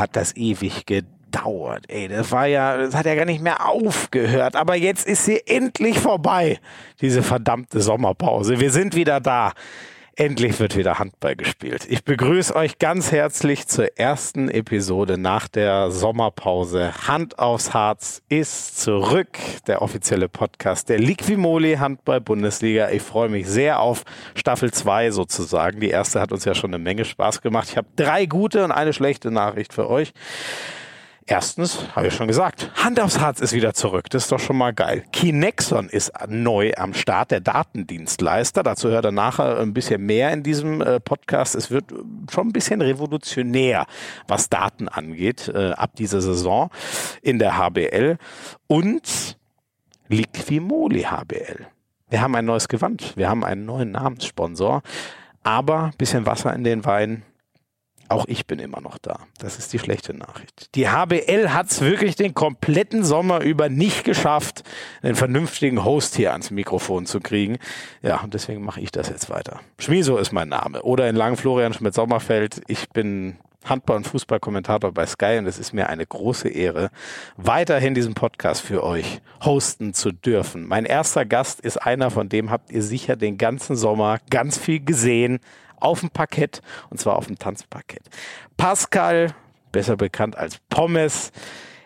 hat das ewig gedauert. Ey, das war ja, das hat ja gar nicht mehr aufgehört. Aber jetzt ist sie endlich vorbei, diese verdammte Sommerpause. Wir sind wieder da. Endlich wird wieder Handball gespielt. Ich begrüße euch ganz herzlich zur ersten Episode nach der Sommerpause. Hand aufs Harz ist zurück. Der offizielle Podcast der Liquimoli Handball Bundesliga. Ich freue mich sehr auf Staffel 2 sozusagen. Die erste hat uns ja schon eine Menge Spaß gemacht. Ich habe drei gute und eine schlechte Nachricht für euch. Erstens, habe ich schon gesagt, Hand aufs Herz ist wieder zurück. Das ist doch schon mal geil. Kinexon ist neu am Start, der Datendienstleister. Dazu hört er nachher ein bisschen mehr in diesem äh, Podcast. Es wird schon ein bisschen revolutionär, was Daten angeht, äh, ab dieser Saison in der HBL. Und Liquimoli HBL. Wir haben ein neues Gewand. Wir haben einen neuen Namenssponsor. Aber bisschen Wasser in den Wein auch ich bin immer noch da. Das ist die schlechte Nachricht. Die HBL hat es wirklich den kompletten Sommer über nicht geschafft, einen vernünftigen Host hier ans Mikrofon zu kriegen. Ja, und deswegen mache ich das jetzt weiter. Schmiso ist mein Name. Oder in Lang Florian Schmidt-Sommerfeld. Ich bin Handball- und Fußballkommentator bei Sky und es ist mir eine große Ehre, weiterhin diesen Podcast für euch hosten zu dürfen. Mein erster Gast ist einer, von dem habt ihr sicher den ganzen Sommer ganz viel gesehen, auf dem Parkett und zwar auf dem Tanzparkett. Pascal, besser bekannt als Pommes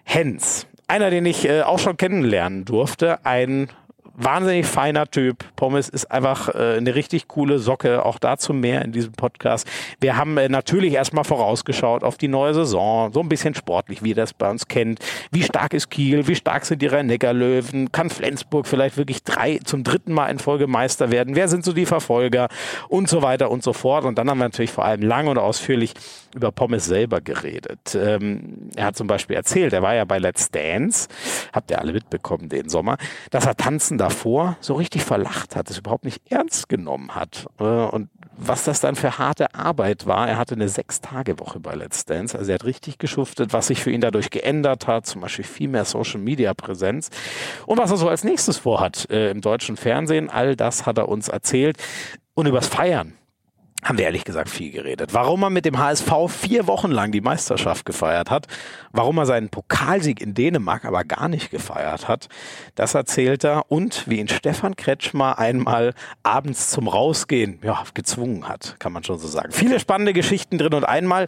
Hens. Einer, den ich äh, auch schon kennenlernen durfte, ein wahnsinnig feiner Typ. Pommes ist einfach äh, eine richtig coole Socke. Auch dazu mehr in diesem Podcast. Wir haben äh, natürlich erstmal vorausgeschaut auf die neue Saison. So ein bisschen sportlich, wie ihr das bei uns kennt. Wie stark ist Kiel? Wie stark sind die Rhein-Neckar-Löwen? Kann Flensburg vielleicht wirklich drei, zum dritten Mal in Folge Meister werden? Wer sind so die Verfolger? Und so weiter und so fort. Und dann haben wir natürlich vor allem lang und ausführlich über Pommes selber geredet. Ähm, er hat zum Beispiel erzählt, er war ja bei Let's Dance, habt ihr alle mitbekommen den Sommer, dass er tanzen davor so richtig verlacht hat, es überhaupt nicht ernst genommen hat. Äh, und was das dann für harte Arbeit war, er hatte eine Sechs-Tage-Woche bei Let's Dance, also er hat richtig geschuftet, was sich für ihn dadurch geändert hat, zum Beispiel viel mehr Social-Media-Präsenz und was er so als nächstes vorhat äh, im deutschen Fernsehen, all das hat er uns erzählt. Und übers Feiern, haben wir ehrlich gesagt viel geredet. Warum er mit dem HSV vier Wochen lang die Meisterschaft gefeiert hat, warum er seinen Pokalsieg in Dänemark aber gar nicht gefeiert hat, das erzählt er und wie ihn Stefan Kretschmer einmal abends zum Rausgehen ja, gezwungen hat, kann man schon so sagen. Viele spannende Geschichten drin und einmal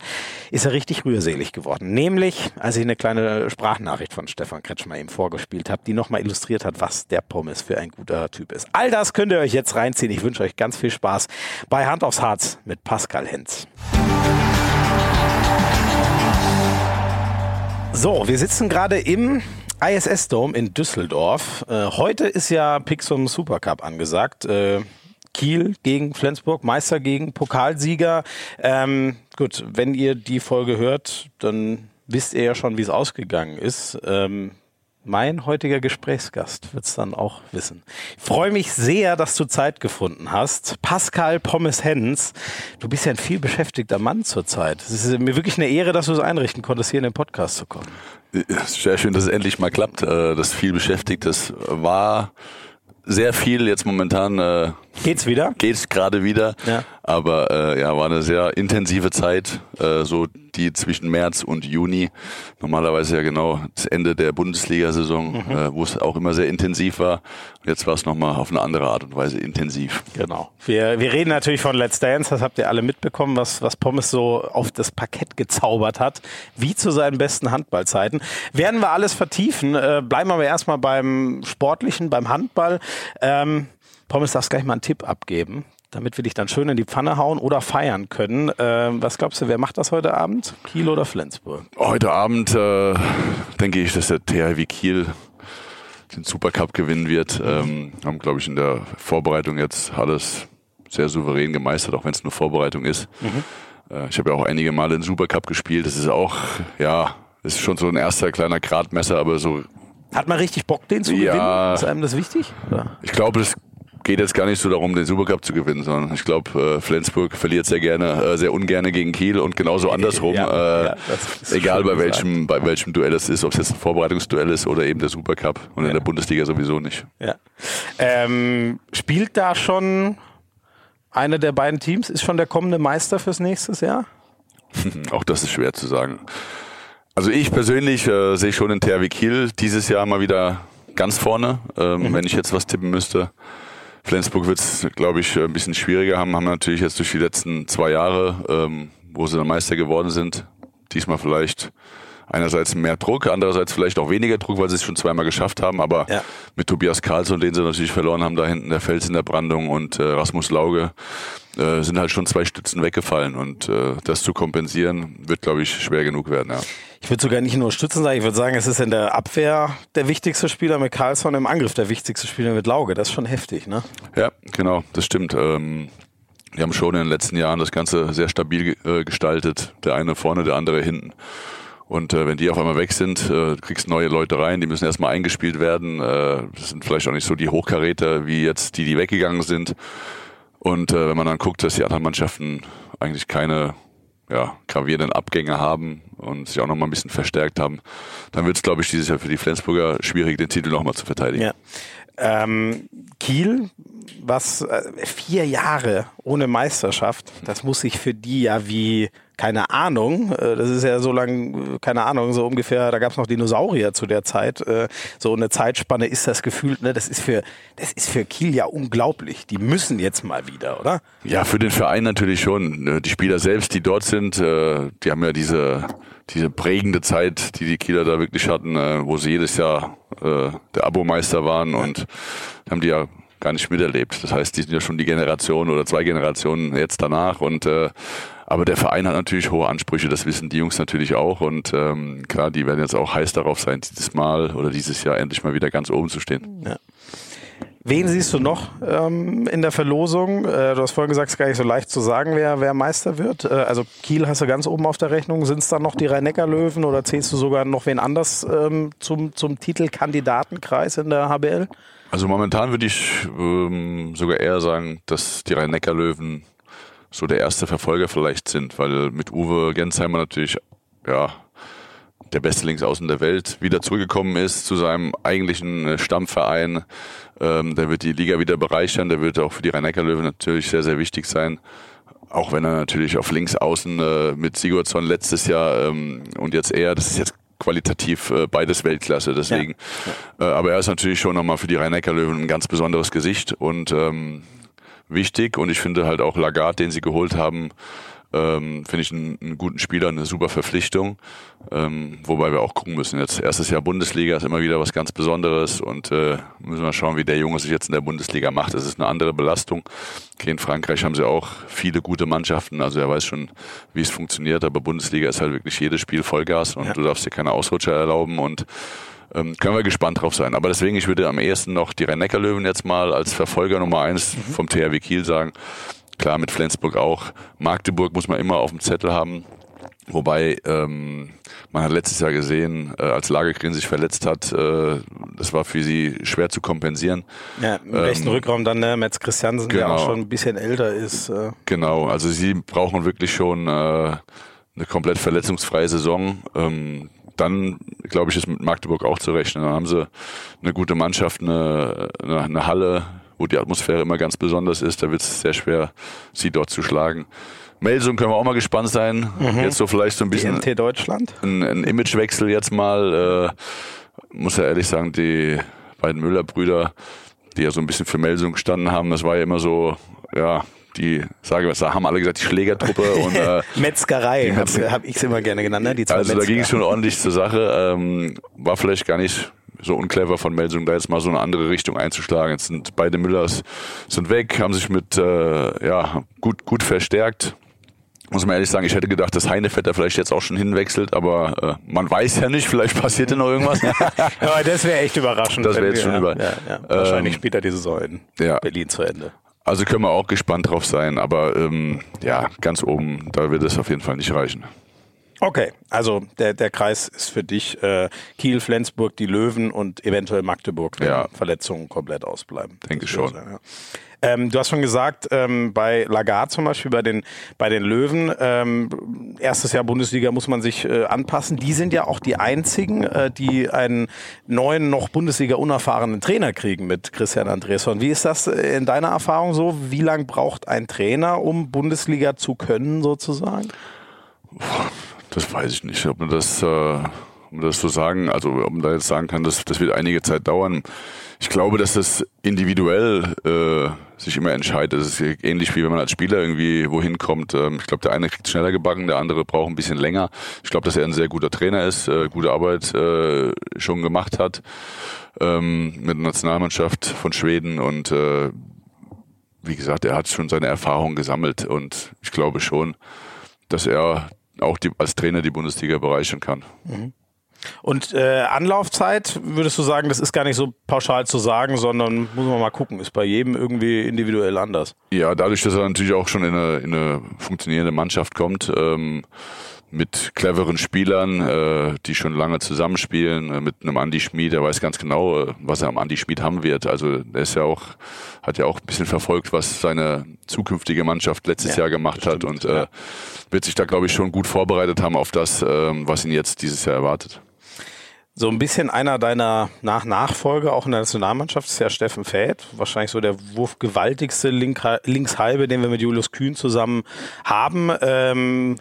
ist er richtig rührselig geworden. Nämlich, als ich eine kleine Sprachnachricht von Stefan Kretschmer ihm vorgespielt habe, die nochmal illustriert hat, was der Pommes für ein guter Typ ist. All das könnt ihr euch jetzt reinziehen. Ich wünsche euch ganz viel Spaß bei Hand aufs Harz mit Pascal Henz. So, wir sitzen gerade im ISS Dome in Düsseldorf. Äh, heute ist ja Pixum Supercup angesagt. Äh, Kiel gegen Flensburg, Meister gegen Pokalsieger. Ähm, gut, wenn ihr die Folge hört, dann wisst ihr ja schon, wie es ausgegangen ist. Ähm, mein heutiger Gesprächsgast wird es dann auch wissen. Ich freue mich sehr, dass du Zeit gefunden hast. Pascal Pommes Hens, du bist ja ein viel beschäftigter Mann zurzeit. Es ist mir wirklich eine Ehre, dass du es einrichten konntest, hier in den Podcast zu kommen. Sehr schön, dass es endlich mal klappt. Äh, das viel beschäftigt, das war sehr viel jetzt momentan. Geht's wieder? Geht's gerade wieder. Ja. Aber äh, ja, war eine sehr intensive Zeit, äh, so die zwischen März und Juni. Normalerweise ja genau das Ende der Bundesliga-Saison, mhm. äh, wo es auch immer sehr intensiv war. Und jetzt war es nochmal auf eine andere Art und Weise intensiv. Genau. Wir, wir reden natürlich von Let's Dance, das habt ihr alle mitbekommen, was, was Pommes so auf das Parkett gezaubert hat, wie zu seinen besten Handballzeiten. Werden wir alles vertiefen, äh, bleiben aber erstmal beim Sportlichen, beim Handball. Ähm, Pommes, darfst gleich mal einen Tipp abgeben damit wir dich dann schön in die Pfanne hauen oder feiern können. Ähm, was glaubst du, wer macht das heute Abend? Kiel oder Flensburg? Heute Abend äh, denke ich, dass der THW Kiel den Supercup gewinnen wird. Ähm, haben, glaube ich, in der Vorbereitung jetzt alles sehr souverän gemeistert, auch wenn es nur Vorbereitung ist. Mhm. Äh, ich habe ja auch einige Male den Supercup gespielt. Das ist auch, ja, ist schon so ein erster kleiner Gradmesser, aber so hat man richtig Bock, den zu ja, gewinnen? Ist einem das wichtig? Oder? Ich glaube, das geht jetzt gar nicht so darum, den Supercup zu gewinnen, sondern ich glaube, äh, Flensburg verliert sehr gerne, äh, sehr ungerne gegen Kiel und genauso andersrum. Ja, äh, ja, egal bei welchem, bei welchem Duell es ist, ob es jetzt ein Vorbereitungsduell ist oder eben der Supercup und ja. in der Bundesliga sowieso nicht. Ähm, spielt da schon eine der beiden Teams? Ist schon der kommende Meister fürs nächste Jahr? Auch das ist schwer zu sagen. Also ich persönlich äh, sehe schon den THW Kiel dieses Jahr mal wieder ganz vorne, ähm, mhm. wenn ich jetzt was tippen müsste. Flensburg wird es, glaube ich, ein bisschen schwieriger haben. Haben natürlich jetzt durch die letzten zwei Jahre, ähm, wo sie dann Meister geworden sind, diesmal vielleicht einerseits mehr Druck, andererseits vielleicht auch weniger Druck, weil sie es schon zweimal geschafft haben. Aber ja. mit Tobias Karlsson, den sie natürlich verloren haben, da hinten der Fels in der Brandung und äh, Rasmus Lauge, äh, sind halt schon zwei Stützen weggefallen. Und äh, das zu kompensieren, wird, glaube ich, schwer genug werden. Ja. Ich würde sogar nicht nur Stützen sagen, ich würde sagen, es ist in der Abwehr der wichtigste Spieler mit Karlsson, im Angriff der wichtigste Spieler mit Lauge. Das ist schon heftig, ne? Ja, genau, das stimmt. Ähm, die haben schon in den letzten Jahren das Ganze sehr stabil äh, gestaltet. Der eine vorne, der andere hinten. Und äh, wenn die auf einmal weg sind, äh, kriegst neue Leute rein, die müssen erstmal eingespielt werden. Äh, das sind vielleicht auch nicht so die Hochkaräter wie jetzt die, die weggegangen sind. Und äh, wenn man dann guckt, dass die anderen Mannschaften eigentlich keine ja, gravierenden Abgänge haben und sich auch nochmal ein bisschen verstärkt haben, dann wird es, glaube ich, dieses Jahr für die Flensburger schwierig, den Titel nochmal zu verteidigen. Ja. Ähm, Kiel, was äh, vier Jahre ohne Meisterschaft, das muss sich für die ja wie keine Ahnung, äh, das ist ja so lang, äh, keine Ahnung, so ungefähr, da gab es noch Dinosaurier zu der Zeit. Äh, so eine Zeitspanne ist das gefühlt, ne, das ist für, das ist für Kiel ja unglaublich. Die müssen jetzt mal wieder, oder? Ja, für den Verein natürlich schon. Die Spieler selbst, die dort sind, die haben ja diese, diese prägende Zeit, die die Kieler da wirklich hatten, wo sie jedes Jahr der Abomeister waren und haben die ja gar nicht miterlebt. Das heißt, die sind ja schon die Generation oder zwei Generationen jetzt danach und äh, aber der Verein hat natürlich hohe Ansprüche, das wissen die Jungs natürlich auch. Und ähm, klar, die werden jetzt auch heiß darauf sein, dieses Mal oder dieses Jahr endlich mal wieder ganz oben zu stehen. Ja. Wen siehst du noch ähm, in der Verlosung? Äh, du hast vorhin gesagt, es ist gar nicht so leicht zu sagen, wer, wer Meister wird. Äh, also Kiel hast du ganz oben auf der Rechnung. Sind es dann noch die Rhein-Neckar-Löwen oder zählst du sogar noch wen anders ähm, zum, zum Titelkandidatenkreis in der HBL? Also momentan würde ich ähm, sogar eher sagen, dass die Rhein-Neckar-Löwen so der erste Verfolger vielleicht sind, weil mit Uwe Gensheimer natürlich, ja, der beste Linksaußen der Welt wieder zurückgekommen ist zu seinem eigentlichen äh, Stammverein. Ähm, der wird die Liga wieder bereichern, der wird auch für die Rhein-Neckar-Löwen natürlich sehr, sehr wichtig sein. Auch wenn er natürlich auf Linksaußen äh, mit Sigurdsson letztes Jahr ähm, und jetzt eher, das ist jetzt qualitativ äh, beides Weltklasse, deswegen. Ja. Ja. Äh, aber er ist natürlich schon nochmal für die Rhein-Neckar-Löwen ein ganz besonderes Gesicht und ähm, wichtig und ich finde halt auch Lagarde, den sie geholt haben, ähm, finde ich einen, einen, guten Spieler, eine super Verpflichtung. Ähm, wobei wir auch gucken müssen. Jetzt erstes Jahr Bundesliga ist immer wieder was ganz Besonderes und äh, müssen wir schauen, wie der Junge sich jetzt in der Bundesliga macht. Das ist eine andere Belastung. Okay, in Frankreich haben sie auch viele gute Mannschaften, also er weiß schon, wie es funktioniert, aber Bundesliga ist halt wirklich jedes Spiel Vollgas und ja. du darfst dir keine Ausrutscher erlauben und ähm, können wir gespannt drauf sein. Aber deswegen, ich würde am ehesten noch die Rhein-Neckar-Löwen jetzt mal als Verfolger Nummer eins mhm. vom THW Kiel sagen. Klar, mit Flensburg auch. Magdeburg muss man immer auf dem Zettel haben. Wobei ähm, man hat letztes Jahr gesehen, äh, als Lagergren sich verletzt hat, äh, das war für sie schwer zu kompensieren. Ja, im ähm, rechten Rückraum dann ne, Metz Christiansen, genau. der auch schon ein bisschen älter ist. Äh. Genau, also sie brauchen wirklich schon äh, eine komplett verletzungsfreie Saison. Ähm, dann, glaube ich, ist mit Magdeburg auch zu rechnen. Dann haben sie eine gute Mannschaft, eine, eine, eine Halle, wo die Atmosphäre immer ganz besonders ist. Da wird es sehr schwer, sie dort zu schlagen. Melsung können wir auch mal gespannt sein. Mhm. Jetzt so vielleicht so ein bisschen. Die Deutschland? Ein, ein Imagewechsel jetzt mal. Äh, muss ja ehrlich sagen, die beiden Müller-Brüder, die ja so ein bisschen für Melsung gestanden haben, das war ja immer so, ja, die, sage was, da haben alle gesagt, die Schlägertruppe und äh, Metzgerei, habe hab ich es immer gerne genannt, ne? Die zwei also Metzger. da ging es schon ordentlich zur Sache. Ähm, war vielleicht gar nicht so unclever von Melsung, da jetzt mal so eine andere Richtung einzuschlagen. Jetzt sind beide Müllers sind weg, haben sich mit äh, ja gut gut verstärkt. Muss man ehrlich sagen, ich hätte gedacht, dass Heinefetter vielleicht jetzt auch schon hinwechselt, aber äh, man weiß ja nicht, vielleicht passiert ja noch irgendwas. aber das wäre echt überraschend. Das wäre jetzt schon ja, über. Ja, ja. Wahrscheinlich ähm, später die Saison in ja. Berlin zu Ende. Also können wir auch gespannt drauf sein, aber ähm, ja, ganz oben, da wird es auf jeden Fall nicht reichen. Okay, also der, der Kreis ist für dich äh, Kiel, Flensburg, die Löwen und eventuell Magdeburg, wenn ja. Verletzungen komplett ausbleiben. Denke schon. Sein, ja. Ähm, du hast schon gesagt, ähm, bei Lagarde zum Beispiel, bei den, bei den Löwen, ähm, erstes Jahr Bundesliga muss man sich äh, anpassen. Die sind ja auch die einzigen, äh, die einen neuen, noch Bundesliga unerfahrenen Trainer kriegen mit Christian Andresson. Wie ist das äh, in deiner Erfahrung so? Wie lange braucht ein Trainer, um Bundesliga zu können, sozusagen? Das weiß ich nicht, ob man das, äh, man das so sagen, also ob man da jetzt sagen kann, dass das wird einige Zeit dauern. Ich glaube, dass das individuell äh, sich immer entscheidet. Das ist ähnlich wie wenn man als Spieler irgendwie wohin kommt. Ähm, ich glaube, der eine kriegt schneller gebacken, der andere braucht ein bisschen länger. Ich glaube, dass er ein sehr guter Trainer ist, äh, gute Arbeit äh, schon gemacht hat ähm, mit der Nationalmannschaft von Schweden und äh, wie gesagt, er hat schon seine Erfahrung gesammelt und ich glaube schon, dass er auch die, als Trainer die Bundesliga bereichern kann. Mhm. Und äh, Anlaufzeit, würdest du sagen, das ist gar nicht so pauschal zu sagen, sondern muss man mal gucken, ist bei jedem irgendwie individuell anders. Ja, dadurch, dass er natürlich auch schon in eine, in eine funktionierende Mannschaft kommt, ähm, mit cleveren Spielern, äh, die schon lange zusammenspielen, äh, mit einem Andy Schmid, der weiß ganz genau, äh, was er am Andy Schmid haben wird. Also er ist ja auch, hat ja auch ein bisschen verfolgt, was seine zukünftige Mannschaft letztes ja, Jahr gemacht hat und äh, wird sich da, glaube ich, schon gut vorbereitet haben auf das, äh, was ihn jetzt dieses Jahr erwartet. So ein bisschen einer deiner Nach Nachfolger auch in der Nationalmannschaft ist ja Steffen Fäth, wahrscheinlich so der wurfgewaltigste Link Linkshalbe, den wir mit Julius Kühn zusammen haben. Ähm,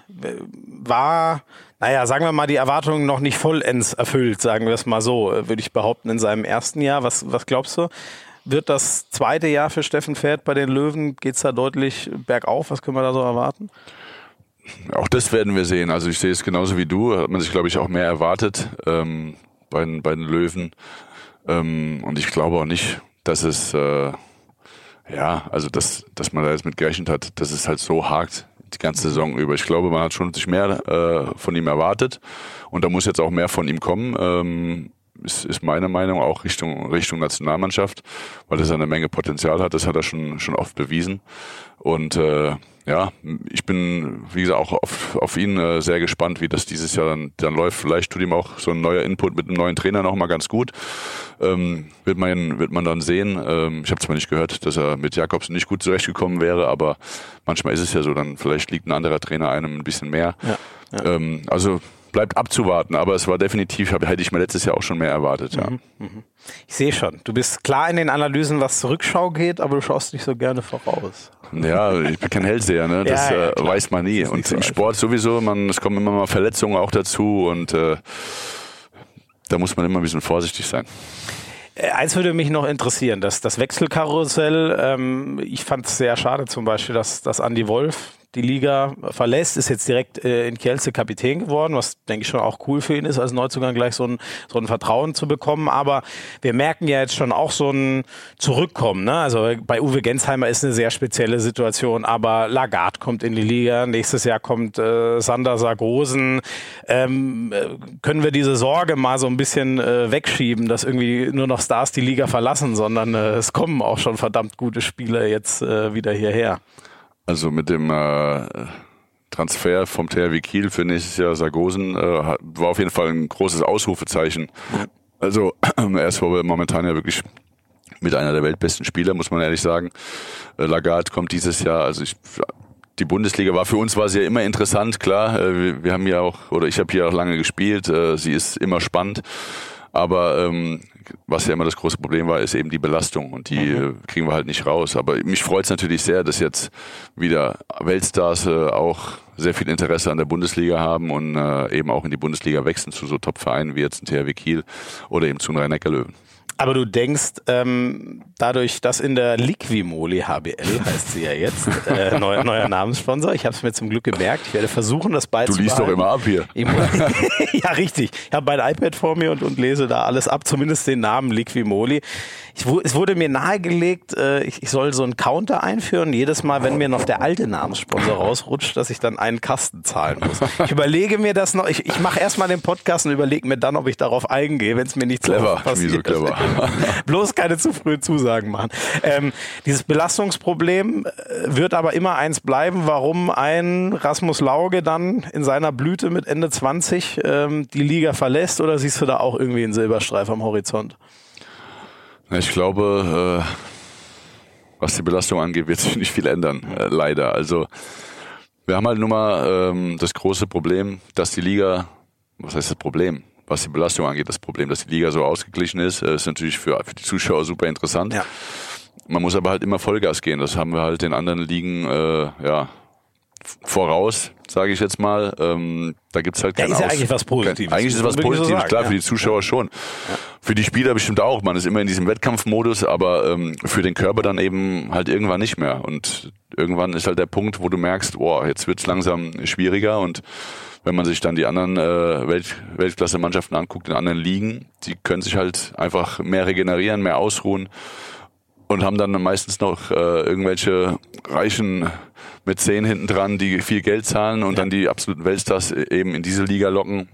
war, naja, sagen wir mal, die Erwartungen noch nicht vollends erfüllt, sagen wir es mal so, würde ich behaupten, in seinem ersten Jahr. Was, was glaubst du? Wird das zweite Jahr für Steffen Fäth bei den Löwen, geht's da deutlich bergauf? Was können wir da so erwarten? Auch das werden wir sehen. Also ich sehe es genauso wie du. Hat man sich, glaube ich, auch mehr erwartet. Ähm, bei den, bei den Löwen. Ähm, und ich glaube auch nicht, dass es, äh, ja, also dass, dass man da jetzt mit gerechnet hat, dass es halt so hakt die ganze Saison über. Ich glaube, man hat schon sich mehr äh, von ihm erwartet und da muss jetzt auch mehr von ihm kommen. Ähm, ist, ist meine Meinung auch Richtung Richtung Nationalmannschaft, weil er eine Menge Potenzial hat. Das hat er schon schon oft bewiesen und äh, ja, ich bin, wie gesagt, auch auf, auf ihn äh, sehr gespannt, wie das dieses Jahr dann, dann läuft. Vielleicht tut ihm auch so ein neuer Input mit einem neuen Trainer noch mal ganz gut. Ähm, wird, man, wird man dann sehen. Ähm, ich habe zwar nicht gehört, dass er mit Jakobs nicht gut zurechtgekommen wäre, aber manchmal ist es ja so, dann vielleicht liegt ein anderer Trainer einem ein bisschen mehr. Ja, ja. Ähm, also bleibt abzuwarten, aber es war definitiv, hätte ich mir letztes Jahr auch schon mehr erwartet. Ja. Mhm, mhm. Ich sehe schon, du bist klar in den Analysen, was Zurückschau geht, aber du schaust nicht so gerne voraus. Ja, ich bin kein Hellseher, ne? das ja, ja, äh, weiß man nie. Und so im Sport sowieso, man, es kommen immer mal Verletzungen auch dazu und äh, da muss man immer ein bisschen vorsichtig sein. Äh, eins würde mich noch interessieren, das, das Wechselkarussell. Ähm, ich fand es sehr schade zum Beispiel, dass, dass Andy Wolf die Liga verlässt, ist jetzt direkt äh, in Kielce Kapitän geworden, was denke ich schon auch cool für ihn ist, als Neuzugang gleich so ein, so ein Vertrauen zu bekommen. Aber wir merken ja jetzt schon auch so ein Zurückkommen. Ne? Also bei Uwe Gensheimer ist eine sehr spezielle Situation, aber Lagarde kommt in die Liga, nächstes Jahr kommt äh, Sander Sargosen. Ähm, äh, können wir diese Sorge mal so ein bisschen äh, wegschieben, dass irgendwie nur noch Stars die Liga verlassen, sondern äh, es kommen auch schon verdammt gute Spieler jetzt äh, wieder hierher. Also mit dem äh, Transfer vom THW Kiel für nächstes Jahr Sargosen äh, war auf jeden Fall ein großes Ausrufezeichen. Also er ist momentan ja wirklich mit einer der weltbesten Spieler, muss man ehrlich sagen. Äh, Lagarde kommt dieses Jahr, also ich, die Bundesliga war für uns war sie ja immer interessant, klar. Äh, wir, wir haben ja auch, oder ich habe hier auch lange gespielt, äh, sie ist immer spannend. Aber ähm, was ja immer das große Problem war, ist eben die Belastung und die mhm. kriegen wir halt nicht raus. Aber mich freut es natürlich sehr, dass jetzt wieder Weltstars äh, auch sehr viel Interesse an der Bundesliga haben und äh, eben auch in die Bundesliga wechseln zu so Top-Vereinen wie jetzt ein THW Kiel oder eben zu den Rhein-Neckar-Löwen. Aber du denkst, ähm, dadurch, dass in der Liquimoli HBL heißt sie ja jetzt, äh, neuer, neuer Namenssponsor, ich habe es mir zum Glück gemerkt, ich werde versuchen, das beizubehalten. Du liest doch immer ab hier. ja, richtig. Ich habe mein iPad vor mir und, und lese da alles ab, zumindest den Namen Liquimoli ich, es wurde mir nahegelegt, äh, ich, ich soll so einen Counter einführen, jedes Mal, wenn mir noch der alte Namenssponsor rausrutscht, dass ich dann einen Kasten zahlen muss. Ich überlege mir das noch, ich, ich mache erstmal den Podcast und überlege mir dann, ob ich darauf eingehe, wenn es mir nichts clever, passiert. So clever. Bloß keine zu frühen Zusagen machen. Ähm, dieses Belastungsproblem äh, wird aber immer eins bleiben, warum ein Rasmus Lauge dann in seiner Blüte mit Ende 20 ähm, die Liga verlässt oder siehst du da auch irgendwie einen Silberstreif am Horizont? Ich glaube, äh, was die Belastung angeht, wird sich nicht viel ändern, äh, leider. Also wir haben halt nun mal ähm, das große Problem, dass die Liga, was heißt das Problem? Was die Belastung angeht, das Problem, dass die Liga so ausgeglichen ist, äh, ist natürlich für, für die Zuschauer super interessant. Ja. Man muss aber halt immer Vollgas gehen. Das haben wir halt in anderen Ligen, äh, ja, voraus, sage ich jetzt mal. Ähm, da gibt's halt keine ja, ist ja eigentlich was Positives. Eigentlich ist es was Positives, so sagen, klar, ja. für die Zuschauer schon. Ja. Für die Spieler bestimmt auch. Man ist immer in diesem Wettkampfmodus, aber ähm, für den Körper dann eben halt irgendwann nicht mehr. Und irgendwann ist halt der Punkt, wo du merkst, boah, jetzt wird's langsam schwieriger und wenn man sich dann die anderen äh, Welt Weltklasse-Mannschaften anguckt, in anderen Ligen, die können sich halt einfach mehr regenerieren, mehr ausruhen und haben dann meistens noch äh, irgendwelche reichen mit zehn hinten dran, die viel Geld zahlen und ja. dann die absoluten Weltstars eben in diese Liga locken.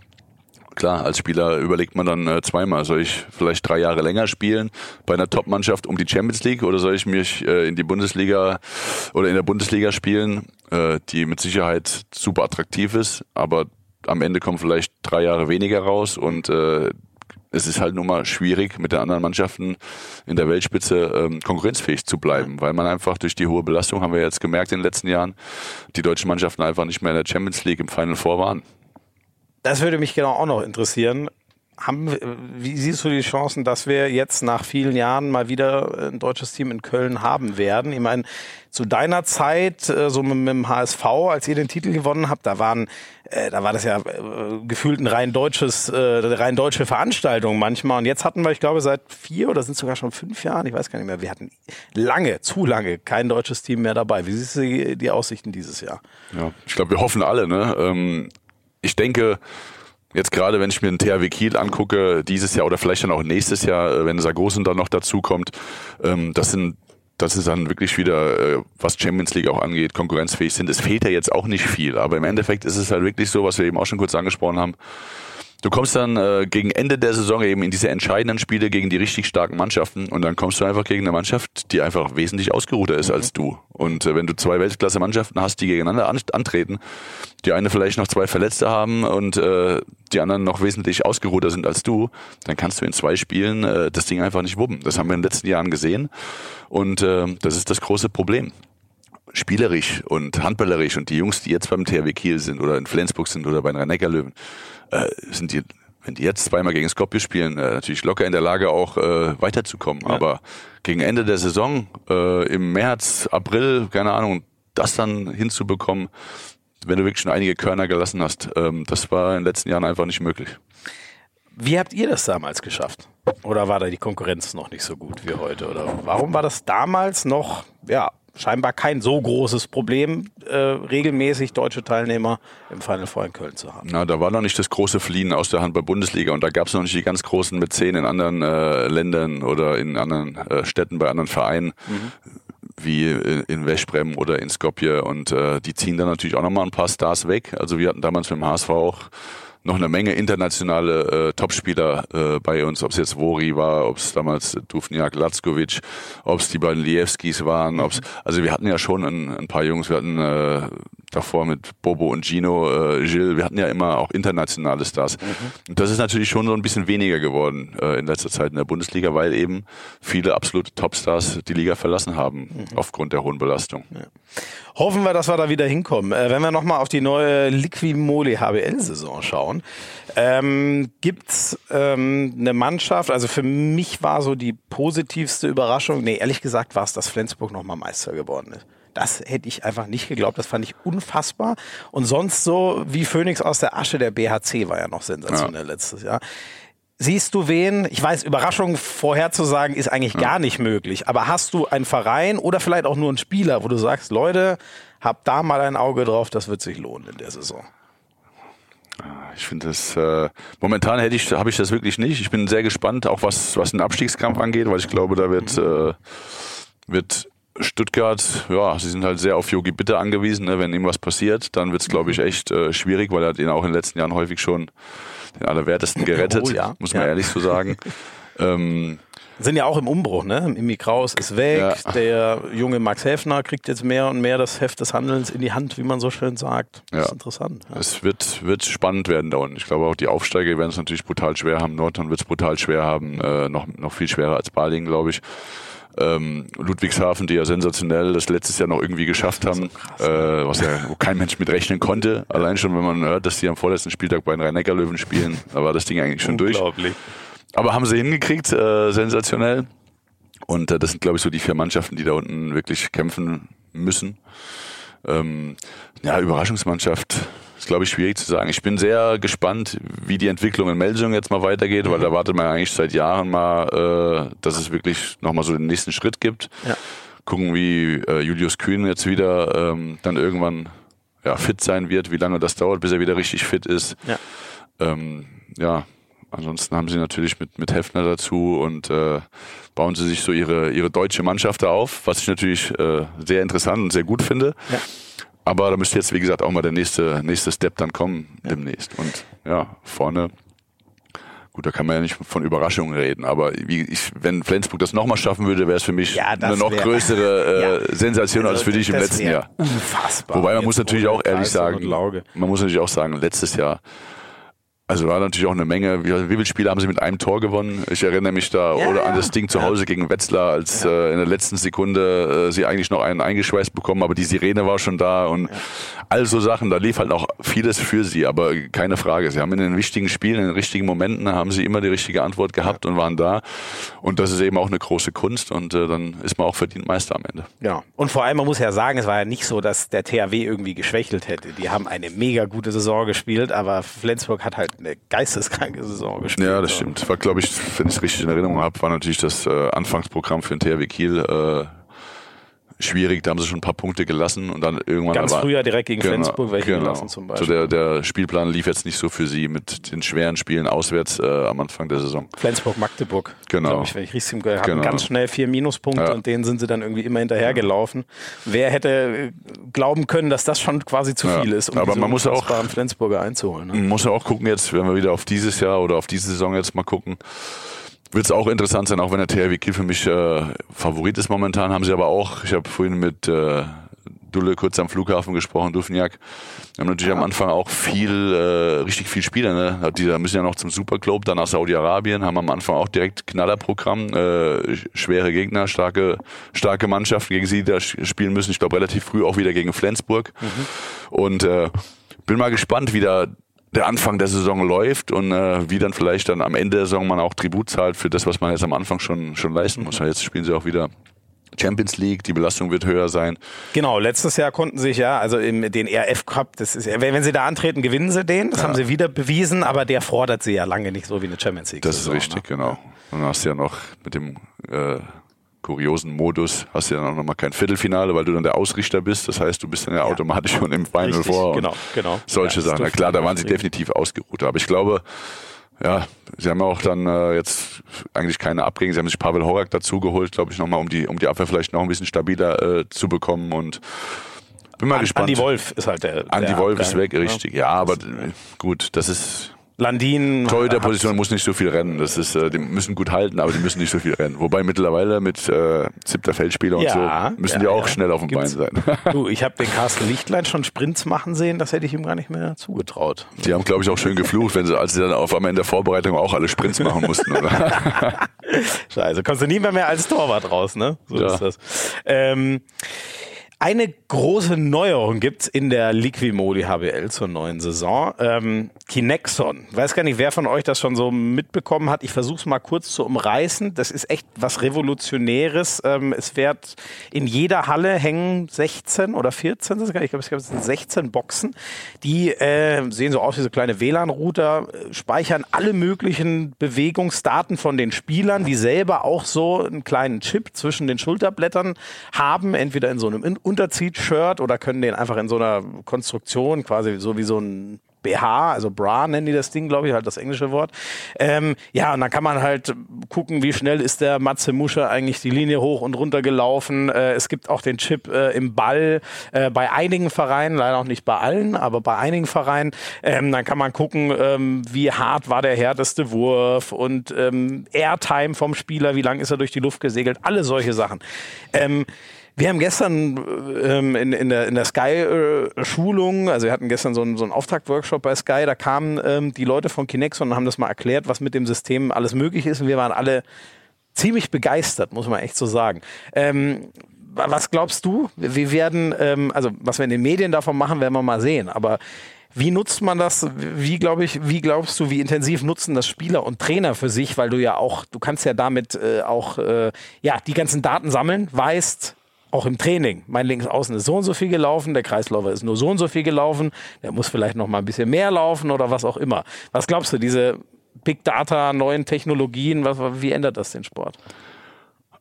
Klar, als Spieler überlegt man dann äh, zweimal, soll ich vielleicht drei Jahre länger spielen bei einer Top-Mannschaft um die Champions League oder soll ich mich äh, in die Bundesliga oder in der Bundesliga spielen, äh, die mit Sicherheit super attraktiv ist, aber am Ende kommen vielleicht drei Jahre weniger raus und äh, es ist halt nun mal schwierig, mit den anderen Mannschaften in der Weltspitze ähm, konkurrenzfähig zu bleiben, weil man einfach durch die hohe Belastung, haben wir jetzt gemerkt in den letzten Jahren, die deutschen Mannschaften einfach nicht mehr in der Champions League im Final Four waren. Das würde mich genau auch noch interessieren. Haben, wie siehst du die Chancen, dass wir jetzt nach vielen Jahren mal wieder ein deutsches Team in Köln haben werden? Ich meine, zu deiner Zeit, äh, so mit, dem HSV, als ihr den Titel gewonnen habt, da waren, äh, da war das ja äh, gefühlt ein rein deutsches, rein deutsche Veranstaltung manchmal. Und jetzt hatten wir, ich glaube, seit vier oder sind sogar schon fünf Jahren, ich weiß gar nicht mehr, wir hatten lange, zu lange kein deutsches Team mehr dabei. Wie siehst du die, die Aussichten dieses Jahr? Ja, ich glaube, wir hoffen alle. Ne? Ähm, ich denke, Jetzt gerade, wenn ich mir den THW Kiel angucke, dieses Jahr oder vielleicht dann auch nächstes Jahr, äh, wenn Sargosen dann noch dazu kommt, ähm, das sind das ist dann wirklich wieder, äh, was Champions League auch angeht, konkurrenzfähig sind. Es fehlt ja jetzt auch nicht viel, aber im Endeffekt ist es halt wirklich so, was wir eben auch schon kurz angesprochen haben. Du kommst dann äh, gegen Ende der Saison eben in diese entscheidenden Spiele gegen die richtig starken Mannschaften und dann kommst du einfach gegen eine Mannschaft, die einfach wesentlich ausgeruhter ist mhm. als du. Und äh, wenn du zwei Weltklasse-Mannschaften hast, die gegeneinander an antreten, die eine vielleicht noch zwei Verletzte haben und äh, die anderen noch wesentlich ausgeruhter sind als du, dann kannst du in zwei Spielen äh, das Ding einfach nicht wubben. Das haben wir in den letzten Jahren gesehen und äh, das ist das große Problem spielerisch und handballerisch und die Jungs, die jetzt beim THW Kiel sind oder in Flensburg sind oder bei den Rhein-Neckar-Löwen, äh, sind die, wenn die jetzt zweimal gegen Skopje spielen, äh, natürlich locker in der Lage auch äh, weiterzukommen. Ja. Aber gegen Ende der Saison, äh, im März, April, keine Ahnung, das dann hinzubekommen, wenn du wirklich schon einige Körner gelassen hast, ähm, das war in den letzten Jahren einfach nicht möglich. Wie habt ihr das damals geschafft? Oder war da die Konkurrenz noch nicht so gut wie heute? Oder warum war das damals noch, ja, scheinbar kein so großes Problem, äh, regelmäßig deutsche Teilnehmer im Final Four in Köln zu haben. Na, da war noch nicht das große Fliehen aus der Handball-Bundesliga und da gab es noch nicht die ganz großen Mäzen in anderen äh, Ländern oder in anderen äh, Städten bei anderen Vereinen. Mhm. wie in Westbrem oder in Skopje und äh, die ziehen dann natürlich auch nochmal ein paar Stars weg. Also wir hatten damals mit dem HSV auch noch eine Menge internationale äh, Topspieler äh, bei uns, ob es jetzt Wori war, ob es damals Dufniak Latzkovic, ob es die beiden Liewskis waren, ob's, also wir hatten ja schon ein, ein paar Jungs, wir hatten äh, davor mit Bobo und Gino, äh, Gilles, wir hatten ja immer auch internationale Stars. Mhm. Und das ist natürlich schon so ein bisschen weniger geworden äh, in letzter Zeit in der Bundesliga, weil eben viele absolute Topstars die Liga verlassen haben mhm. aufgrund der hohen Belastung. Ja. Hoffen wir, dass wir da wieder hinkommen. Äh, wenn wir nochmal auf die neue Liquimole HBL-Saison schauen, ähm, gibt's ähm, eine Mannschaft, also für mich war so die positivste Überraschung, nee, ehrlich gesagt war es, dass Flensburg nochmal Meister geworden ist. Das hätte ich einfach nicht geglaubt. Das fand ich unfassbar. Und sonst so wie Phoenix aus der Asche, der BHC war ja noch sensationell ja. letztes Jahr. Siehst du wen? Ich weiß, Überraschung vorherzusagen ist eigentlich gar nicht möglich. Aber hast du einen Verein oder vielleicht auch nur einen Spieler, wo du sagst, Leute, hab da mal ein Auge drauf, das wird sich lohnen in der Saison? Ich finde das äh, momentan hätte ich habe ich das wirklich nicht. Ich bin sehr gespannt, auch was was den Abstiegskampf angeht, weil ich glaube, da wird äh, wird Stuttgart, ja, sie sind halt sehr auf Yogi Bitte angewiesen. Ne? Wenn ihm was passiert, dann wird es, glaube ich, echt äh, schwierig, weil er hat ihn auch in den letzten Jahren häufig schon den Allerwertesten gerettet, oh, ja. muss man ja. ehrlich so sagen. ähm, sind ja auch im Umbruch, ne? Imi Kraus ist weg, ja. der junge Max Häfner kriegt jetzt mehr und mehr das Heft des Handelns in die Hand, wie man so schön sagt. Das ja. ist interessant. Ja. Es wird, wird spannend werden da unten. Ich glaube auch die Aufsteiger werden es natürlich brutal schwer haben. Nordhorn wird es brutal schwer haben, äh, noch, noch viel schwerer als Balingen, glaube ich ähm, Ludwigshafen, die ja sensationell das letztes Jahr noch irgendwie geschafft haben, so äh, was ja wo kein Mensch mit rechnen konnte. Allein schon, wenn man hört, dass die am vorletzten Spieltag bei den Rhein-Neckar-Löwen spielen, da war das Ding eigentlich schon durch. Aber haben sie hingekriegt, äh, sensationell. Und äh, das sind, glaube ich, so die vier Mannschaften, die da unten wirklich kämpfen müssen. Ähm, ja, Überraschungsmannschaft ist, glaube ich, schwierig zu sagen. Ich bin sehr gespannt, wie die Entwicklung in Melsung jetzt mal weitergeht, weil da wartet man eigentlich seit Jahren mal, äh, dass es wirklich nochmal so den nächsten Schritt gibt. Ja. Gucken, wie äh, Julius Kühn jetzt wieder ähm, dann irgendwann ja, fit sein wird, wie lange das dauert, bis er wieder richtig fit ist. Ja. Ähm, ja, ansonsten haben sie natürlich mit, mit Hefner dazu und äh, bauen sie sich so ihre, ihre deutsche Mannschaft da auf, was ich natürlich äh, sehr interessant und sehr gut finde. Ja. Aber da müsste jetzt, wie gesagt, auch mal der nächste, nächste Step dann kommen demnächst. Und ja, vorne, gut, da kann man ja nicht von Überraschungen reden, aber wie ich, wenn Flensburg das nochmal schaffen würde, wäre es für mich Ja, eine noch wär- größere äh, Ja. Sensation als Also, für dich im letzten Jahr. Unfassbar. Wobei man Jetzt muss natürlich auch ehrlich sagen, man muss natürlich auch sagen, letztes Jahr, also war natürlich auch eine Menge, wie, viele Spiele haben sie mit einem Tor gewonnen? Ich erinnere mich da Ja, oder an ja. das Ding zu Hause gegen Wetzlar, als äh, in der letzten Sekunde äh, sie eigentlich noch einen eingeschweißt bekommen, aber die Sirene war schon da und all so Sachen, da lief halt auch vieles für sie, aber keine Frage. Sie haben in den wichtigen Spielen, in den richtigen Momenten, haben sie immer die richtige Antwort gehabt und waren da und das ist eben auch eine große Kunst und äh, dann ist man auch verdient Meister am Ende. Ja, und vor allem, man muss ja sagen, es war ja nicht so, dass der THW irgendwie geschwächelt hätte. Die haben eine mega gute Saison gespielt, aber Flensburg hat halt eine geisteskranke Saison gespielt. Ja, das stimmt. War, glaube ich, wenn ich es richtig in Erinnerung habe, war natürlich das äh, Anfangsprogramm für den THW Kiel äh, schwierig. Da haben sie schon ein paar Punkte gelassen und dann irgendwann Ganz aber, früher direkt gegen Flensburg welche gelassen zum Beispiel. So der, der Spielplan lief jetzt nicht so für sie mit den schweren Spielen auswärts äh, am Anfang der Saison. Flensburg-Magdeburg. Genau. Glaub ich, wenn ich richtig im Ge- hatten Genau. ganz schnell vier Minuspunkte Ja. und denen sind sie dann irgendwie immer hinterhergelaufen. Wer hätte äh, glauben können, dass das schon quasi zu Ja. viel ist, um Aber man muss auch- Flensburger einzuholen. Ne? Man muss ja auch gucken jetzt, wenn wir wieder auf dieses Jahr oder auf diese Saison jetzt mal gucken, wird es auch interessant sein, auch wenn der THW Kiel für mich äh, Favorit ist momentan, haben sie aber auch, ich habe vorhin mit äh, Dulle kurz am Flughafen gesprochen, Dufniak, haben natürlich am Anfang auch viel, äh, richtig viel Spieler, ne? Die da müssen ja noch zum Superclub, dann nach Saudi-Arabien, haben am Anfang auch direkt Knallerprogramm, äh, schwere Gegner, starke, starke Mannschaften, gegen sie da spielen müssen. Ich glaube relativ früh auch wieder gegen Flensburg. Und äh, bin mal gespannt, wie da der Anfang der Saison läuft und äh, wie dann vielleicht dann am Ende der Saison man auch Tribut zahlt für das, was man jetzt am Anfang schon, schon leisten muss. Jetzt spielen sie auch wieder Champions League, die Belastung wird höher sein. Genau, letztes Jahr konnten sich ja, also im, den RF Cup, das ist ja, wenn, wenn sie da antreten, gewinnen sie den. Das haben sie wieder bewiesen, aber der fordert sie ja lange nicht so wie eine Champions League. Das ist richtig, ne? genau. Und dann hast du ja noch mit dem äh, kuriosen Modus, hast du ja noch mal kein Viertelfinale, weil du dann der Ausrichter bist. Das heißt, du bist dann ja, automatisch schon im Final Richtig, vor. genau, genau. Solche Ja, Sachen. Na klar, da waren sie definitiv ausgeruht. Aber ich glaube, ja, sie haben auch dann äh, jetzt eigentlich keine Abgänge. Sie haben sich Pavel Horak dazugeholt, glaube ich, nochmal, um die, um die Abwehr vielleicht noch ein bisschen stabiler äh, zu bekommen. Und bin mal gespannt. Andi Wolf ist halt der. Andi der Wolf ist Abgang, weg, ne? richtig. Ja, aber äh, gut, das ist Landin. Torhüterposition muss nicht so viel rennen. Das ist, äh, die müssen gut halten, aber die müssen nicht so viel rennen. Wobei mittlerweile mit äh, siebter Feldspieler und Ja, so müssen ja, die auch ja. schnell auf dem Gibt's- Bein sein. Du, ich habe den Carsten Lichtlein schon Sprints machen sehen, das hätte ich ihm gar nicht mehr zugetraut. Die haben, glaube ich, auch schön geflucht, wenn sie, als sie dann auf einmal in der Vorbereitung auch alle Sprints machen mussten. Oder? Scheiße, kommst du nie mehr, mehr als Torwart raus, ne? So ist das. Ähm, eine große Neuerung gibt's in der Liquimodi HBL zur neuen Saison. Ähm, Kinexon. Weiß gar nicht, wer von euch das schon so mitbekommen hat. Ich versuche es mal kurz zu umreißen. Das ist echt was Revolutionäres. Ähm, es wird in jeder Halle hängen 16 oder 14, das ist gar nicht- ich glaube, es gibt 16 Boxen. Die äh, sehen so aus wie so kleine WLAN-Router, äh, speichern alle möglichen Bewegungsdaten von den Spielern, die selber auch so einen kleinen Chip zwischen den Schulterblättern haben, entweder in so einem In- Unterzieht-Shirt oder können den einfach in so einer Konstruktion, quasi so wie so ein BH, also Bra nennen die das Ding, glaube ich, halt das englische Wort. Ähm, ja, und dann kann man halt gucken, wie schnell ist der Matze Musche eigentlich die Linie hoch und runter gelaufen. Äh, es gibt auch den Chip äh, im Ball äh, bei einigen Vereinen, leider auch nicht bei allen, aber bei einigen Vereinen. Ähm, dann kann man gucken, ähm, wie hart war der härteste Wurf und ähm, Airtime vom Spieler, wie lang ist er durch die Luft gesegelt, alle solche Sachen. Wir haben gestern ähm, in, in der, in der Sky-Schulung, also wir hatten gestern so einen, so einen Auftaktworkshop bei Sky, da kamen ähm, die Leute von Kinexon und haben das mal erklärt, was mit dem System alles möglich ist und wir waren alle ziemlich begeistert, muss man echt so sagen. Ähm, wa- was glaubst du? Wir werden, ähm, also was wir in den Medien davon machen, werden wir mal sehen, aber wie nutzt man das? Wie glaube ich, wie glaubst du, wie intensiv nutzen das Spieler und Trainer für sich? Weil du ja auch, du kannst ja damit äh, auch äh, ja die ganzen Daten sammeln, weißt, auch im Training. Mein Linksaußen ist so und so viel gelaufen, der Kreisläufer ist nur so und so viel gelaufen, der muss vielleicht noch mal ein bisschen mehr laufen oder was auch immer. Was glaubst du, diese Big Data, neuen Technologien, was, wie ändert das den Sport?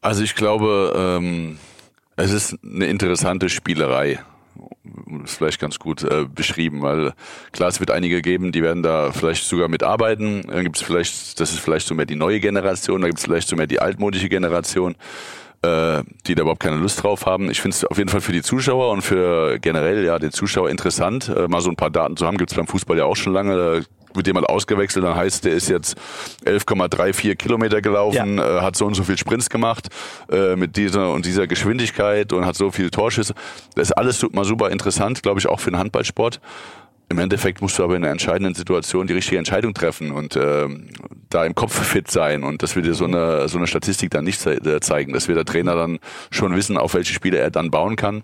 Also ich glaube, ähm, es ist eine interessante Spielerei. Ist vielleicht ganz gut äh, beschrieben, weil klar, es wird einige geben, die werden da vielleicht sogar mitarbeiten. Dann gibt es vielleicht, das ist vielleicht so mehr die neue Generation, da gibt es vielleicht so mehr die altmodische Generation äh, die da überhaupt keine Lust drauf haben. Ich finde es auf jeden Fall für die Zuschauer und für generell ja den Zuschauer interessant, äh, mal so ein paar Daten zu haben. Gibt es beim Fußball ja auch schon lange. Da wird jemand ausgewechselt, dann heißt, der ist jetzt 11,34 Kilometer gelaufen, ja. äh, hat so und so viel Sprints gemacht äh, mit dieser und dieser Geschwindigkeit und hat so viele Torschüsse. Das ist alles mal super interessant, glaube ich, auch für den Handballsport. Im Endeffekt musst du aber in einer entscheidenden Situation die richtige Entscheidung treffen und ähm, da im Kopf fit sein. Und das wird dir so eine, so eine Statistik dann nicht ze zeigen. dass wir der Trainer dann schon wissen, auf welche Spiele er dann bauen kann.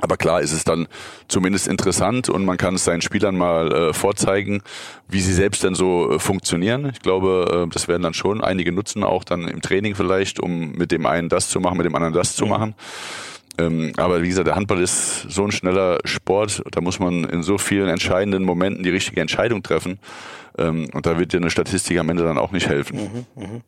Aber klar ist es dann zumindest interessant und man kann es seinen Spielern mal äh, vorzeigen, wie sie selbst denn so äh, funktionieren. Ich glaube, äh, das werden dann schon einige nutzen, auch dann im Training vielleicht, um mit dem einen das zu machen, mit dem anderen das zu mhm. Ähm, aber wie gesagt, der Handball ist so ein schneller Sport, da muss man in so vielen entscheidenden Momenten die richtige Entscheidung treffen. Ähm, und da wird dir eine Statistik am Ende dann auch nicht helfen. Mhm, mh.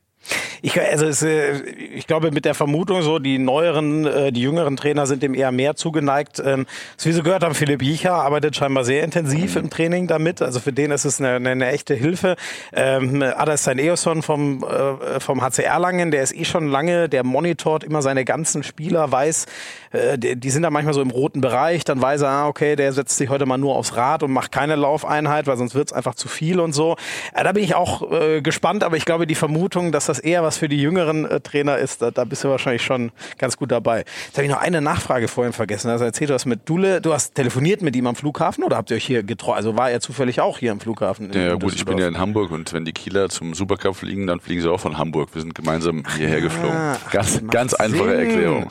Ich, also es, äh, ich glaube mit der Vermutung so, die neueren, äh, die jüngeren Trainer sind dem eher mehr zugeneigt. Ähm, wie Sie gehört haben, Philipp Jicha arbeitet scheinbar sehr intensiv mhm. im Training damit. Also für den ist es eine, eine, eine echte Hilfe. Ähm, Adestin Eoson vom, äh, vom HCR Langen, der ist eh schon lange, der monitort immer seine ganzen Spieler, weiß, äh, die, die sind da manchmal so im roten Bereich, dann weiß er, ah, okay, der setzt sich heute mal nur aufs Rad und macht keine Laufeinheit, weil sonst wird es einfach zu viel und so. Äh, da bin ich auch äh, gespannt, aber ich glaube, die Vermutung, dass das eher was für die jüngeren äh, Trainer ist, da, da, bist du wahrscheinlich schon ganz gut dabei. Jetzt habe ich noch eine Nachfrage vorhin vergessen. Also erzählt du hast mit Dule, du hast telefoniert mit ihm am Flughafen oder habt ihr euch hier getroffen? Also war er zufällig auch hier am Flughafen? Ja, gut, ich bin ja in Hamburg und wenn die Kieler zum Supercup fliegen, dann fliegen sie auch von Hamburg. Wir sind gemeinsam hierher geflogen. Ganz, ganz einfache Sinn. Erklärung.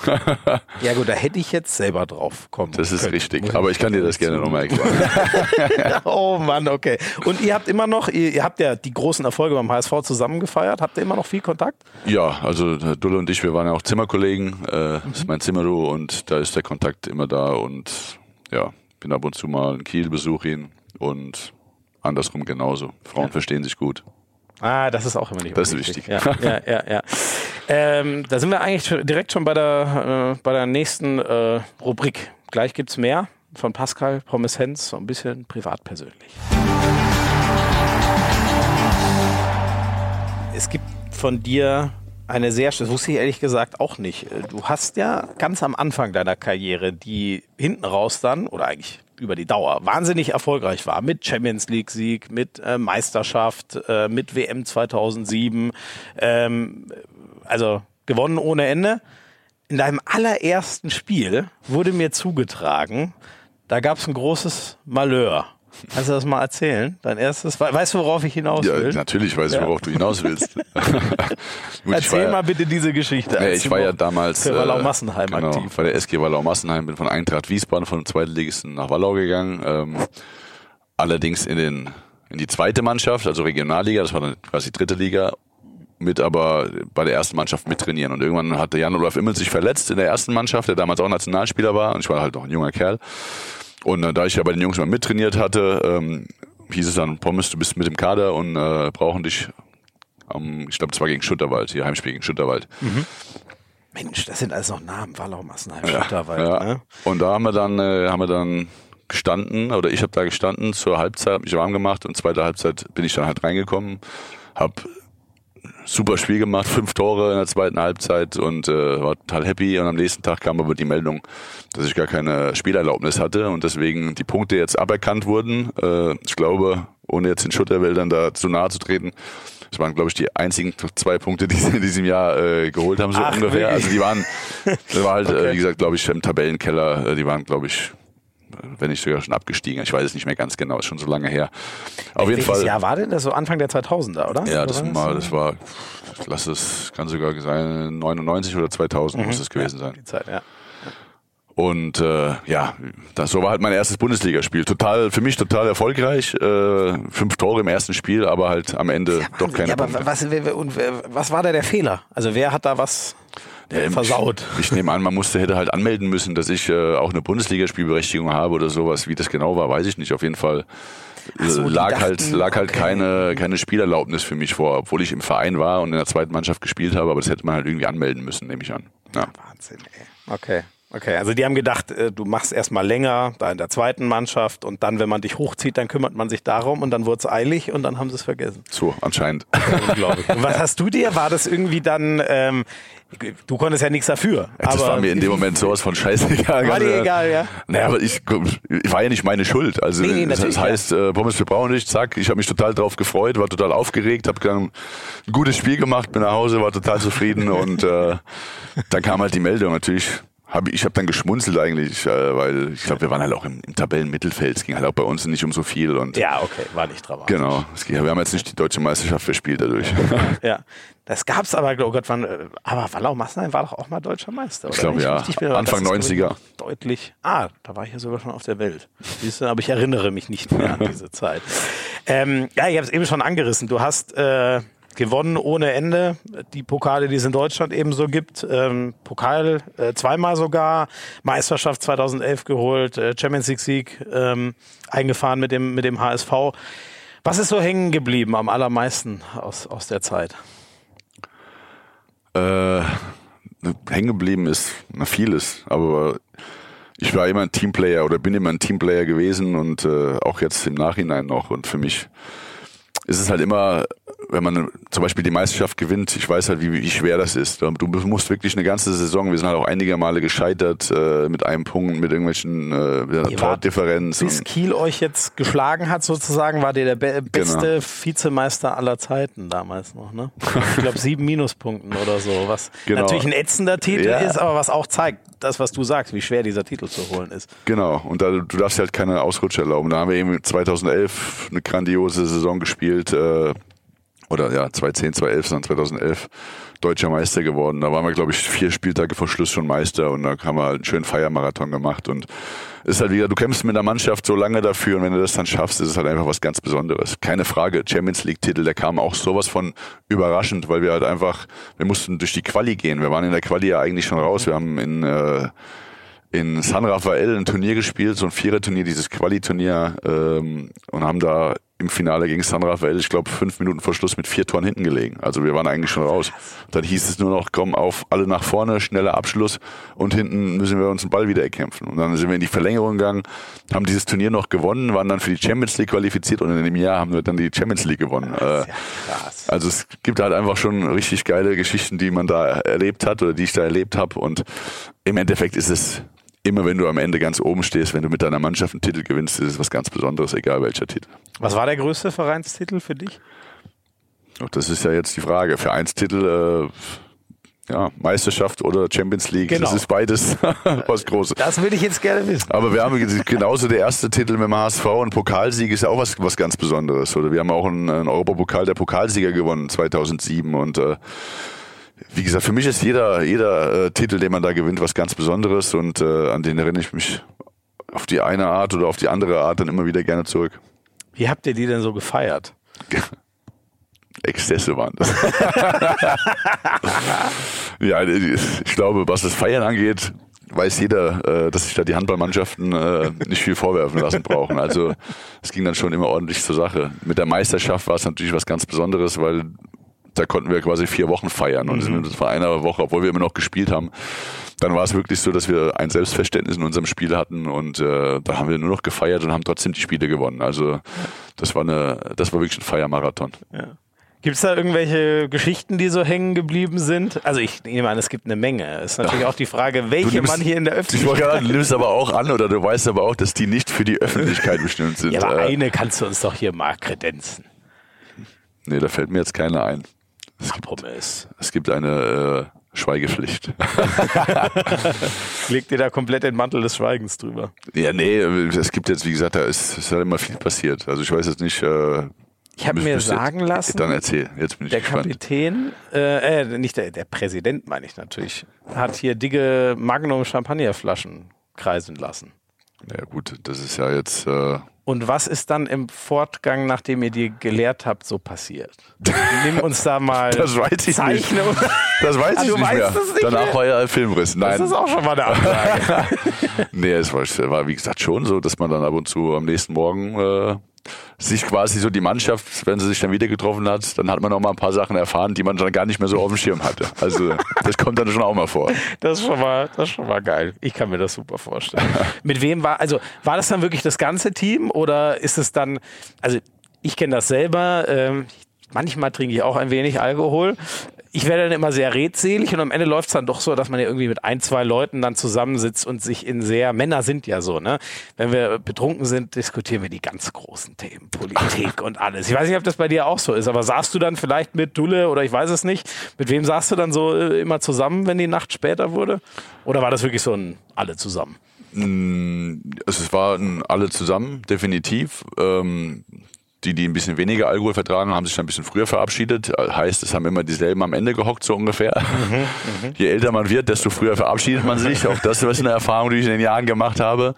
ja gut, da hätte ich jetzt selber drauf kommen Das ist können. richtig, aber ich kann dir das gerne nochmal erklären. oh Mann, okay. Und ihr habt immer noch, ihr, ihr, habt ja die großen Erfolge beim HSV zusammen gefeiert. Habt ihr immer noch viel Kontakt? Ja, also Dulle und ich, wir waren ja auch Zimmerkollegen. Äh, Das ist mein Zimmerru und da ist der Kontakt immer da und ja, bin ab und zu mal in Kiel, besuche ihn und andersrum genauso. Frauen ja. verstehen sich gut. Ah, das ist auch immer nicht Das ist wichtig. Ja, ja, ja. ja. Ähm, da sind wir eigentlich direkt schon bei der, äh, bei der nächsten äh, Rubrik. Gleich gibt es mehr von Pascal Pommes Hens, so ein bisschen privat persönlich. Es gibt von dir eine sehr, das wusste ich ehrlich gesagt auch nicht. Du hast ja ganz am Anfang deiner Karriere, die hinten raus dann, oder eigentlich über die Dauer wahnsinnig erfolgreich war mit Champions League Sieg, mit äh, Meisterschaft, äh, mit WM 2007, ähm, also gewonnen ohne Ende. In deinem allerersten Spiel wurde mir zugetragen, da gab es ein großes Malheur. Kannst du das mal erzählen? Dein erstes, weißt du, worauf ich hinaus will? Ja, natürlich weiß ich, worauf du hinaus willst. Gut, Erzähl ja, mal bitte diese Geschichte. Nee, ich war ja damals für Wallau Massenheim äh, genau, aktiv. Bei der SG Wallau Massenheim bin von Eintracht Wiesbaden von Zweitligisten nach Wallau gegangen. Ähm, allerdings in den in die zweite Mannschaft, also Regionalliga, das war dann quasi dritte Liga, mit aber bei der ersten Mannschaft mittrainieren. Und irgendwann hatte Jan-Olaf Immel sich verletzt in der ersten Mannschaft, der damals auch Nationalspieler war und ich war halt noch ein junger Kerl. Und äh, da ich ja bei den Jungs mal mittrainiert hatte, ähm, hieß es dann, Pommes, du bist mit im Kader und äh, brauchen dich am, ich glaube, es war gegen Schutterwald, hier Heimspiel gegen Schutterwald. Mhm. Mensch, das sind alles noch Namen, Wallau, Massenheim, ja, Schutterwald. Ja. Ne? Und da haben wir dann, äh, haben wir dann gestanden, oder ich habe da gestanden zur Halbzeit, habe mich warm gemacht und zweite Halbzeit bin ich dann halt reingekommen, habe super Spiel gemacht, fünf Tore in der zweiten Halbzeit und äh, war total happy. Und am nächsten Tag kam aber die Meldung, dass ich gar keine Spielerlaubnis hatte und deswegen die Punkte jetzt aberkannt wurden. Äh, ich glaube, ohne jetzt den Schutterwäldern da zu nahe zu treten, das waren, glaube ich, die einzigen zwei Punkte, die sie in diesem Jahr äh, geholt haben, so Ach, ungefähr. Wirklich? Also die waren, das war halt, äh, okay. äh, wie gesagt, glaube ich, im Tabellenkeller, äh, die waren, glaube ich, wenn nicht sogar schon abgestiegen. Ich weiß es nicht mehr ganz genau, ist schon so lange her. Auf jeden Fall. Jahr war denn das so Anfang der 2000er, oder? Ja, das, war, das war, lass es, kann sogar sein, 99 oder 2000 mhm. muss es gewesen ja, sein. Die Zeit, ja. Und äh, ja, das so war halt mein erstes Bundesligaspiel. Total, für mich total erfolgreich. Äh, fünf Tore im ersten Spiel, aber halt am Ende ja, doch keine ja, aber was, und was war da der Fehler? Also wer hat da was Ja, versaut. Ich, ich nehme an, man musste, hätte halt anmelden müssen, dass ich äh, auch eine Bundesligaspielberechtigung habe oder sowas. Wie das genau war, weiß ich nicht. Auf jeden Fall äh, so, lag dachten, halt, lag halt okay. keine, keine Spielerlaubnis für mich vor, obwohl ich im Verein war und in der zweiten Mannschaft gespielt habe, aber das hätte man halt irgendwie anmelden müssen, nehme ich an. Ja. Wahnsinn, ey. Okay. Okay, also die haben gedacht, äh, du machst erstmal länger da in der zweiten Mannschaft und dann, wenn man dich hochzieht, dann kümmert man sich darum und dann wurde es eilig und dann haben sie es vergessen. So, anscheinend. Unglaublich. Und was hast du dir? War das irgendwie dann, ähm, du konntest ja nichts dafür. Das war mir in dem Moment sowas von scheißegal. War dir egal, ja? Naja, aber ich, ich war ja nicht meine Schuld. Also Nee, nee, das heißt, äh, Pommes für Braunlicht, zack, ich habe mich total drauf gefreut, war total aufgeregt, habe ein gutes Spiel gemacht, bin nach Hause, war total zufrieden und äh, dann kam halt die Meldung natürlich. Hab, ich habe dann geschmunzelt eigentlich, äh, weil ich glaube, wir waren halt auch im, im Tabellenmittelfeld. Es ging halt auch bei uns nicht um so viel. Und Ja, okay, war nicht dramatisch. Genau. Es ging, wir haben jetzt nicht die deutsche Meisterschaft verspielt dadurch. Ja, das gab's aber, oh Gott, wann, äh, aber Wallau Massenheim war doch auch mal deutscher Meister, oder? Ich glaube, ja. richtig Anfang das ist 90er. Deutlich. Ah, da war ich ja sogar schon auf der Welt. Siehst du, aber ich erinnere mich nicht mehr an diese Zeit. Ähm, ja, ich habe es eben schon angerissen. Du hast äh, gewonnen ohne Ende. Die Pokale, die es in Deutschland ebenso gibt. Ähm, Pokal äh, zweimal sogar. Meisterschaft 2011 geholt. Äh, Champions League Sieg ähm, eingefahren mit dem, mit dem HSV. Was ist so hängen geblieben am allermeisten aus, aus der Zeit? Äh, hängen geblieben ist na, vieles, aber ich war immer ein Teamplayer oder bin immer ein Teamplayer gewesen und äh, auch jetzt im Nachhinein noch. Und für mich ist es halt immer, wenn man zum Beispiel die Meisterschaft gewinnt, ich weiß halt, wie, wie schwer das ist. Du musst wirklich eine ganze Saison, wir sind halt auch einige Male gescheitert äh, mit einem Punkt, mit irgendwelchen äh, Ihr wart Tordifferenz. Bis Kiel euch jetzt geschlagen hat, sozusagen, war der der be beste Genau. Vizemeister aller Zeiten damals noch, ne? Ich glaube, sieben Minuspunkten oder so, was Genau. natürlich ein ätzender Titel Ja. ist, aber was auch zeigt, das, was du sagst, wie schwer dieser Titel zu holen ist. Genau, und da, du darfst halt keine Ausrutscher erlauben. Da haben wir eben 2011 eine grandiose Saison gespielt, äh, oder ja, 2010, 2011, sondern 2011 deutscher Meister geworden. Da waren wir, glaube ich, vier Spieltage vor Schluss schon Meister und da haben wir halt einen schönen Feiermarathon gemacht und ist halt wieder, du kämpfst mit der Mannschaft so lange dafür und wenn du das dann schaffst, ist es halt einfach was ganz Besonderes. Keine Frage, Champions League Titel, der kam auch sowas von überraschend, weil wir halt einfach, wir mussten durch die Quali gehen. Wir waren in der Quali ja eigentlich schon raus. Wir haben in, äh, in San Rafael ein Turnier gespielt, so ein Viererturnier, dieses Quali-Turnier, ähm, und haben da im Finale gegen San Rafael, ich glaube, fünf Minuten vor Schluss mit vier Toren hinten gelegen. Also wir waren eigentlich schon raus. Dann hieß es nur noch, komm auf, alle nach vorne, schneller Abschluss und hinten müssen wir uns den Ball wieder erkämpfen. Und dann sind wir in die Verlängerung gegangen, haben dieses Turnier noch gewonnen, waren dann für die Champions League qualifiziert und in dem Jahr haben wir dann die Champions League gewonnen. Äh, krass. also es gibt halt einfach schon richtig geile Geschichten, die man da erlebt hat oder die ich da erlebt habe. Und im Endeffekt ist es immer, wenn du am Ende ganz oben stehst, wenn du mit deiner Mannschaft einen Titel gewinnst, ist es was ganz Besonderes, egal welcher Titel. Was war der größte Vereinstitel für dich? Und das ist ja jetzt die Frage. Für eins Titel, äh, ja, Meisterschaft oder Champions League, Genau. das ist beides was Großes. Das würde ich jetzt gerne wissen. Aber wir haben genauso der erste Titel mit dem HSV und Pokalsieg ist ja auch was, was ganz Besonderes. Oder wir haben auch einen, einen Europapokal der Pokalsieger gewonnen 2007 und äh, wie gesagt, für mich ist jeder, jeder äh, Titel, den man da gewinnt, was ganz Besonderes und äh, an den erinnere ich mich auf die eine Art oder auf die andere Art dann immer wieder gerne zurück. Wie habt ihr die denn so gefeiert? Exzesse waren das. ja, ich glaube, was das Feiern angeht, weiß jeder, äh, dass sich da die Handballmannschaften äh, nicht viel vorwerfen lassen brauchen. Also es ging dann schon immer ordentlich zur Sache. Mit der Meisterschaft war es natürlich was ganz Besonderes, weil da konnten wir quasi vier Wochen feiern und Mhm. das war eine Woche, obwohl wir immer noch gespielt haben. Dann war es wirklich so, dass wir ein Selbstverständnis in unserem Spiel hatten und äh, da haben wir nur noch gefeiert und haben trotzdem die Spiele gewonnen. Also das war eine, das war wirklich ein Feiermarathon. Ja. Gibt es da irgendwelche Geschichten, die so hängen geblieben sind? Also ich nehme an, es gibt eine Menge. Es ist natürlich auch die Frage, welche nimmst- man hier in der Ich wollte gerade Öffentlichkeit... du nimmst aber auch an oder du weißt aber auch, dass die nicht für die Öffentlichkeit bestimmt sind. Ja, aber Äh, eine kannst du uns doch hier mal kredenzen. nee, da fällt mir jetzt keine ein. Kompromiss. Es gibt eine äh, Schweigepflicht. Leg dir da komplett den Mantel des Schweigens drüber. ja, nee, es gibt jetzt, wie gesagt, da ist, ist halt immer viel passiert. Also ich weiß jetzt nicht. Äh, Ich habe mir müsst jetzt- sagen lassen, Dann erzähl, jetzt bin ich der gespannt. Kapitän, äh, äh, nicht der, der Präsident meine ich natürlich, hat hier dicke Magnum Champagnerflaschen kreisen lassen. Ja gut, das ist ja jetzt, äh, Und was ist dann im Fortgang, nachdem ihr die gelehrt habt, so passiert? Nimm uns da mal Das weiß ich Zeichne nicht. Das weiß Ah, ich nicht mehr. nicht Danach mehr? war ja ein Filmriss. Nein. Das ist auch schon mal eine Ansage. Nee, es war, war wie gesagt schon so, dass man dann ab und zu am nächsten Morgen äh, sich quasi so die Mannschaft, wenn sie sich dann wieder getroffen hat, dann hat man noch mal ein paar Sachen erfahren, die man dann gar nicht mehr so auf dem Schirm hatte. Also das kommt dann schon auch mal vor. Das ist schon mal, das ist schon mal geil. Ich kann mir das super vorstellen. Mit wem war, also war das dann wirklich das ganze Team oder ist es dann, also ich kenne das selber, ähm, manchmal trinke ich auch ein wenig Alkohol. Ich werde dann immer sehr redselig und am Ende läuft es dann doch so, dass man ja irgendwie mit ein, zwei Leuten dann zusammensitzt und sich in sehr, Männer sind ja so, ne? Wenn wir betrunken sind, diskutieren wir die ganz großen Themen, Politik und alles. Ich weiß nicht, ob das bei dir auch so ist, aber saßt du dann vielleicht mit Dulle oder ich weiß es nicht, mit wem saßt du dann so äh, immer zusammen, wenn die Nacht später wurde? Oder war das wirklich so ein alle zusammen? Also es waren alle zusammen, definitiv. Ähm, die, die ein bisschen weniger Alkohol vertragen, haben sich dann ein bisschen früher verabschiedet. Heißt, es haben immer dieselben am Ende gehockt, so ungefähr. Je älter man wird, desto früher verabschiedet man sich. Auch das ist eine Erfahrung, die ich in den Jahren gemacht habe.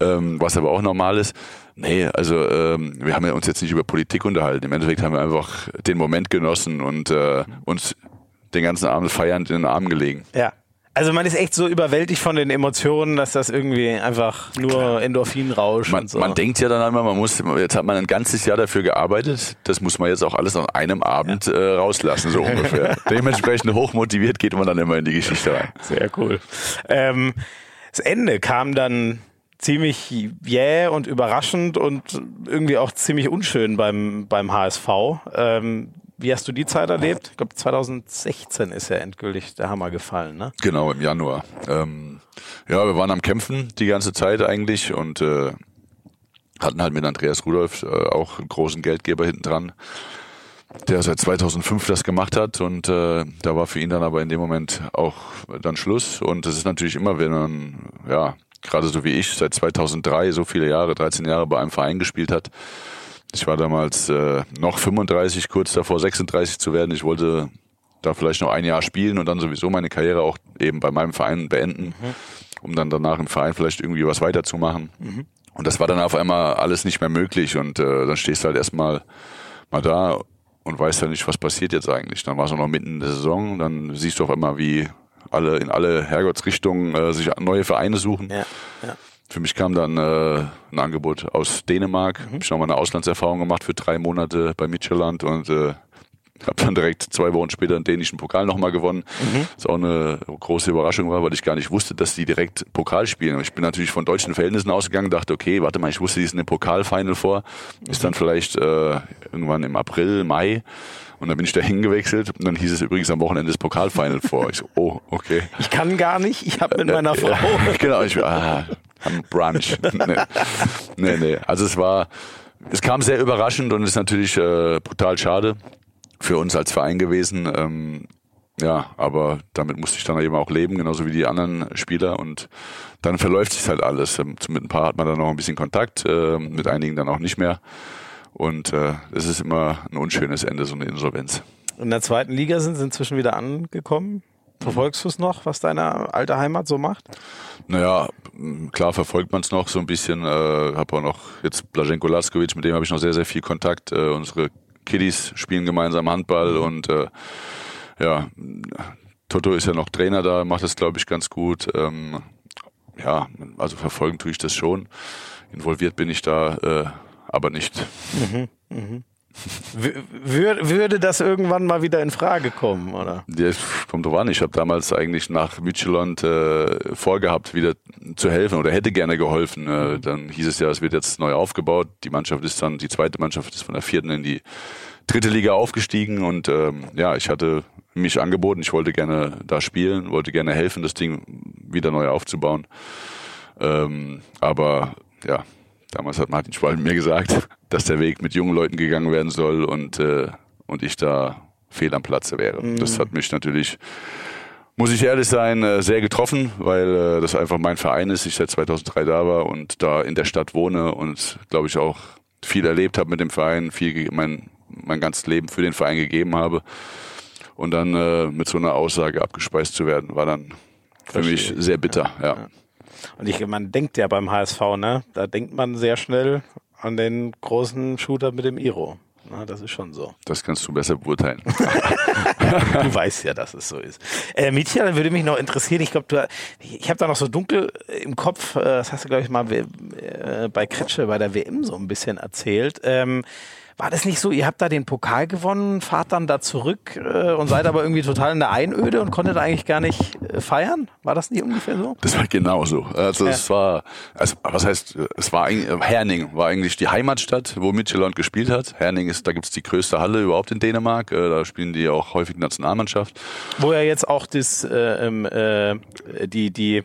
Ähm, was aber auch normal ist. Nee, also ähm, wir haben ja uns jetzt nicht über Politik unterhalten. Im Endeffekt haben wir einfach den Moment genossen und äh, uns den ganzen Abend feiernd in den Arm gelegen. Ja. Also man ist echt so überwältigt von den Emotionen, dass das irgendwie einfach nur Endorphinrausch Man, und so. man denkt ja dann einmal, man muss, jetzt hat man ein ganzes Jahr dafür gearbeitet, das muss man jetzt auch alles an einem Abend äh, rauslassen, so ungefähr. Dementsprechend hochmotiviert geht man dann immer in die Geschichte rein. Sehr cool. Ähm, das Ende kam dann ziemlich jäh und überraschend und irgendwie auch ziemlich unschön beim, beim HSV. Ähm, wie hast du die Zeit erlebt? Ich glaube, 2016 ist ja endgültig der Hammer gefallen, ne? Genau, im Januar. Ähm, ja, wir waren am Kämpfen die ganze Zeit eigentlich und äh, hatten halt mit Andreas Rudolph äh, auch einen großen Geldgeber hinten dran, der seit 2005 das gemacht hat und äh, da war für ihn dann aber in dem Moment auch dann Schluss und das ist natürlich immer, wenn man, ja, gerade so wie ich, seit 2003 so viele Jahre, 13 Jahre bei einem Verein gespielt hat. Ich war damals äh, noch 35, kurz davor 36 zu werden. Ich wollte da vielleicht noch ein Jahr spielen und dann sowieso meine Karriere auch eben bei meinem Verein beenden, um dann danach im Verein vielleicht irgendwie was weiterzumachen. Und das war dann auf einmal alles nicht mehr möglich und äh, dann stehst du halt erstmal mal da und weißt ja nicht, was passiert jetzt eigentlich. Dann war es auch noch mitten in der Saison, dann siehst du auf einmal, wie alle in alle Herrgottsrichtungen äh, sich neue Vereine suchen. Ja, ja. Für mich kam dann äh, ein Angebot aus Dänemark. Mhm. Hab ich nochmal eine Auslandserfahrung gemacht für drei Monate bei Midtjylland und äh, habe dann direkt zwei Wochen später den dänischen Pokal nochmal gewonnen. Mhm. Was auch eine große Überraschung war, weil ich gar nicht wusste, dass die direkt Pokal spielen. Ich bin natürlich von deutschen Verhältnissen ausgegangen, dachte, okay, warte mal, ich wusste, die sind im Pokalfinal vor. Ist Mhm. dann vielleicht äh, irgendwann im April, Mai. Und dann bin ich da hingewechselt und dann hieß es übrigens am Wochenende das Pokalfinal vor. Ich so, oh, okay. Ich kann gar nicht, ich habe mit meiner Frau. genau, ich ah, am Brunch. nee. nee, nee. Also es war, es kam sehr überraschend und ist natürlich äh, brutal schade für uns als Verein gewesen. Ähm, ja, aber damit musste ich dann eben auch leben, genauso wie die anderen Spieler. Und dann verläuft sich halt alles. Ähm, Mit ein paar hat man dann noch ein bisschen Kontakt, äh, mit einigen dann auch nicht mehr. Und äh, es ist immer ein unschönes Ende, so eine Insolvenz. In der zweiten Liga sind sie inzwischen wieder angekommen. Verfolgst du es noch, was deine alte Heimat so macht? Naja, klar verfolgt man es noch so ein bisschen. Äh, habe auch noch jetzt Blaženko Laskovic, mit dem habe ich noch sehr, sehr viel Kontakt. Äh, unsere Kiddies spielen gemeinsam Handball und äh, ja, Toto ist ja noch Trainer da, macht das glaube ich ganz gut. Ähm, ja, also verfolgen tue ich das schon. Involviert bin ich da, äh, aber nicht. W wür würde das irgendwann mal wieder in Frage kommen, oder? Ja, kommt drauf an. Ich habe damals eigentlich nach Midtjylland äh, vorgehabt, wieder zu helfen oder hätte gerne geholfen. Äh, dann hieß es ja, es wird jetzt neu aufgebaut. Die Mannschaft ist dann, die zweite Mannschaft ist von der vierten in die dritte Liga aufgestiegen und ähm, ja, ich hatte mich angeboten. Ich wollte gerne da spielen, wollte gerne helfen, das Ding wieder neu aufzubauen. Ähm, aber ja, damals hat Martin Schwalben mir gesagt, dass der Weg mit jungen Leuten gegangen werden soll und, äh, und ich da fehl am Platze wäre. Das hat mich natürlich, muss ich ehrlich sein, äh, sehr getroffen, weil äh, das einfach mein Verein ist, ich seit 2003 da war und da in der Stadt wohne und glaube ich auch viel erlebt habe mit dem Verein, viel mein, mein ganzes Leben für den Verein gegeben habe. Und dann äh, mit so einer Aussage abgespeist zu werden, war dann für mich Verstehe. sehr bitter. Ja. Und ich, man denkt ja beim HSV, ne? Da denkt man sehr schnell an den großen Shooter mit dem Iro. Na, das ist schon so. Das kannst du besser beurteilen. du weißt ja, dass es so ist. Äh, Mietja, dann würde mich noch interessieren, ich glaube, ich habe da noch so dunkel im Kopf, äh, das hast du, glaube ich, mal äh, bei Kretsche bei der WM so ein bisschen erzählt. Ähm, war das nicht so, ihr habt da den Pokal gewonnen, fahrt dann da zurück äh, und seid aber irgendwie total in der Einöde und konntet eigentlich gar nicht äh, feiern? War das nicht ungefähr so? Das war genau so. Also ja. es war, also was heißt, es war Herning war eigentlich die Heimatstadt, wo Midtjylland gespielt hat. Herning ist, da gibt's die größte Halle überhaupt in Dänemark. Äh, da spielen die auch häufig Nationalmannschaft. Wo ja jetzt auch das, äh, ähm, äh, die, die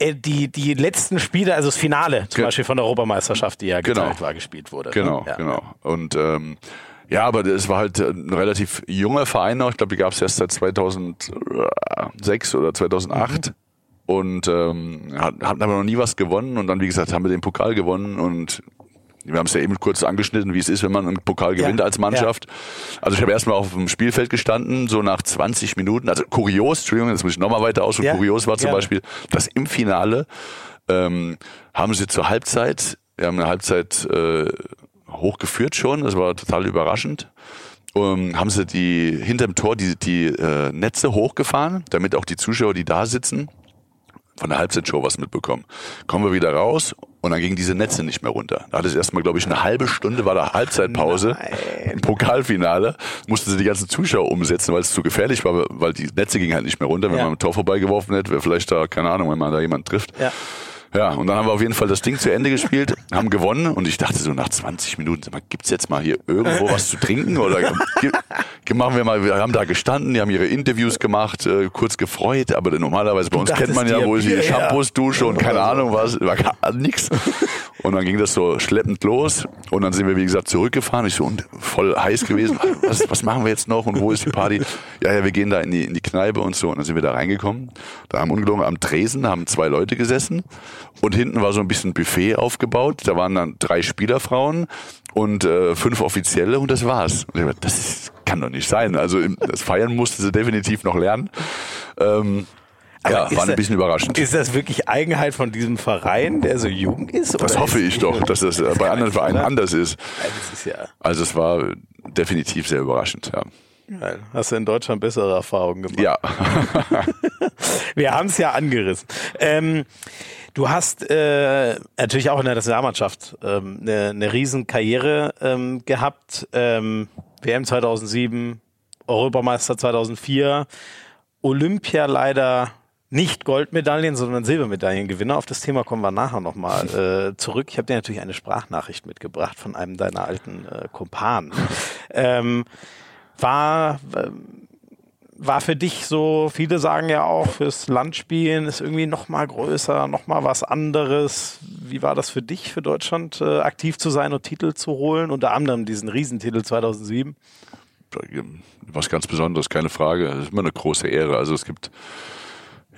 die, die letzten Spiele, also das Finale zum Ge Beispiel von der Europameisterschaft, die ja genau. geteilt war, gespielt wurde. Ne? Genau, ja. genau. Und ähm, ja, aber es war halt ein relativ junger Verein noch. Ich glaube, die gab es erst seit 2006 oder 2008. Mhm. Und ähm, hatten aber noch nie was gewonnen. Und dann, wie gesagt, haben wir den Pokal gewonnen. Und wir haben es ja eben kurz angeschnitten, wie es ist, wenn man einen Pokal gewinnt ja, als Mannschaft. Ja. Also ich habe erstmal auf dem Spielfeld gestanden, so nach 20 Minuten. Also kurios, Entschuldigung, jetzt muss ich nochmal weiter aus. Ja. Kurios war zum Beispiel, dass im Finale ähm, haben sie zur Halbzeit, wir haben eine Halbzeit äh, hochgeführt schon, das war total überraschend. Um, haben sie die hinterm Tor die, die äh, Netze hochgefahren, damit auch die Zuschauer, die da sitzen, von der Halbzeitshow was mitbekommen. Kommen wir wieder raus und dann gingen diese Netze nicht mehr runter. Da hat es erstmal, glaube ich, eine halbe Stunde war da Halbzeitpause Nein. im Pokalfinale. Mussten sie die ganzen Zuschauer umsetzen, weil es zu gefährlich war, weil die Netze gingen halt nicht mehr runter. Wenn ja. man ein Tor vorbeigeworfen hätte, wäre vielleicht da, keine Ahnung, wenn man da jemanden trifft. Ja. Ja, und dann haben wir auf jeden Fall das Ding zu Ende gespielt, haben gewonnen und ich dachte so nach 20 Minuten, sag mal, gibt's jetzt mal hier irgendwo was zu trinken oder machen wir mal, wir haben da gestanden, die haben ihre Interviews gemacht, äh, kurz gefreut, aber normalerweise bei uns kennt man ja wohl die Shampoos, Dusche und keine Ahnung was, war gar nix. Und dann ging das so schleppend los und dann sind wir wie gesagt zurückgefahren, ich so und voll heiß gewesen, was, was machen wir jetzt noch und wo ist die Party? Ja, ja, wir gehen da in die, in die Kneipe und so und dann sind wir da reingekommen. Da haben ungelogen am Tresen haben zwei Leute gesessen und hinten war so ein bisschen Buffet aufgebaut. Da waren dann drei Spielerfrauen und äh, fünf Offizielle und das war's. Und ich dachte, das kann doch nicht sein. Also das Feiern musste sie definitiv noch lernen. Ähm, ja, war ein bisschen überraschend. Ist das wirklich Eigenheit von diesem Verein, der so jung ist? Das hoffe ich doch, dass das, das bei anderen Vereinen anders ist. ist ja also es war definitiv sehr überraschend, ja. Hast du in Deutschland bessere Erfahrungen gemacht? Ja. Wir haben es ja angerissen. Ähm, Du hast äh, natürlich auch in der Nationalmannschaft ähm, eine, eine riesen Karriere ähm, gehabt. Ähm, WM 2007, Europameister 2004, Olympia leider nicht Goldmedaillen, sondern Silbermedaillengewinner. Auf das Thema kommen wir nachher nochmal äh, zurück. Ich habe dir natürlich eine Sprachnachricht mitgebracht von einem deiner alten äh, Kumpanen. Ähm, war ähm, war für dich so, viele sagen ja auch, fürs Landspielen ist irgendwie noch mal größer, noch mal was anderes. Wie war das für dich, für Deutschland äh, aktiv zu sein und Titel zu holen? Unter anderem diesen Riesentitel 2007? Was ganz Besonderes, keine Frage. Das ist immer eine große Ehre. Also es gibt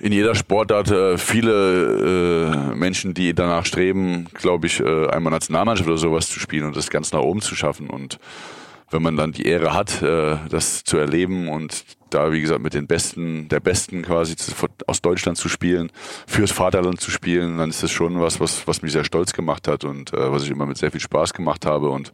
in jeder Sportart äh, viele äh, Menschen, die danach streben, glaube ich, äh, einmal Nationalmannschaft oder sowas zu spielen und das ganz nach oben zu schaffen. Und wenn man dann die Ehre hat, äh, das zu erleben und da, wie gesagt, mit den Besten, der Besten quasi zu, aus Deutschland zu spielen, fürs Vaterland zu spielen, dann ist das schon was, was, was mich sehr stolz gemacht hat und äh, was ich immer mit sehr viel Spaß gemacht habe. Und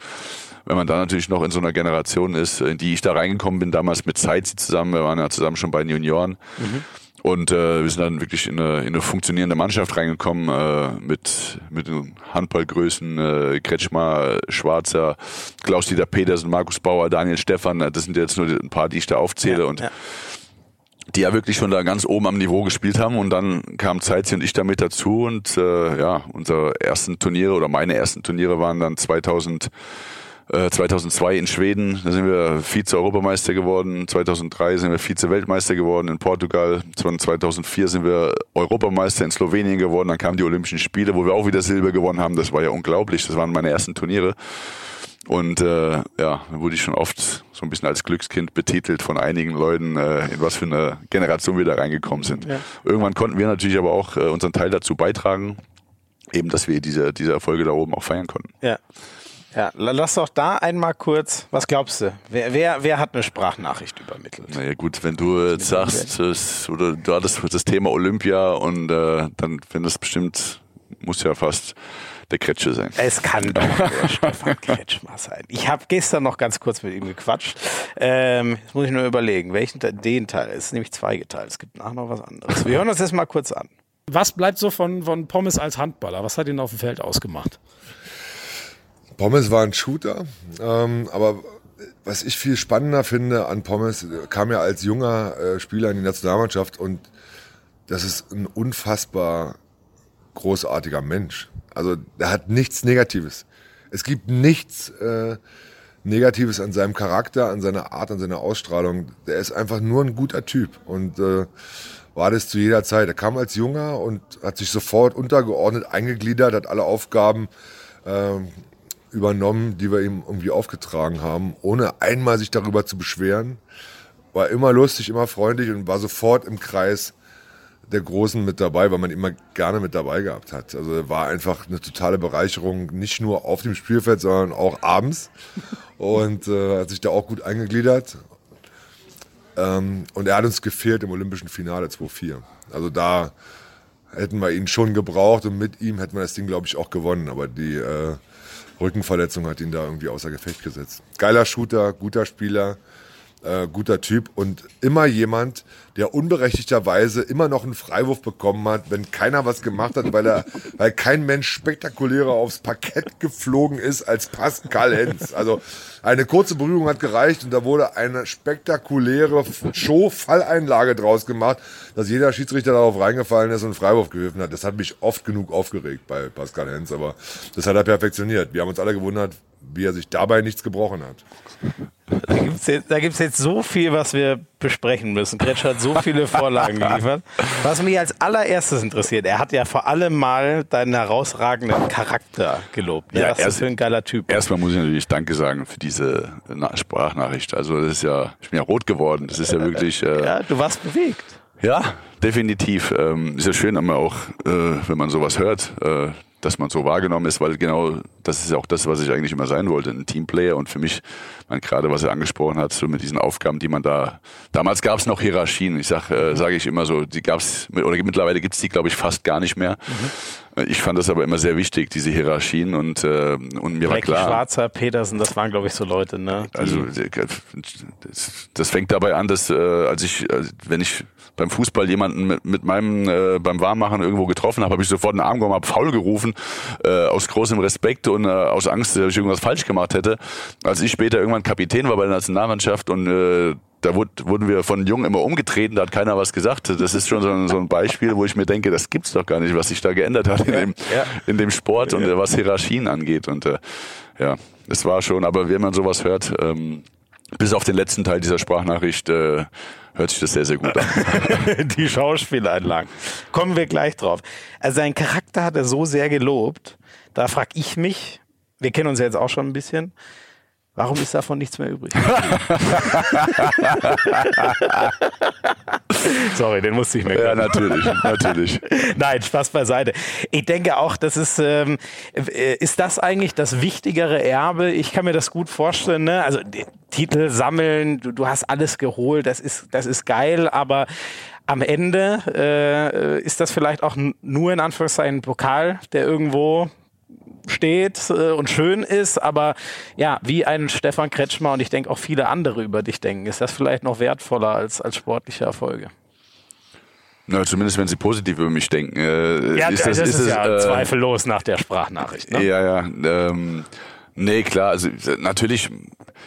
wenn man da natürlich noch in so einer Generation ist, in die ich da reingekommen bin, damals mit Zeitzi zusammen, wir waren ja zusammen schon bei den Junioren, mhm. Und äh, wir sind dann wirklich in eine, in eine funktionierende Mannschaft reingekommen äh, mit, mit den Handballgrößen, äh, Kretschmer, Schwarzer, Klaus-Dieter Petersen, Markus Bauer, Daniel Stefan. Das sind jetzt nur ein paar, die ich da aufzähle. Ja, und ja. die ja wirklich schon da ganz oben am Niveau gespielt haben. Und dann kam Zeitzi und ich damit dazu. Und äh, ja, unsere ersten Turniere oder meine ersten Turniere waren dann 2000 2002 äh, in Schweden, da sind wir Vize-Europameister geworden. 2003 sind wir Vize-Weltmeister geworden in Portugal. 2004 sind wir Europameister in Slowenien geworden. Dann kamen die Olympischen Spiele, wo wir auch wieder Silber gewonnen haben. Das war ja unglaublich. Das waren meine ersten Turniere. Und äh, ja, da wurde ich schon oft so ein bisschen als Glückskind betitelt von einigen Leuten, äh, in was für eine Generation wir da reingekommen sind. Ja. Irgendwann konnten wir natürlich aber auch äh, unseren Teil dazu beitragen, eben, dass wir diese, diese Erfolge da oben auch feiern konnten. Ja. Ja, lass doch da einmal kurz, was glaubst du? Wer, wer, wer hat eine Sprachnachricht übermittelt? Naja gut, wenn du jetzt sagst, es, oder du hattest das Thema Olympia und äh, dann, wenn das bestimmt, muss ja fast der Kretsche sein. Es kann doch der Stefan Kretschmer sein. Ich habe gestern noch ganz kurz mit ihm gequatscht. Ähm, jetzt muss ich nur überlegen, welchen den Teil. Es ist nämlich zweigeteilt. Es gibt nachher noch was anderes. Wir hören uns das mal kurz an. Was bleibt so von, von Pommes als Handballer? Was hat ihn auf dem Feld ausgemacht? Pommes war ein Shooter, ähm, aber was ich viel spannender finde an Pommes, kam ja als junger äh, Spieler in die Nationalmannschaft und das ist ein unfassbar großartiger Mensch. Also er hat nichts Negatives. Es gibt nichts äh, Negatives an seinem Charakter, an seiner Art, an seiner Ausstrahlung. Der ist einfach nur ein guter Typ und äh, war das zu jeder Zeit. Er kam als Junger und hat sich sofort untergeordnet, eingegliedert, hat alle Aufgaben äh, übernommen, die wir ihm irgendwie aufgetragen haben, ohne einmal sich darüber zu beschweren. War immer lustig, immer freundlich und war sofort im Kreis der Großen mit dabei, weil man immer gerne mit dabei gehabt hat. Also war einfach eine totale Bereicherung, nicht nur auf dem Spielfeld, sondern auch abends. Und äh, hat sich da auch gut eingegliedert. Ähm, und er hat uns gefehlt im Olympischen Finale 2-4. Also da hätten wir ihn schon gebraucht und mit ihm hätten wir das Ding, glaube ich, auch gewonnen. Aber die äh, Rückenverletzung hat ihn da irgendwie außer Gefecht gesetzt. Geiler Shooter, guter Spieler, äh, guter Typ und immer jemand, der unberechtigterweise immer noch einen Freiwurf bekommen hat, wenn keiner was gemacht hat, weil er, weil kein Mensch spektakulärer aufs Parkett geflogen ist als Pascal Hens. Also eine kurze Berührung hat gereicht und da wurde eine spektakuläre Show-Falleinlage draus gemacht, dass jeder Schiedsrichter darauf reingefallen ist und einen Freiwurf geholfen hat. Das hat mich oft genug aufgeregt bei Pascal Hens, aber das hat er perfektioniert. Wir haben uns alle gewundert, wie er sich dabei nichts gebrochen hat. Da gibt es jetzt, jetzt, so viel, was wir besprechen müssen. Kretsch hat so viele Vorlagen geliefert. Was mich als allererstes interessiert, er hat ja vor allem mal deinen herausragenden Charakter gelobt. Ja, ja ist für ein geiler Typ. Erstmal muss ich natürlich Danke sagen für diese Sprachnachricht. Also das ist ja, ich bin ja rot geworden. Das ist ja wirklich. Äh, ja, du warst bewegt. Ja, definitiv. Ähm, ist ja schön, aber auch, äh, wenn man sowas hört, äh, dass man so wahrgenommen ist, weil genau das ist ja auch das, was ich eigentlich immer sein wollte, ein Teamplayer und für mich, man gerade was er angesprochen hat, so mit diesen Aufgaben, die man da, damals gab es noch Hierarchien, ich sag, äh, sage ich immer so, die gab's oder mittlerweile gibt's die, glaube ich, fast gar nicht mehr. Mhm. Ich fand das aber immer sehr wichtig, diese Hierarchien und, äh, und mir Recki war klar. Schwarzer, Petersen, das waren, glaube ich, so Leute, ne? Also das, das fängt dabei an, dass äh, als ich, äh, wenn ich beim Fußball jemanden mit, mit meinem äh, beim Warmmachen irgendwo getroffen habe, habe ich sofort einen Arm gehoben, habe faul gerufen, äh, aus großem Respekt und äh, aus Angst, dass ich irgendwas falsch gemacht hätte. Als ich später irgendwann Kapitän war bei der Nationalmannschaft und äh, da wurden wir von Jung immer umgetreten, da hat keiner was gesagt. Das ist schon so ein, so ein, Beispiel, wo ich mir denke, das gibt's doch gar nicht, was sich da geändert hat in dem, ja. in dem Sport und äh, was Hierarchien angeht. Und äh, ja, es war schon, aber wenn man sowas hört, ähm, bis auf den letzten Teil dieser Sprachnachricht äh, hört sich das sehr, sehr gut an. Die Schauspieleinlagen. Kommen wir gleich drauf. Also seinen Charakter hat er so sehr gelobt. Da frage ich mich, wir kennen uns ja jetzt auch schon ein bisschen, Warum ist davon nichts mehr übrig? Sorry, den musste ich mir. Ja, natürlich, natürlich. Nein, Spaß beiseite. Ich denke auch, das ist, ähm, äh, ist das eigentlich das wichtigere Erbe? Ich kann mir das gut vorstellen. Ne? Also Titel sammeln, du, du hast alles geholt, das ist, das ist geil, aber am Ende äh, ist das vielleicht auch nur in Anführungszeichen ein Pokal, der irgendwo steht äh, und schön ist, aber ja, wie ein Stefan Kretschmer und ich denke auch viele andere über dich denken, ist das vielleicht noch wertvoller als, als sportliche Erfolge. Na, zumindest wenn sie positiv über mich denken. Äh, ja, ist das, das ist, ist ja äh, zweifellos nach der Sprachnachricht. Ne? Ja, ja. Ähm, nee, klar, also natürlich,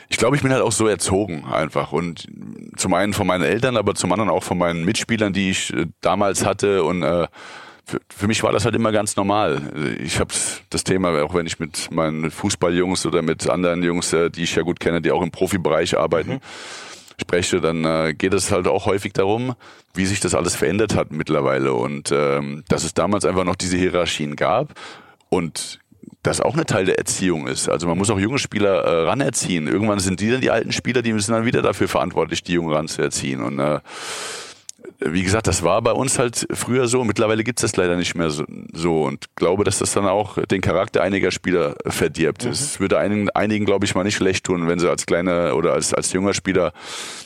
ich glaube, ich bin halt auch so erzogen einfach. Und zum einen von meinen Eltern, aber zum anderen auch von meinen Mitspielern, die ich äh, damals hatte und äh, für, für mich war das halt immer ganz normal. Ich habe das Thema, auch wenn ich mit meinen Fußballjungs oder mit anderen Jungs, äh, die ich ja gut kenne, die auch im Profibereich arbeiten, mhm. spreche, dann äh, geht es halt auch häufig darum, wie sich das alles verändert hat mittlerweile und ähm, dass es damals einfach noch diese Hierarchien gab und das auch eine Teil der Erziehung ist. Also man muss auch junge Spieler äh, ranerziehen. Irgendwann sind die dann die alten Spieler, die müssen dann wieder dafür verantwortlich, die Jungen ranzuerziehen. Und äh, wie gesagt, das war bei uns halt früher so. Mittlerweile gibt es das leider nicht mehr so, so und glaube, dass das dann auch den Charakter einiger Spieler verdirbt. Es würde einigen, einigen glaube ich, mal nicht schlecht tun, wenn sie als kleiner oder als, als junger Spieler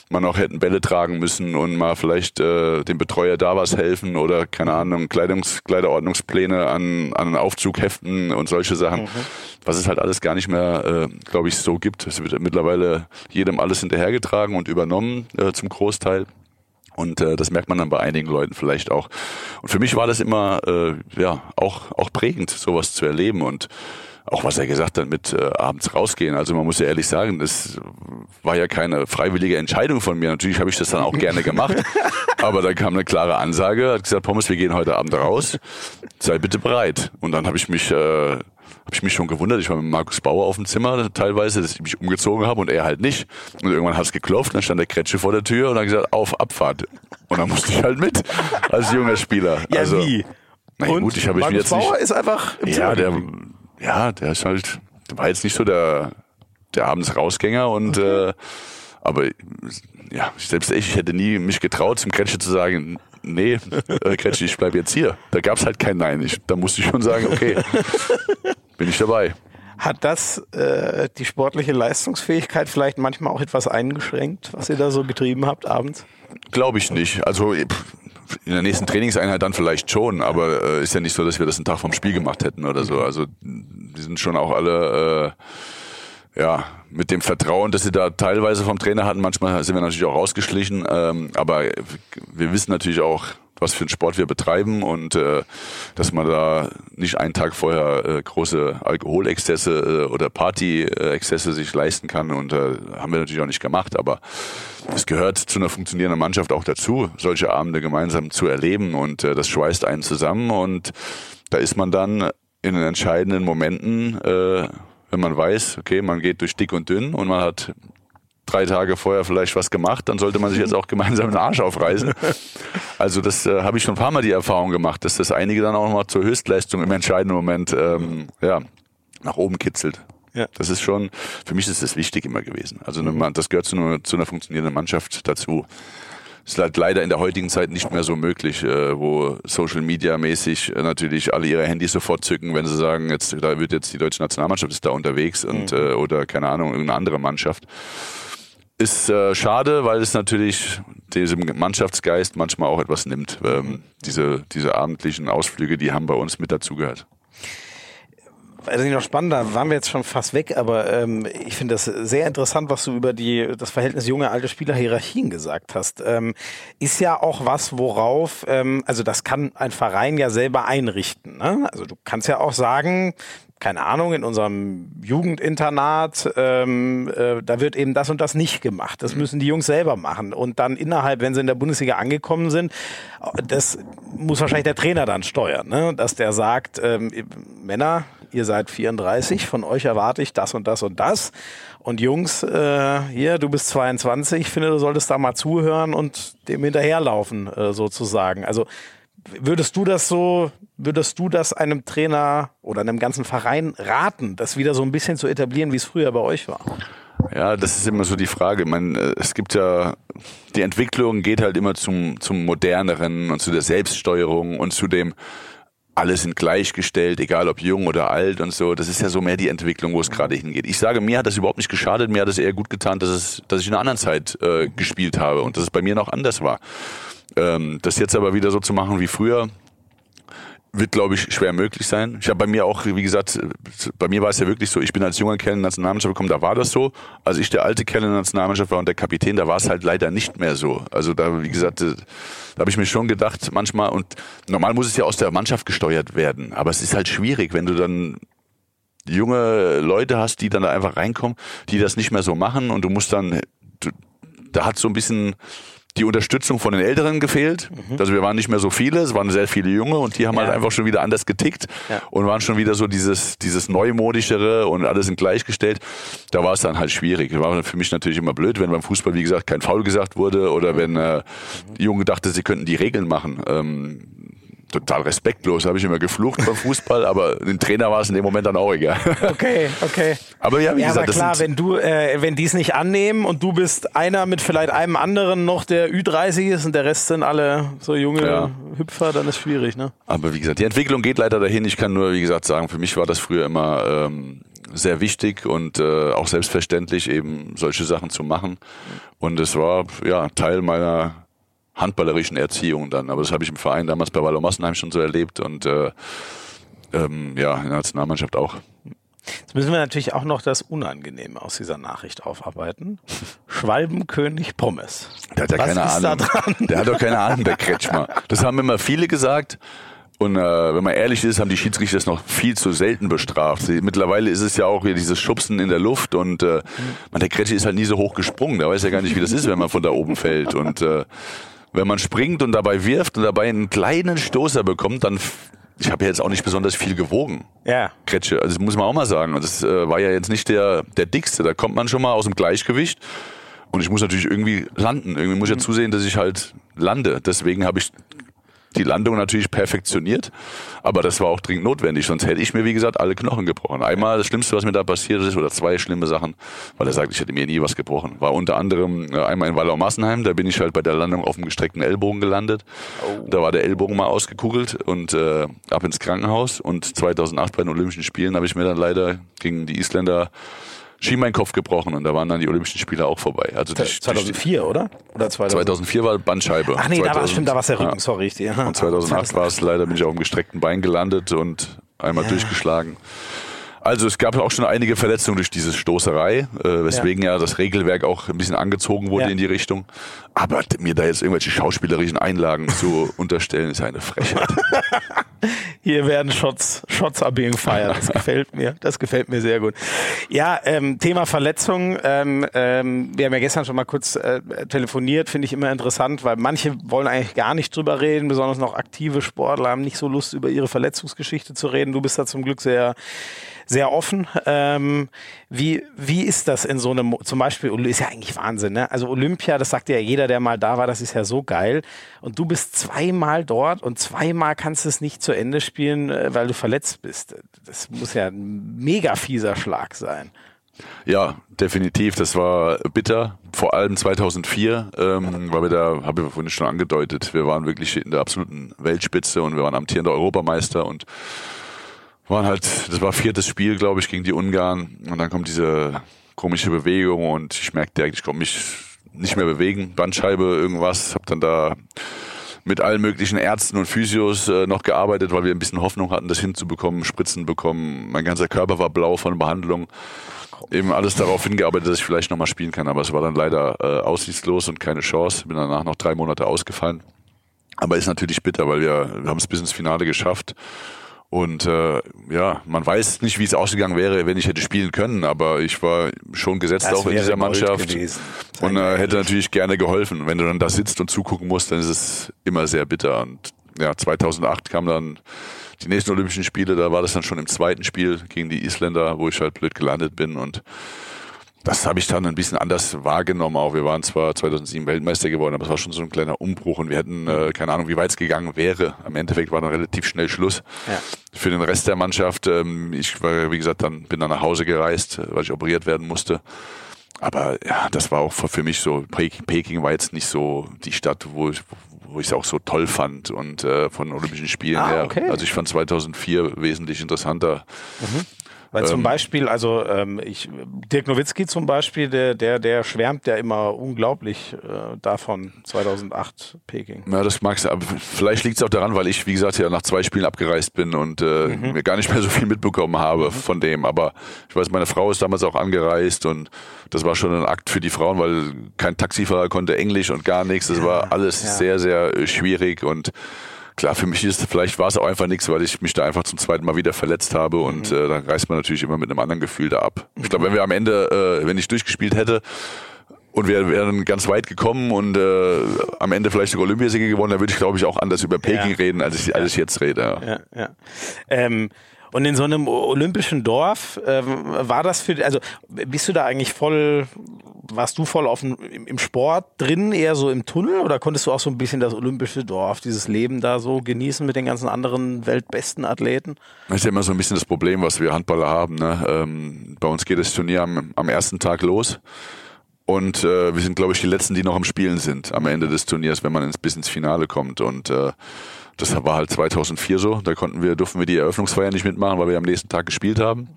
man auch hätten Bälle tragen müssen und mal vielleicht äh, dem Betreuer da was helfen oder keine Ahnung, Kleidungs, Kleiderordnungspläne an, an einen Aufzug heften und solche Sachen. Was es halt alles gar nicht mehr, äh, glaube ich, so gibt. Es wird mittlerweile jedem alles hinterhergetragen und übernommen äh, zum Großteil. Und äh, das merkt man dann bei einigen Leuten vielleicht auch. Und für mich war das immer äh, ja auch auch prägend, sowas zu erleben und auch was er gesagt hat mit äh, abends rausgehen. Also man muss ja ehrlich sagen, das war ja keine freiwillige Entscheidung von mir. Natürlich habe ich das dann auch gerne gemacht, aber da kam eine klare Ansage, hat gesagt, Pommes, wir gehen heute Abend raus, sei bitte bereit. Und dann habe ich mich äh, habe ich mich schon gewundert. Ich war mit Markus Bauer auf dem Zimmer teilweise, dass ich mich umgezogen habe und er halt nicht. Und irgendwann hat es geklopft, dann stand der Kretsche vor der Tür und hat gesagt, auf, Abfahrt. Und dann musste ich halt mit als junger Spieler. Ja, also, wie? Na Und gut, ich habe ich mir Markus jetzt nicht, Bauer ist einfach im ja, Zimmer der, geblieben. ja, der ist halt, der war jetzt nicht so der, der abends Rausgänger und äh, aber ja, selbst ich, ich hätte nie mich getraut, zum Kretsche zu sagen, nee, äh, Kretsche, ich bleib jetzt hier. Da gab's halt kein Nein. Ich, da musste ich schon sagen, okay, bin ich dabei. Hat das äh, die sportliche Leistungsfähigkeit vielleicht manchmal auch etwas eingeschränkt, was ihr da so getrieben habt abends? Glaube ich nicht. Also in der nächsten Trainingseinheit dann vielleicht schon, aber äh, ist ja nicht so, dass wir das einen Tag vom Spiel gemacht hätten oder so. Also die sind schon auch alle äh, ja mit dem Vertrauen, dass sie da teilweise vom Trainer hatten. Manchmal sind wir natürlich auch rausgeschlichen, ähm, aber wir wissen natürlich auch, was für einen Sport wir betreiben und äh, dass man da nicht einen Tag vorher äh, große Alkoholexzesse äh, oder Partyexzesse sich leisten kann und äh, haben wir natürlich auch nicht gemacht, aber es gehört zu einer funktionierenden Mannschaft auch dazu, solche Abende gemeinsam zu erleben und äh, das schweißt einen zusammen und da ist man dann in den entscheidenden Momenten, äh, wenn man weiß, okay, man geht durch dick und dünn und man hat drei Tage vorher vielleicht was gemacht, dann sollte man sich jetzt auch gemeinsam den Arsch aufreißen. Also das äh, habe ich schon ein paar Mal die Erfahrung gemacht, dass das einige dann auch mal zur Höchstleistung im entscheidenden Moment ähm, ja, nach oben kitzelt. Ja. Das ist schon, für mich ist das wichtig immer gewesen. Also eine, Man- das gehört zu einer, zu einer funktionierenden Mannschaft dazu. Ist halt leider in der heutigen Zeit nicht mehr so möglich, äh, wo Social Media mäßig äh, natürlich alle ihre Handys sofort zücken, wenn sie sagen, jetzt da wird jetzt die deutsche Nationalmannschaft ist da unterwegs und äh, oder keine Ahnung irgendeine andere Mannschaft. Ist äh, schade, weil es natürlich diesem Mannschaftsgeist manchmal auch etwas nimmt. Ähm, diese, diese abendlichen Ausflüge, die haben bei uns mit dazugehört. Also noch spannender, waren wir jetzt schon fast weg, aber ähm, ich finde das sehr interessant, was du über die das Verhältnis junge alte Spieler Hierarchien gesagt hast. Ähm, ist ja auch was, worauf, ähm, also das kann ein Verein ja selber einrichten. Ne? Also du kannst ja auch sagen, keine Ahnung, in unserem Jugendinternat, ähm, äh, da wird eben das und das nicht gemacht. Das müssen die Jungs selber machen. Und dann innerhalb, wenn sie in der Bundesliga angekommen sind, das muss wahrscheinlich der Trainer dann steuern, ne? dass der sagt, ähm, Männer, ihr seid 34, von euch erwarte ich das und das und das. Und Jungs, äh, hier, du bist 22, ich finde, du solltest da mal zuhören und dem hinterherlaufen, äh, sozusagen. Also würdest du das so, würdest du das einem Trainer oder einem ganzen Verein raten, das wieder so ein bisschen zu etablieren, wie es früher bei euch war? Ja, das ist immer so die Frage. Man, äh, es gibt ja, die Entwicklung geht halt immer zum, zum moderneren und zu der Selbststeuerung und zu dem, alle sind gleichgestellt, egal ob jung oder alt und so. Das ist ja so mehr die Entwicklung, wo es gerade hingeht. Ich sage, mir hat das überhaupt nicht geschadet, mir hat es eher gut getan, dass, es, dass ich in einer anderen Zeit äh, gespielt habe und dass es bei mir noch anders war. Ähm, das jetzt aber wieder so zu machen wie früher, wird, glaube ich, schwer möglich sein. Ich habe bei mir auch, wie gesagt, bei mir war es ja wirklich so, ich bin als junger Kerl in die Nationalmannschaft gekommen, da war das so. Als ich der alte Kerl in der Nationalmannschaft war und der Kapitän, da war es halt leider nicht mehr so. Also da, wie gesagt, äh, da habe ich mir schon gedacht, manchmal, und normal muss es ja aus der Mannschaft gesteuert werden, aber es ist halt schwierig, wenn du dann junge Leute hast, die dann da einfach reinkommen, die das nicht mehr so machen und du musst dann, du, da hat so ein bisschen die Unterstützung von den Älteren gefehlt. Also wir waren nicht mehr so viele, es waren sehr viele Junge und die haben Ja. halt einfach schon wieder anders getickt Ja. und waren schon wieder so dieses, dieses Neumodischere und alle sind gleichgestellt. Da war es dann halt schwierig. War für mich natürlich immer blöd, wenn beim Fußball, wie gesagt, kein Foul gesagt wurde oder wenn äh, die Junge dachte, sie könnten die Regeln machen. Ähm, total respektlos, habe ich immer geflucht beim Fußball, aber dem Trainer war es in dem Moment dann auch egal. Okay, okay. Aber ja, wie Ja, gesagt, aber klar, wenn du, äh, wenn die es nicht annehmen und du bist einer mit vielleicht einem anderen noch, der Ü30 ist und der Rest sind alle so junge Ja. Hüpfer, dann ist schwierig, ne? Aber wie gesagt, die Entwicklung geht leider dahin. Ich kann nur, wie gesagt, sagen, für mich war das früher immer ähm, sehr wichtig und äh, auch selbstverständlich, eben solche Sachen zu machen. Und es war ja Teil meiner handballerischen Erziehung dann. Aber das habe ich im Verein damals bei Wallo Massenheim schon so erlebt und äh, ähm, ja, in der Nationalmannschaft auch. Jetzt müssen wir natürlich auch noch das Unangenehme aus dieser Nachricht aufarbeiten. Schwalbenkönig Pommes. Der hat ja Was keine ist da Ahnung. dran? Der hat doch keine Ahnung, der Kretschmer. Das haben immer viele gesagt. Und äh, wenn man ehrlich ist, haben die Schiedsrichter das noch viel zu selten bestraft. Sie, mittlerweile ist es ja auch hier dieses Schubsen in der Luft und äh, man, der Kretsche ist halt nie so hoch gesprungen. Der weiß ja gar nicht, wie das ist, wenn man von da oben fällt. Und äh, wenn man springt und dabei wirft und dabei einen kleinen Stoßer bekommt, dann ich habe ja jetzt auch nicht besonders viel gewogen. Ja. Kretsche. Also das muss man auch mal sagen. Das äh, war ja jetzt nicht der, der dickste. Da kommt man schon mal aus dem Gleichgewicht. Und ich muss natürlich irgendwie landen. Irgendwie muss ich ja zusehen, dass ich halt lande. Deswegen habe ich die Landung natürlich perfektioniert. Aber das war auch dringend notwendig. Sonst hätte ich mir, wie gesagt, alle Knochen gebrochen. Einmal das Schlimmste, was mir da passiert ist, oder zwei schlimme Sachen, weil er sagt, ich hätte mir nie was gebrochen. War unter anderem äh, einmal in Wallau-Massenheim. Da bin ich halt bei der Landung auf dem gestreckten Ellbogen gelandet. Da war der Ellbogen mal ausgekugelt und äh, ab ins Krankenhaus. Und 2008 bei den Olympischen Spielen habe ich mir dann leider gegen die Isländer Schienbeinkopf gebrochen und da waren dann die Olympischen Spiele auch vorbei. Also die, 2004, oder? Oder 2000? 2004 war Bandscheibe. Ach nee, da war 2000 stimmt, da war es der Rücken, ja. sorry. Die, Und 2008 war es leider, bin ich auf dem gestreckten Bein gelandet und einmal durchgeschlagen. Also es gab auch schon einige Verletzungen durch diese Stoßerei, äh, weswegen ja. das Regelwerk auch ein bisschen angezogen wurde Ja. in die Richtung. Aber mir da jetzt irgendwelche schauspielerischen Einlagen zu unterstellen, ist eine Frechheit. Hier werden Shots, Shots are being fired. Das gefällt mir. Das gefällt mir sehr gut. Ja, ähm, Thema Verletzung. Ähm, ähm, wir haben ja gestern schon mal kurz äh, telefoniert. Finde ich immer interessant, weil manche wollen eigentlich gar nicht drüber reden. Besonders noch aktive Sportler haben nicht so Lust, über ihre Verletzungsgeschichte zu reden. Du bist da zum Glück sehr sehr offen. Ähm, wie, wie ist das in so einem, zum Beispiel, ist ja eigentlich Wahnsinn, ne? Also Olympia, das sagt ja jeder, der mal da war, das ist ja so geil. Und du bist zweimal dort und zweimal kannst du es nicht zu Ende spielen, äh, weil du verletzt bist. Das muss ja ein mega fieser Schlag sein. Ja, definitiv. Das war bitter. Vor allem 2004, ähm, weil wir da, habe ich vorhin schon angedeutet, wir waren wirklich in der absoluten Weltspitze und wir waren amtierender Europameister und waren halt, das war viertes Spiel, glaube ich, gegen die Ungarn und dann kommt diese komische Bewegung und ich merkte direkt, ich konnte mich nicht mehr bewegen, Bandscheibe, irgendwas, habe dann da mit allen möglichen Ärzten und Physios äh, noch gearbeitet, weil wir ein bisschen Hoffnung hatten, das hinzubekommen, Spritzen bekommen. Mein ganzer Körper war blau von Behandlung. Eben alles darauf hingearbeitet, dass ich vielleicht nochmal spielen kann, aber es war dann leider äh, aussichtslos und keine Chance. Bin danach noch drei Monate ausgefallen. Aber ist natürlich bitter, weil wir, wir haben es bis ins Finale geschafft. Und äh, ja, man weiß nicht, wie es ausgegangen wäre, wenn ich hätte spielen können, aber ich war schon gesetzt Das auch in dieser Mannschaft und äh, hätte natürlich gerne geholfen. Wenn du dann da sitzt und zugucken musst, dann ist es immer sehr bitter. Und ja, 2008 kamen dann die nächsten Olympischen Spiele, da war das dann schon im zweiten Spiel gegen die Isländer, wo ich halt blöd gelandet bin und das habe ich dann ein bisschen anders wahrgenommen auch. Wir waren zwar 2007 Weltmeister geworden, aber es war schon so ein kleiner Umbruch und wir hätten äh, keine Ahnung, wie weit es gegangen wäre. Am Endeffekt war dann relativ schnell Schluss. Ja. Für den Rest der Mannschaft, ähm, ich war, wie gesagt, dann bin dann nach Hause gereist, äh, weil ich operiert werden musste. Aber ja, das war auch für mich so, Peking, war jetzt nicht so die Stadt, wo ich wo ich es auch so toll fand und äh, von Olympischen Spielen Ah, her. okay. Also ich fand 2004 wesentlich interessanter. Weil zum Ähm. Beispiel, also ähm, ich, Dirk Nowitzki zum Beispiel, der, der, der schwärmt ja immer unglaublich äh, davon, 2008 Peking. Ja, das mag's, aber vielleicht liegt es auch daran, weil ich, wie gesagt, ja nach zwei Spielen abgereist bin und äh, Mhm. mir gar nicht mehr so viel mitbekommen habe von dem. Aber ich weiß, meine Frau ist damals auch angereist und das war schon ein Akt für die Frauen, weil kein Taxifahrer konnte Englisch und gar nichts. Das war alles ja. sehr, sehr schwierig und Klar, für mich ist, vielleicht war es auch einfach nichts, weil ich mich da einfach zum zweiten Mal wieder verletzt habe und Mhm. äh, dann reist man natürlich immer mit einem anderen Gefühl da ab. Ich glaube, wenn wir am Ende, äh, wenn ich durchgespielt hätte, und wir wären ganz weit gekommen und äh, am Ende vielleicht sogar Olympiasieger gewonnen, dann würde ich, glaube ich, auch anders über Peking Ja. reden, als ich, als ich jetzt rede. Ja. Ja, ja. Ähm, Und in so einem olympischen Dorf ähm, war das für, also bist du da eigentlich voll, warst du voll auf dem, im Sport drin, eher so im Tunnel oder konntest du auch so ein bisschen das olympische Dorf, dieses Leben da so genießen mit den ganzen anderen weltbesten Athleten? Das ist ja immer so ein bisschen das Problem, was wir Handballer haben. Ne? Ähm, bei uns geht das Turnier am, am ersten Tag los. Und äh, wir sind, glaube ich, die Letzten, die noch am Spielen sind am Ende des Turniers, wenn man ins, bis ins Finale kommt. Und äh, das war halt 2004 so. Da konnten wir, durften wir die Eröffnungsfeier nicht mitmachen, weil wir am nächsten Tag gespielt haben.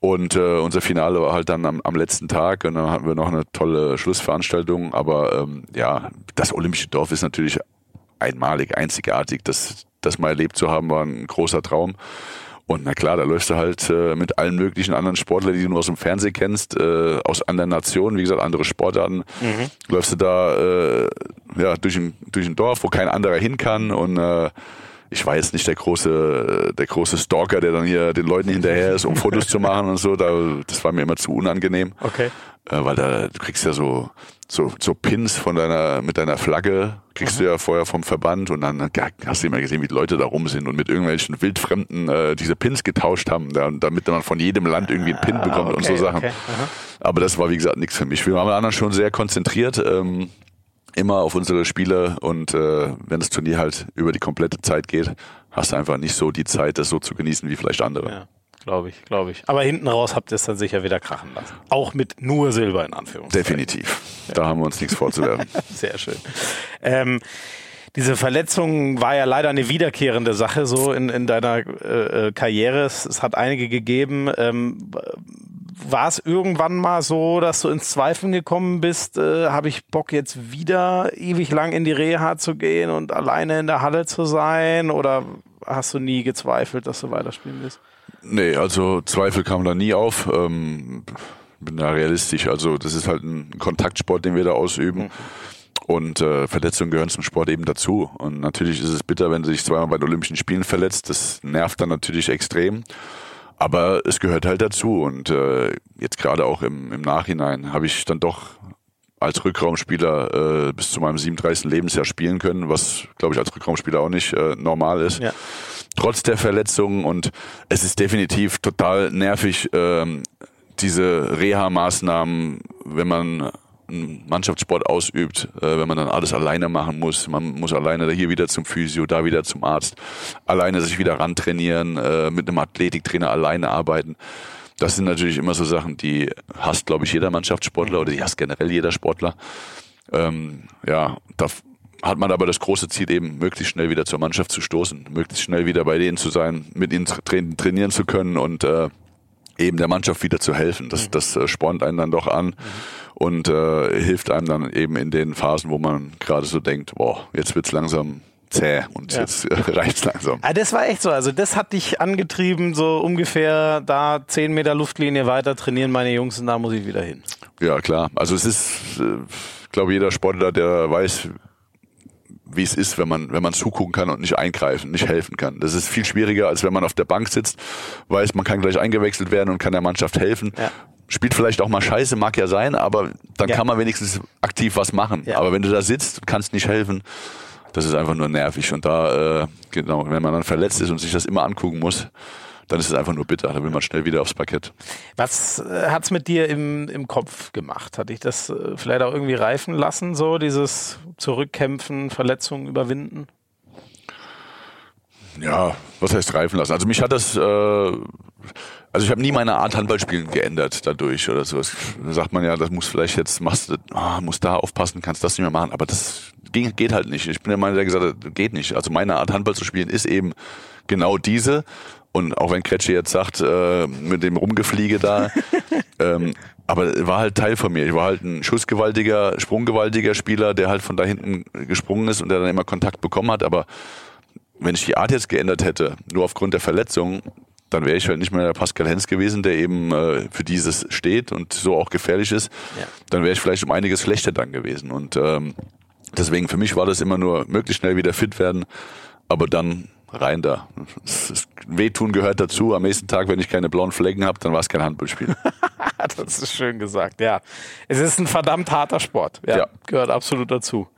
Und äh, unser Finale war halt dann am, am letzten Tag und dann hatten wir noch eine tolle Schlussveranstaltung. Aber ähm, ja, das Olympische Dorf ist natürlich einmalig, einzigartig. Das, das mal erlebt zu haben, war ein großer Traum. Und na klar, da läufst du halt äh, mit allen möglichen anderen Sportlern, die du nur aus dem Fernsehen kennst, äh, aus anderen Nationen, wie gesagt, andere Sportarten. Mhm. Läufst du da äh, ja, durch, ein, durch ein Dorf, wo kein anderer hin kann und äh, ich war jetzt nicht der große, der große Stalker, der dann hier den Leuten hinterher ist, um Fotos zu machen und so. Da, das war mir immer zu unangenehm. Okay. Äh, weil da, du kriegst ja so, so, so Pins von deiner, mit deiner Flagge, kriegst mhm. du ja vorher vom Verband und dann hast du immer gesehen, wie die Leute da rum sind und mit irgendwelchen Wildfremden äh, diese Pins getauscht haben, da, damit man von jedem Land irgendwie einen Pin ah, bekommt okay, und so Sachen. Okay. Aber das war, wie gesagt, nichts für mich. Wir waren anderen schon sehr konzentriert. Ähm, immer auf unsere Spiele und äh, wenn das Turnier halt über die komplette Zeit geht, hast du einfach nicht so die Zeit, das so zu genießen wie vielleicht andere. Ja, glaube ich, glaube ich. Aber hinten raus habt ihr es dann sicher wieder krachen lassen. Auch mit nur Silber in Anführungszeichen. Definitiv. Ja. Da haben wir uns nichts vorzuwerfen. Sehr schön. Ähm, diese Verletzung war ja leider eine wiederkehrende Sache so in, in deiner äh, äh Karriere. Es, es, hat einige gegeben. Ähm, war es irgendwann mal so, dass du ins Zweifeln gekommen bist, äh, habe ich Bock jetzt wieder ewig lang in die Reha zu gehen und alleine in der Halle zu sein? Oder hast du nie gezweifelt, dass du weiterspielen willst? Nee, also Zweifel kamen da nie auf. Ähm, bin da realistisch. Also das ist halt ein Kontaktsport, den wir da ausüben. Mhm. Und äh, Verletzungen gehören zum Sport eben dazu. Und natürlich ist es bitter, wenn du dich zweimal bei den Olympischen Spielen verletzt. Das nervt dann natürlich extrem. Aber es gehört halt dazu und äh, jetzt gerade auch im, im Nachhinein habe ich dann doch als Rückraumspieler äh, bis zu meinem 37. Lebensjahr spielen können, was glaube ich als Rückraumspieler auch nicht äh, normal ist. Ja. Trotz der Verletzungen und es ist definitiv total nervig, ähm, diese Reha-Maßnahmen, wenn man einen Mannschaftssport ausübt, äh, wenn man dann alles alleine machen muss. Man muss alleine hier wieder zum Physio, da wieder zum Arzt, alleine sich wieder rantrainieren, äh, mit einem Athletiktrainer alleine arbeiten. Das sind natürlich immer so Sachen, die hasst, glaube ich, jeder Mannschaftssportler oder die hasst generell jeder Sportler. Ähm, ja, da hat man aber das große Ziel eben, möglichst schnell wieder zur Mannschaft zu stoßen, möglichst schnell wieder bei denen zu sein, mit ihnen trainieren zu können und äh, eben der Mannschaft wieder zu helfen. Das, mhm. das äh, spornt einen dann doch an mhm. und äh, hilft einem dann eben in den Phasen, wo man gerade so denkt, boah, jetzt wird's langsam zäh und ja. jetzt äh, reicht's langsam. Ah, das war echt so. Also das hat dich angetrieben, so ungefähr da zehn Meter Luftlinie weiter trainieren meine Jungs und da muss ich wieder hin. Ja, klar. Also es ist, äh, ich glaube, jeder Sportler, der weiß, wie es ist, wenn man, wenn man zugucken kann und nicht eingreifen, nicht helfen kann. Das ist viel schwieriger, als wenn man auf der Bank sitzt, weiß, man kann gleich eingewechselt werden und kann der Mannschaft helfen. Ja. Spielt vielleicht auch mal scheiße, mag ja sein, aber dann ja. kann man wenigstens aktiv was machen. Ja. Aber wenn du da sitzt und kannst nicht helfen, das ist einfach nur nervig. Und da, äh, genau, wenn man dann verletzt ist und sich das immer angucken muss, dann ist es einfach nur bitter. Dann will man schnell wieder aufs Parkett. Was äh, hat es mit dir im, im Kopf gemacht? Hat dich das äh, vielleicht auch irgendwie reifen lassen, so dieses Zurückkämpfen, Verletzungen überwinden? Ja, was heißt reifen lassen? Also mich hat das, äh, also ich habe nie meine Art Handballspielen geändert dadurch oder so. Da sagt man ja, das muss vielleicht jetzt, machst du, oh, musst da aufpassen, kannst das nicht mehr machen, aber das ging, geht halt nicht. Ich bin der Meinung, der gesagt hat, geht nicht. Also meine Art Handball zu spielen ist eben genau diese und auch wenn Kretsche jetzt sagt, äh, mit dem Rumgefliege da, ähm, aber war halt Teil von mir. Ich war halt ein schussgewaltiger, sprunggewaltiger Spieler, der halt von da hinten gesprungen ist und der dann immer Kontakt bekommen hat. Aber wenn ich die Art jetzt geändert hätte, nur aufgrund der Verletzung, dann wäre ich halt nicht mehr der Pascal Hens gewesen, der eben äh, für dieses steht und so auch gefährlich ist. Ja. Dann wäre ich vielleicht um einiges schlechter dann gewesen. Und ähm, deswegen für mich war das immer nur möglichst schnell wieder fit werden, aber dann rein da. Wehtun gehört dazu. Am nächsten Tag, wenn ich keine blauen Flecken habe, dann war es kein Handballspiel. das ist schön gesagt, ja. Es ist ein verdammt harter Sport. Ja, Ja. gehört absolut dazu.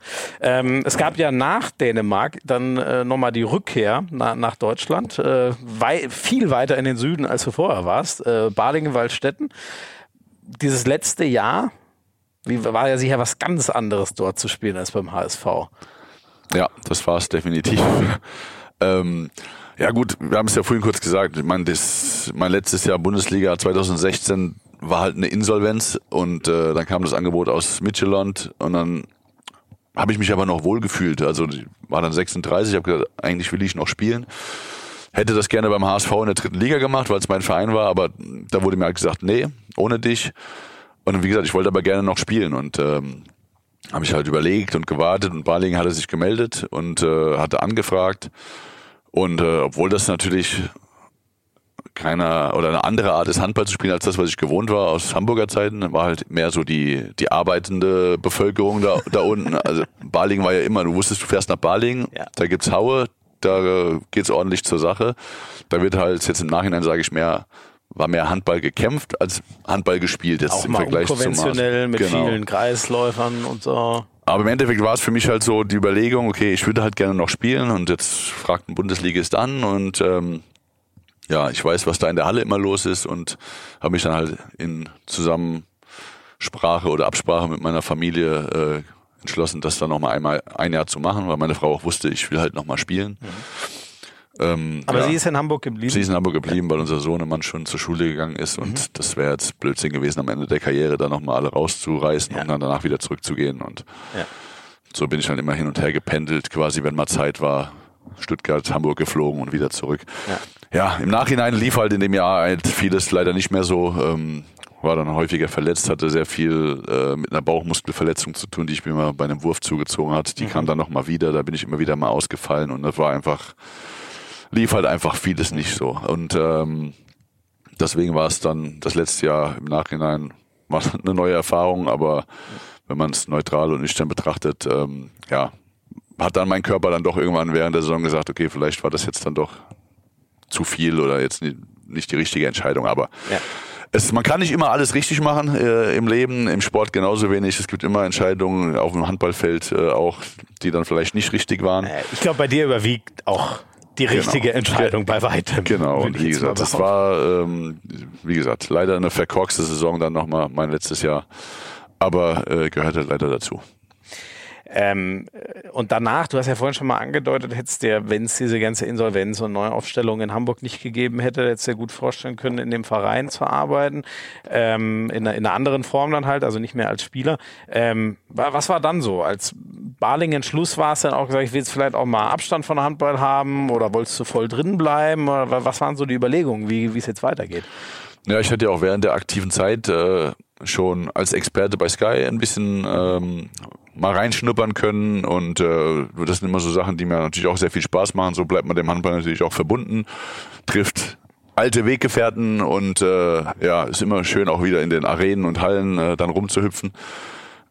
Ähm, es gab ja nach Dänemark dann äh, nochmal die Rückkehr na, nach Deutschland, äh, wei viel weiter in den Süden, als du vorher warst. Äh, Balingen-Waldstätten. Dieses letzte Jahr, wie, war ja sicher was ganz anderes dort zu spielen als beim HSV. Ja, das war es definitiv. Ähm, ja gut, wir haben es ja vorhin kurz gesagt. Ich meine, das, mein letztes Jahr Bundesliga 2016 war halt eine Insolvenz und äh, dann kam das Angebot aus Midtjylland und dann habe ich mich aber noch wohl gefühlt. Also war dann 36, habe gesagt, eigentlich will ich noch spielen. Hätte das gerne beim HSV in der dritten Liga gemacht, weil es mein Verein war, aber da wurde mir halt gesagt, nee, ohne dich. Und wie gesagt, ich wollte aber gerne noch spielen und ähm, habe ich halt überlegt und gewartet und Barling hatte sich gemeldet und äh, hatte angefragt. Und äh, obwohl das natürlich keiner oder eine andere Art ist, Handball zu spielen als das, was ich gewohnt war aus Hamburger Zeiten, war halt mehr so die, die arbeitende Bevölkerung da, da unten. Also Balingen war ja immer, du wusstest, du fährst nach Balingen, Ja. da gibt's Haue, da äh, geht's ordentlich zur Sache. Da wird halt jetzt im Nachhinein, sage ich mehr, war mehr Handball gekämpft als Handball gespielt jetzt Auch im mal Vergleich zum unkonventionell mit Genau. vielen Kreisläufern und so. Aber im Endeffekt war es für mich halt so die Überlegung, okay, ich würde halt gerne noch spielen und jetzt fragt ein Bundesligist an und ähm, ja, ich weiß, was da in der Halle immer los ist und habe mich dann halt in Zusammensprache oder Absprache mit meiner Familie äh, entschlossen, das dann nochmal einmal ein Jahr zu machen, weil meine Frau auch wusste, ich will halt nochmal spielen. Ähm, Aber ja. sie ist in Hamburg geblieben. Sie ist in Hamburg geblieben, weil unser Sohnemann schon zur Schule gegangen ist und das wäre jetzt Blödsinn gewesen, am Ende der Karriere da nochmal alle rauszureißen Ja. und dann danach wieder zurückzugehen. Und Ja. so bin ich dann immer hin und her gependelt, quasi, wenn mal Zeit war. Stuttgart, Hamburg geflogen und wieder zurück. Ja. im Nachhinein lief halt in dem Jahr halt vieles leider nicht mehr so. Ähm, war dann häufiger verletzt, hatte sehr viel äh, mit einer Bauchmuskelverletzung zu tun, die ich mir mal bei einem Wurf zugezogen hat. Die kam dann nochmal wieder, da bin ich immer wieder mal ausgefallen und das war einfach, lief halt einfach vieles nicht so. Und ähm, deswegen war es dann das letzte Jahr im Nachhinein war eine neue Erfahrung, aber wenn man es neutral und nüchtern betrachtet, ähm, ja, hat dann mein Körper dann doch irgendwann während der Saison gesagt, okay, vielleicht war das jetzt dann doch zu viel oder jetzt nicht, nicht die richtige Entscheidung, aber Ja. es, man kann nicht immer alles richtig machen äh, im Leben, im Sport genauso wenig. Es gibt immer Entscheidungen auf dem Handballfeld äh, auch, die dann vielleicht nicht richtig waren. Äh, Ich glaube, bei dir überwiegt auch die richtige Genau. Entscheidung bei weitem. Genau, und wie gesagt, das war, ähm, wie gesagt, leider eine verkorkste Saison dann nochmal mein letztes Jahr. Aber äh, gehört halt leider dazu. Ähm, äh, und danach, du hast ja vorhin schon mal angedeutet, hättest dir, wenn es diese ganze Insolvenz und Neuaufstellung in Hamburg nicht gegeben hätte, hättest du dir gut vorstellen können, in dem Verein zu arbeiten. Ähm, in, einer, in einer anderen Form dann halt, also nicht mehr als Spieler. Ähm, wa- was war dann so? Als Balingen Schluss war es dann auch gesagt, ich will jetzt vielleicht auch mal Abstand von Handball haben oder wolltest du voll drin bleiben? Oder wa- was waren so die Überlegungen, wie wie es jetzt weitergeht? Ja, ich hatte ja auch während der aktiven Zeit äh, schon als Experte bei Sky ein bisschen ähm, mal reinschnuppern können und äh, das sind immer so Sachen, die mir natürlich auch sehr viel Spaß machen. So bleibt man dem Handball natürlich auch verbunden, trifft alte Weggefährten und äh, ja, ist immer schön auch wieder in den Arenen und Hallen äh, dann rumzuhüpfen.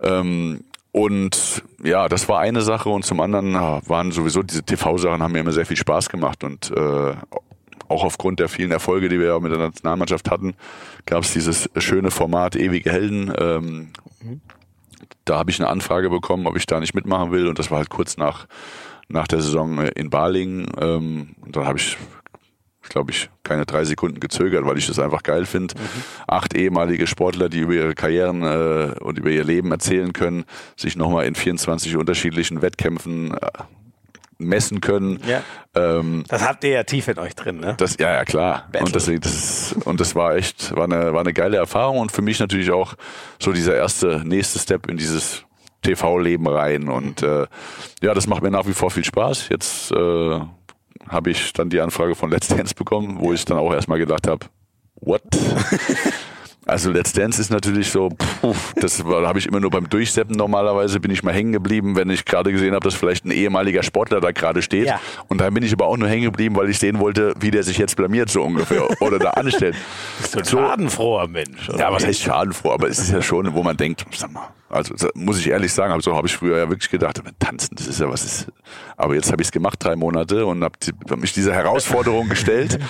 Ähm, und ja, das war eine Sache und zum anderen ja, waren sowieso diese TV-Sachen haben mir immer sehr viel Spaß gemacht und äh, auch aufgrund der vielen Erfolge, die wir ja mit der Nationalmannschaft hatten, gab es dieses schöne Format Ewige Helden. Ähm, da habe ich eine Anfrage bekommen, ob ich da nicht mitmachen will und das war halt kurz nach, nach der Saison äh, in Balingen. Ähm, und dann habe ich glaube ich, keine drei Sekunden gezögert, weil ich das einfach geil finde. Acht ehemalige Sportler, die über ihre Karrieren äh, und über ihr Leben erzählen können, sich nochmal in 24 unterschiedlichen Wettkämpfen äh, messen können. Ja. Ähm, Das habt ihr ja tief in euch drin, ne? das, ja, ja, klar. Battle. Und deswegen, das, und das war echt, war eine, war eine geile Erfahrung und für mich natürlich auch so dieser erste, nächste Step in dieses TV-Leben rein. Und äh, ja, das macht mir nach wie vor viel Spaß. Jetzt äh, habe ich dann die Anfrage von Let's Dance bekommen, wo ich dann auch erstmal gedacht habe, what? Also Let's Dance ist natürlich so, puh, das habe ich immer nur beim Durchsteppen normalerweise, bin ich mal hängen geblieben, wenn ich gerade gesehen habe, dass vielleicht ein ehemaliger Sportler da gerade steht. Ja. Und dann bin ich aber auch nur hängen geblieben, weil ich sehen wollte, wie der sich jetzt blamiert so ungefähr oder da anstellt. So ein schadenfroher Mensch. oder Ja, was heißt schadenfroh? Aber es ist ja schon, wo man denkt, sag mal, also so- muss ich ehrlich sagen, also habe ich früher ja wirklich gedacht, tanzen, das ist ja was ist. Aber jetzt habe ich es gemacht drei Monate und habe hab mich dieser Herausforderung gestellt.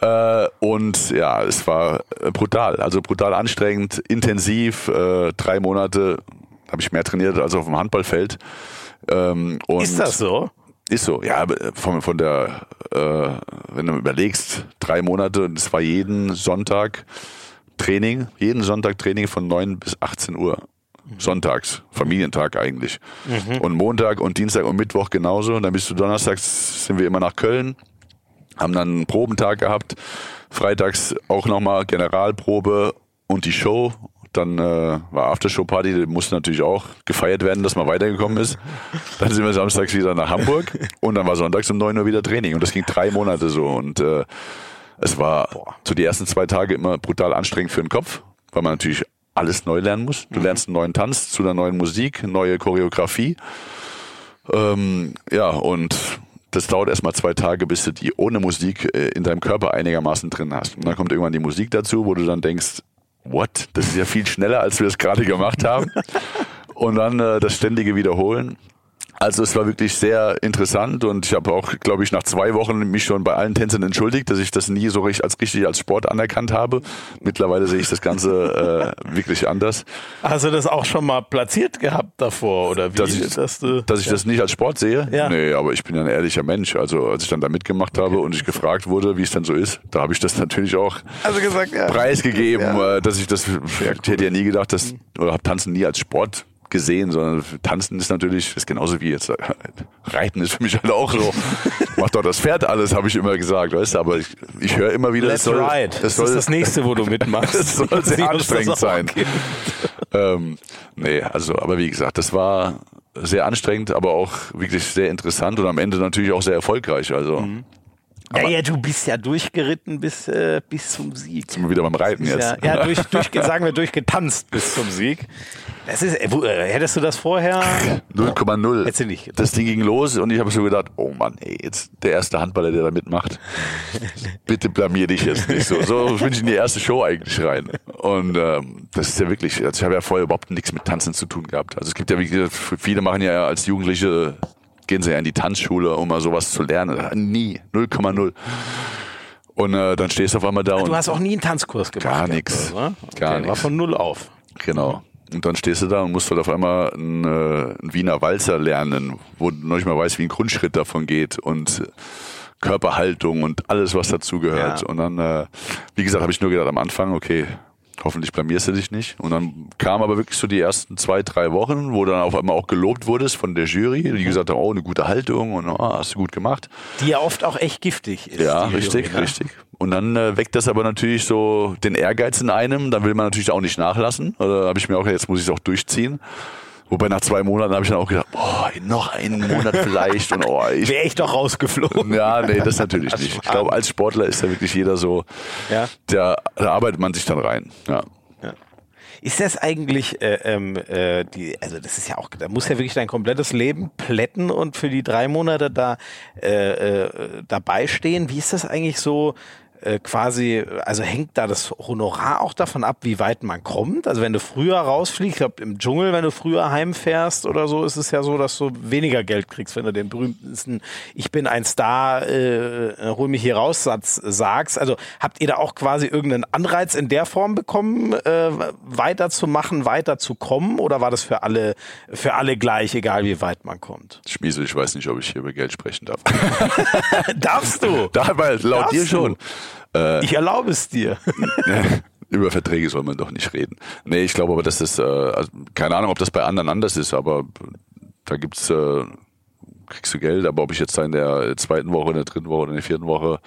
Äh, und ja, es war äh, brutal, also brutal anstrengend, intensiv. Äh, drei Monate habe ich mehr trainiert als auf dem Handballfeld. Ähm, Ist das so? Ist so, ja, von, von der, äh, wenn du überlegst, drei Monate, und es war jeden Sonntag Training, jeden Sonntag Training von 9 bis 18 Uhr. Sonntags, Familientag eigentlich. Und Montag und Dienstag und Mittwoch genauso. Und dann bist du donnerstags, sind wir immer nach Köln, haben dann einen Probentag gehabt. Freitags auch nochmal Generalprobe und die Show. Dann äh, war Aftershow-Party, die musste natürlich auch gefeiert werden, dass man weitergekommen ist. Dann sind wir samstags wieder nach Hamburg und dann war sonntags um 9 Uhr wieder Training. Und das ging drei Monate so. Und äh, es war so die ersten zwei Tage immer brutal anstrengend für den Kopf, weil man natürlich alles neu lernen muss. Du lernst einen neuen Tanz zu einer neuen Musik, neue Choreografie. Ähm, ja, und das dauert erstmal zwei Tage, bis du die ohne Musik äh, in deinem Körper einigermaßen drin hast. Und dann kommt irgendwann die Musik dazu, wo du dann denkst, what? Das ist ja viel schneller, als wir es gerade gemacht haben. Und dann äh, das ständige Wiederholen. Also es war wirklich sehr interessant und ich habe auch, glaube ich, nach zwei Wochen mich schon bei allen Tänzern entschuldigt, dass ich das nie so richtig als richtig als Sport anerkannt habe. Mittlerweile sehe ich das Ganze äh, wirklich anders. Hast du das auch schon mal platziert gehabt davor oder wie? Dass ich, dass du, dass ich das nicht als Sport sehe? Ja. Nee, aber ich bin ja ein ehrlicher Mensch. Also als ich dann da mitgemacht habe und ich gefragt wurde, wie es dann so ist, da habe ich das natürlich auch also gesagt, ja. preisgegeben, äh, dass ich das, ich hätte ja nie gedacht, dass, oder habe Tanzen nie als Sport gesehen, sondern Tanzen ist natürlich, ist genauso wie jetzt, äh, Reiten ist für mich halt auch so, macht doch das Pferd alles, habe ich immer gesagt, weißt du, aber ich, ich höre immer wieder, Let's es soll, ride. es Das soll, ist das nächste, wo du mitmachst. es soll sehr was anstrengend das sein. Ähm, nee, also, aber wie gesagt, das war sehr anstrengend, aber auch wirklich sehr interessant und am Ende natürlich auch sehr erfolgreich, also. Mhm. Ja, ja, du bist ja durchgeritten bis, äh, bis zum Sieg. Sind wir wieder beim Reiten Ja, jetzt. ja durch, durch, sagen wir durchgetanzt bis zum Sieg. Das ist, äh, wo, äh, hättest du das vorher? 0,0. Hättest du nicht. Das Ding ging los und ich habe so gedacht, oh Mann, ey, jetzt der erste Handballer, der da mitmacht. Bitte blamier dich jetzt nicht so. So bin ich in die erste Show eigentlich rein. Und ähm, das ist ja wirklich, also ich habe ja vorher überhaupt nichts mit Tanzen zu tun gehabt. Also es gibt ja, wie gesagt, viele machen ja als Jugendliche, gehen sie ja in die Tanzschule, um mal sowas zu lernen. Nie, 0,0. Und äh, dann stehst du auf einmal da und Du hast auch nie einen Tanzkurs gemacht. Gar gehabt, nix. oder? Okay, Gar War nix. von null auf. Genau. Und dann stehst du da und musst halt auf einmal einen, äh, einen Wiener Walzer lernen, wo du noch nicht mal weißt, wie ein Grundschritt davon geht und Körperhaltung und alles, was dazugehört. Ja. Und dann, äh, wie gesagt, habe ich nur gedacht am Anfang, okay, hoffentlich blamierst du dich nicht. Und dann kam aber wirklich so die ersten zwei, drei Wochen, wo dann auf einmal auch gelobt wurdest von der Jury, die gesagt hat, oh, eine gute Haltung und oh, hast du gut gemacht. Die ja oft auch echt giftig ist. Ja, richtig, Jury, ne? richtig. Und dann äh, weckt das aber natürlich so den Ehrgeiz in einem. Dann will man natürlich auch nicht nachlassen. Oder habe ich mir auch, jetzt muss ich es auch durchziehen. Wobei nach zwei Monaten habe ich dann auch gedacht, boah, noch einen Monat vielleicht. Und oh, ich, Wäre ich doch rausgeflogen. ja, nee, das natürlich nicht. Ich glaube, als Sportler ist da wirklich jeder so, Ja. der, da arbeitet man sich dann rein. Ja. Ist das eigentlich, äh, ähm, äh, die, also das ist ja auch, da muss ja wirklich dein komplettes Leben plätten und für die drei Monate da äh, äh, dabei stehen. Wie ist das eigentlich so? Äh, Quasi, also hängt da das Honorar auch davon ab, wie weit man kommt? Also wenn du früher rausfliegst, ich glaube im Dschungel, wenn du früher heimfährst oder so, ist es ja so, dass du weniger Geld kriegst, wenn du den berühmtesten Ich bin ein Star, äh, hol mich hier raus Satz sagst. Also habt ihr da auch quasi irgendeinen Anreiz in der Form bekommen, äh, weiterzumachen, weiterzukommen? Oder war das für alle, für alle gleich, egal wie weit man kommt? Schmiese, ich weiß nicht, ob ich hier über Geld sprechen darf. Darfst du? Dabei, laut Darfst dir du? Äh, Ich erlaube es dir. Über Verträge soll man doch nicht reden. Nee, ich glaube aber, dass das, äh, also, keine Ahnung, ob das bei anderen anders ist, aber da gibt's, äh, kriegst du Geld, aber ob ich jetzt da in der zweiten Woche, in der dritten Woche oder in der vierten Woche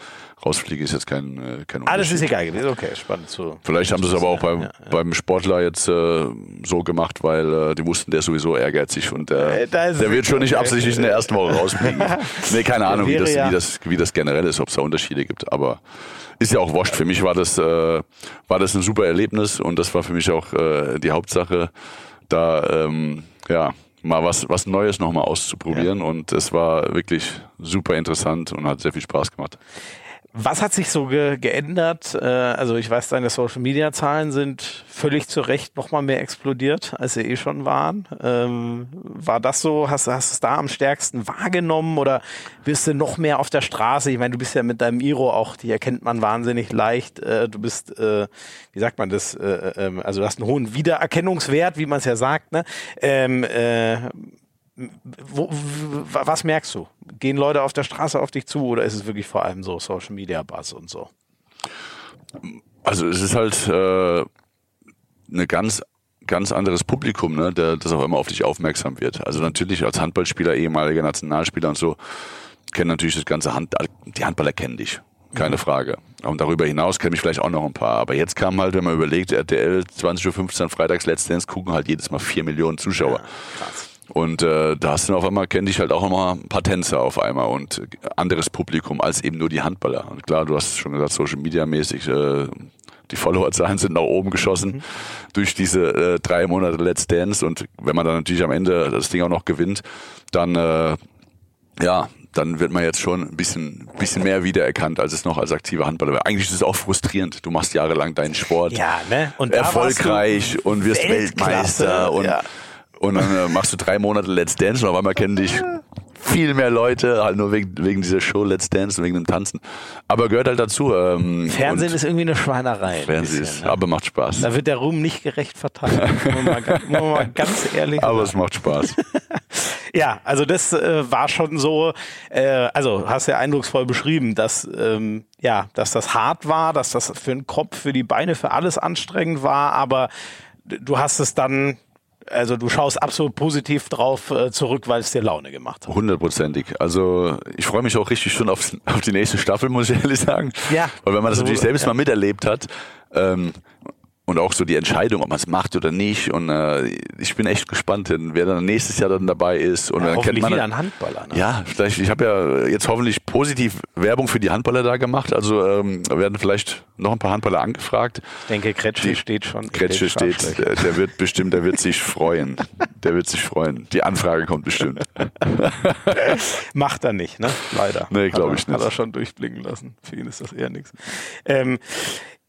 rausfliege, ist jetzt kein, äh, kein Ah, das Unterschied. ist egal gewesen. Okay, spannend zu. Vielleicht haben sie es aber auch beim, Ja, beim Sportler jetzt äh, so gemacht, weil äh, die wussten, der ist sowieso ehrgeizig und der, Äh, ist der wird schon nicht absichtlich in der ersten Woche rausfliegen. nee, keine Ahnung, wie das, ja- wie, das, wie das generell ist, ob es da Unterschiede gibt. Aber ist ja auch wurscht. Für mich war das, äh, war das ein super Erlebnis und das war für mich auch äh, die Hauptsache, da ähm, ja mal was, was Neues nochmal auszuprobieren. Und es war wirklich super interessant und hat sehr viel Spaß gemacht. Was hat sich so ge geändert? Äh, also ich weiß, deine Social Media Zahlen sind völlig zu Recht nochmal mehr explodiert, als sie eh schon waren. Ähm, war das so? Hast, du es da am stärksten wahrgenommen oder wirst du noch mehr auf der Straße? Ich meine, du bist ja mit deinem Iro auch, die erkennt man wahnsinnig leicht. Äh, du bist, äh, wie sagt man das? Äh, ähm, also du hast einen hohen Wiedererkennungswert, wie man es ja sagt. Ne? Ähm, äh, wo, was merkst du? Gehen Leute auf der Straße auf dich zu oder ist es wirklich vor allem so Social Media Buzz und so? Also es ist halt äh, eine ganz ganz anderes Publikum, ne, der, das auch immer auf dich aufmerksam wird. Also natürlich als Handballspieler, ehemaliger Nationalspieler und so, kennen natürlich das ganze Hand, die Handballer kennen dich. Keine mhm. Frage. Und darüber hinaus kennen mich vielleicht auch noch ein paar. Aber jetzt kam halt, wenn man überlegt, RTL 20.15 Uhr freitags Let's Dance gucken halt jedes Mal vier Millionen Zuschauer. Ja, und äh, da hast du auf einmal, kenne ich halt auch nochmal ein paar Tänzer auf einmal und anderes Publikum als eben nur die Handballer. Und klar, du hast schon gesagt, Social Media mäßig, äh, die Followerzahlen sind nach oben geschossen mhm. durch diese äh, drei Monate Let's Dance. Und wenn man dann natürlich am Ende das Ding auch noch gewinnt, dann äh, ja, dann wird man jetzt schon ein bisschen, bisschen mehr wiedererkannt, als es noch als aktiver Handballer war. Eigentlich ist es auch frustrierend. Du machst jahrelang deinen Sport ja, ne? und erfolgreich und wirst Weltmeister und ja und dann äh, machst du drei Monate Let's Dance und auf einmal kennen dich viel mehr Leute, halt nur wegen, wegen dieser Show Let's Dance und wegen dem Tanzen. Aber gehört halt dazu. Ähm, Fernsehen ist irgendwie eine Schweinerei. Fernsehen ist, ne? aber macht Spaß. Da wird der Ruhm nicht gerecht verteilt. muss, man mal, muss man mal ganz ehrlich Aber sagen. es macht Spaß. ja, also das äh, war schon so, äh, also hast du ja eindrucksvoll beschrieben, dass, ähm, ja, dass das hart war, dass das für den Kopf, für die Beine, für alles anstrengend war, aber du hast es dann also du schaust absolut positiv drauf äh, zurück, weil es dir Laune gemacht hat. Hundertprozentig. Also ich freue mich auch richtig schon auf, auf die nächste Staffel, muss ich ehrlich sagen. Ja. Weil wenn man das also, natürlich selbst ja. mal miterlebt hat, ähm, und auch so die Entscheidung, ob man es macht oder nicht. Und äh, ich bin echt gespannt, wer dann nächstes Jahr dann dabei ist. Und ja, dann kennt man wieder einen Handballer. Ne? Ja, vielleicht. Ich habe ja jetzt hoffentlich positiv Werbung für die Handballer da gemacht. Also ähm, werden vielleicht noch ein paar Handballer angefragt. Ich denke, Kretsche steht schon. Kretsche steht. Der, der, wird bestimmt, der wird sich freuen. Der wird sich freuen. Die Anfrage kommt bestimmt. Macht er nicht, ne? Leider. Nee, glaube ich nicht. Hat er schon durchblicken lassen. Für ihn ist das eher nichts. Ähm,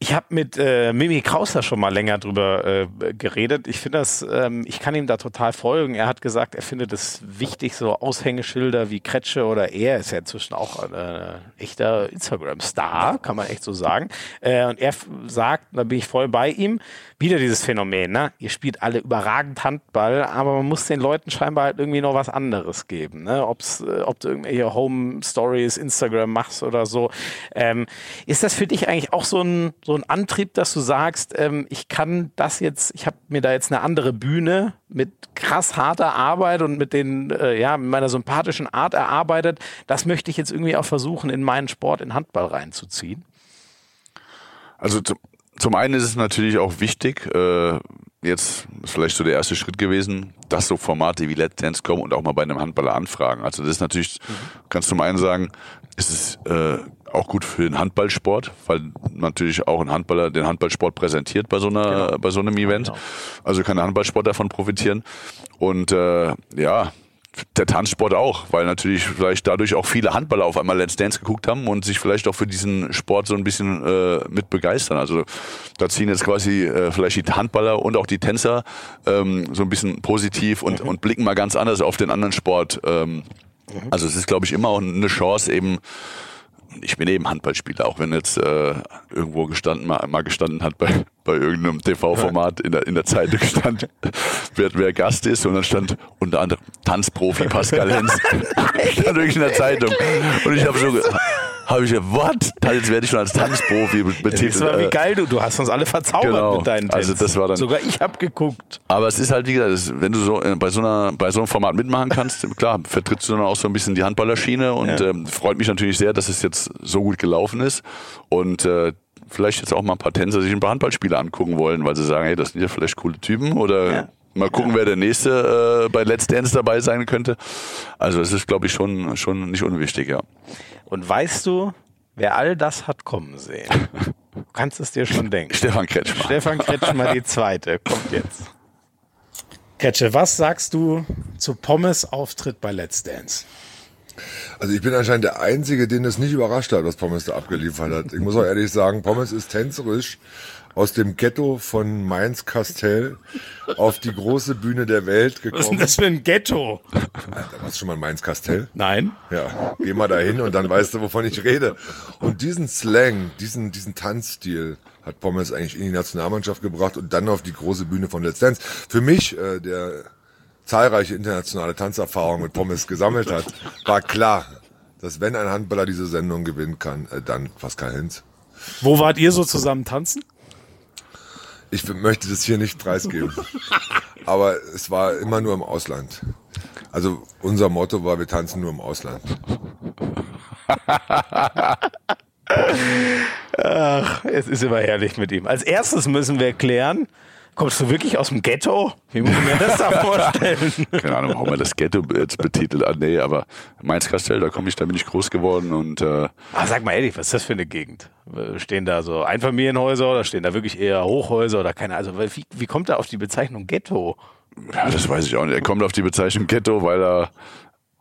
ich habe mit äh, Mimi Krauser schon mal länger drüber äh, geredet. Ich finde das, ähm, ich kann ihm da total folgen. Er hat gesagt, er findet es wichtig, so Aushängeschilder wie Kretsche oder er ist ja inzwischen auch ein äh, echter Instagram-Star, kann man echt so sagen. Äh, und er sagt, da bin ich voll bei ihm, wieder dieses Phänomen, ne? Ihr spielt alle überragend Handball, aber man muss den Leuten scheinbar halt irgendwie noch was anderes geben, ne? Ob's, äh, ob du irgendwelche Home Stories, Instagram machst oder so. Ähm, ist das für dich eigentlich auch so ein, so ein Antrieb, dass du sagst, ähm, ich kann das jetzt, ich habe mir da jetzt eine andere Bühne mit krass harter Arbeit und mit den, äh, ja, mit meiner sympathischen Art erarbeitet. Das möchte ich jetzt irgendwie auch versuchen, in meinen Sport, in Handball reinzuziehen. Also zum einen ist es natürlich auch wichtig, äh, jetzt ist vielleicht so der erste Schritt gewesen, dass so Formate wie Let's Dance kommen und auch mal bei einem Handballer anfragen. Also das ist natürlich, mhm. kannst du zum einen sagen, ist es äh, auch gut für den Handballsport, weil natürlich auch ein Handballer den Handballsport präsentiert bei so einer, genau. bei so einem Event. Genau. Also kann der Handballsport davon profitieren. Und äh, ja, der Tanzsport auch, weil natürlich vielleicht dadurch auch viele Handballer auf einmal Let's Dance geguckt haben und sich vielleicht auch für diesen Sport so ein bisschen äh, mit begeistern. Also da ziehen jetzt quasi äh, vielleicht die Handballer und auch die Tänzer ähm, so ein bisschen positiv und, mhm. und blicken mal ganz anders auf den anderen Sport. Ähm, mhm. Also es ist, glaube ich, immer auch eine Chance eben ich bin eben Handballspieler, auch wenn jetzt äh, irgendwo gestanden mal, mal gestanden hat bei, bei irgendeinem TV-Format in der, in der Zeitung stand, wer, wer Gast ist und dann stand unter anderem Tanzprofi Pascal Hens. stand wirklich in der Zeitung. Und ich habe so habe ich gesagt, what? Jetzt werde ich schon als Tanzprofi betitelt. Das war wie geil, du, du hast uns alle verzaubert genau. mit deinen Tänzen. Also das war dann, Sogar ich habe geguckt. Aber es ist halt, wie gesagt, wenn du so äh, bei so, einer, bei so einem Format mitmachen kannst, klar, vertrittst du dann auch so ein bisschen die Handballerschiene und ja. ähm, freut mich natürlich sehr, dass es jetzt so gut gelaufen ist und äh, vielleicht jetzt auch mal ein paar Tänzer sich ein paar Handballspiele angucken wollen, weil sie sagen, hey, das sind ja vielleicht coole Typen oder ja. Mal gucken, wer der nächste äh, bei Let's Dance dabei sein könnte. Also es ist, glaube ich, schon, schon nicht unwichtig, ja. Und weißt du, wer all das hat kommen sehen? Du kannst es dir schon denken. Stefan Kretschmer. Stefan Kretschmer, die zweite, kommt jetzt. Kretsche, was sagst du zu Pommes Auftritt bei Let's Dance? Also ich bin anscheinend der Einzige, den es nicht überrascht hat, was Pommes da abgeliefert hat. Ich muss auch ehrlich sagen, Pommes ist tänzerisch aus dem Ghetto von Mainz-Kastell auf die große Bühne der Welt Was ist denn gekommen. das für ein Ghetto? Da warst du schon mal in Mainz-Kastell? Nein. Ja, geh mal dahin und dann weißt du, wovon ich rede. Und diesen Slang, diesen, diesen Tanzstil hat Pommes eigentlich in die Nationalmannschaft gebracht und dann auf die große Bühne von Let's Dance. Für mich, äh, der zahlreiche internationale Tanzerfahrungen mit Pommes gesammelt hat, war klar, dass wenn ein Handballer diese Sendung gewinnen kann, äh, dann Pascal Hinz. Wo wart ihr so zusammen tanzen? Ich möchte das hier nicht preisgeben. Aber es war immer nur im Ausland. Also unser Motto war, wir tanzen nur im Ausland. Ach, es ist immer herrlich mit ihm. Als erstes müssen wir klären, kommst du wirklich aus dem Ghetto? Wie muss ich mir das da vorstellen? Keine Ahnung, warum man das Ghetto jetzt betitelt. Ah, nee, aber Mainz-Kastell, da komme ich, da bin ich groß geworden und äh, Ah, sag mal ehrlich, was ist das für eine Gegend? Stehen da so Einfamilienhäuser oder stehen da wirklich eher Hochhäuser oder keine Also wie, wie kommt er auf die Bezeichnung Ghetto? ja, das weiß ich auch nicht. Er kommt auf die Bezeichnung Ghetto, weil er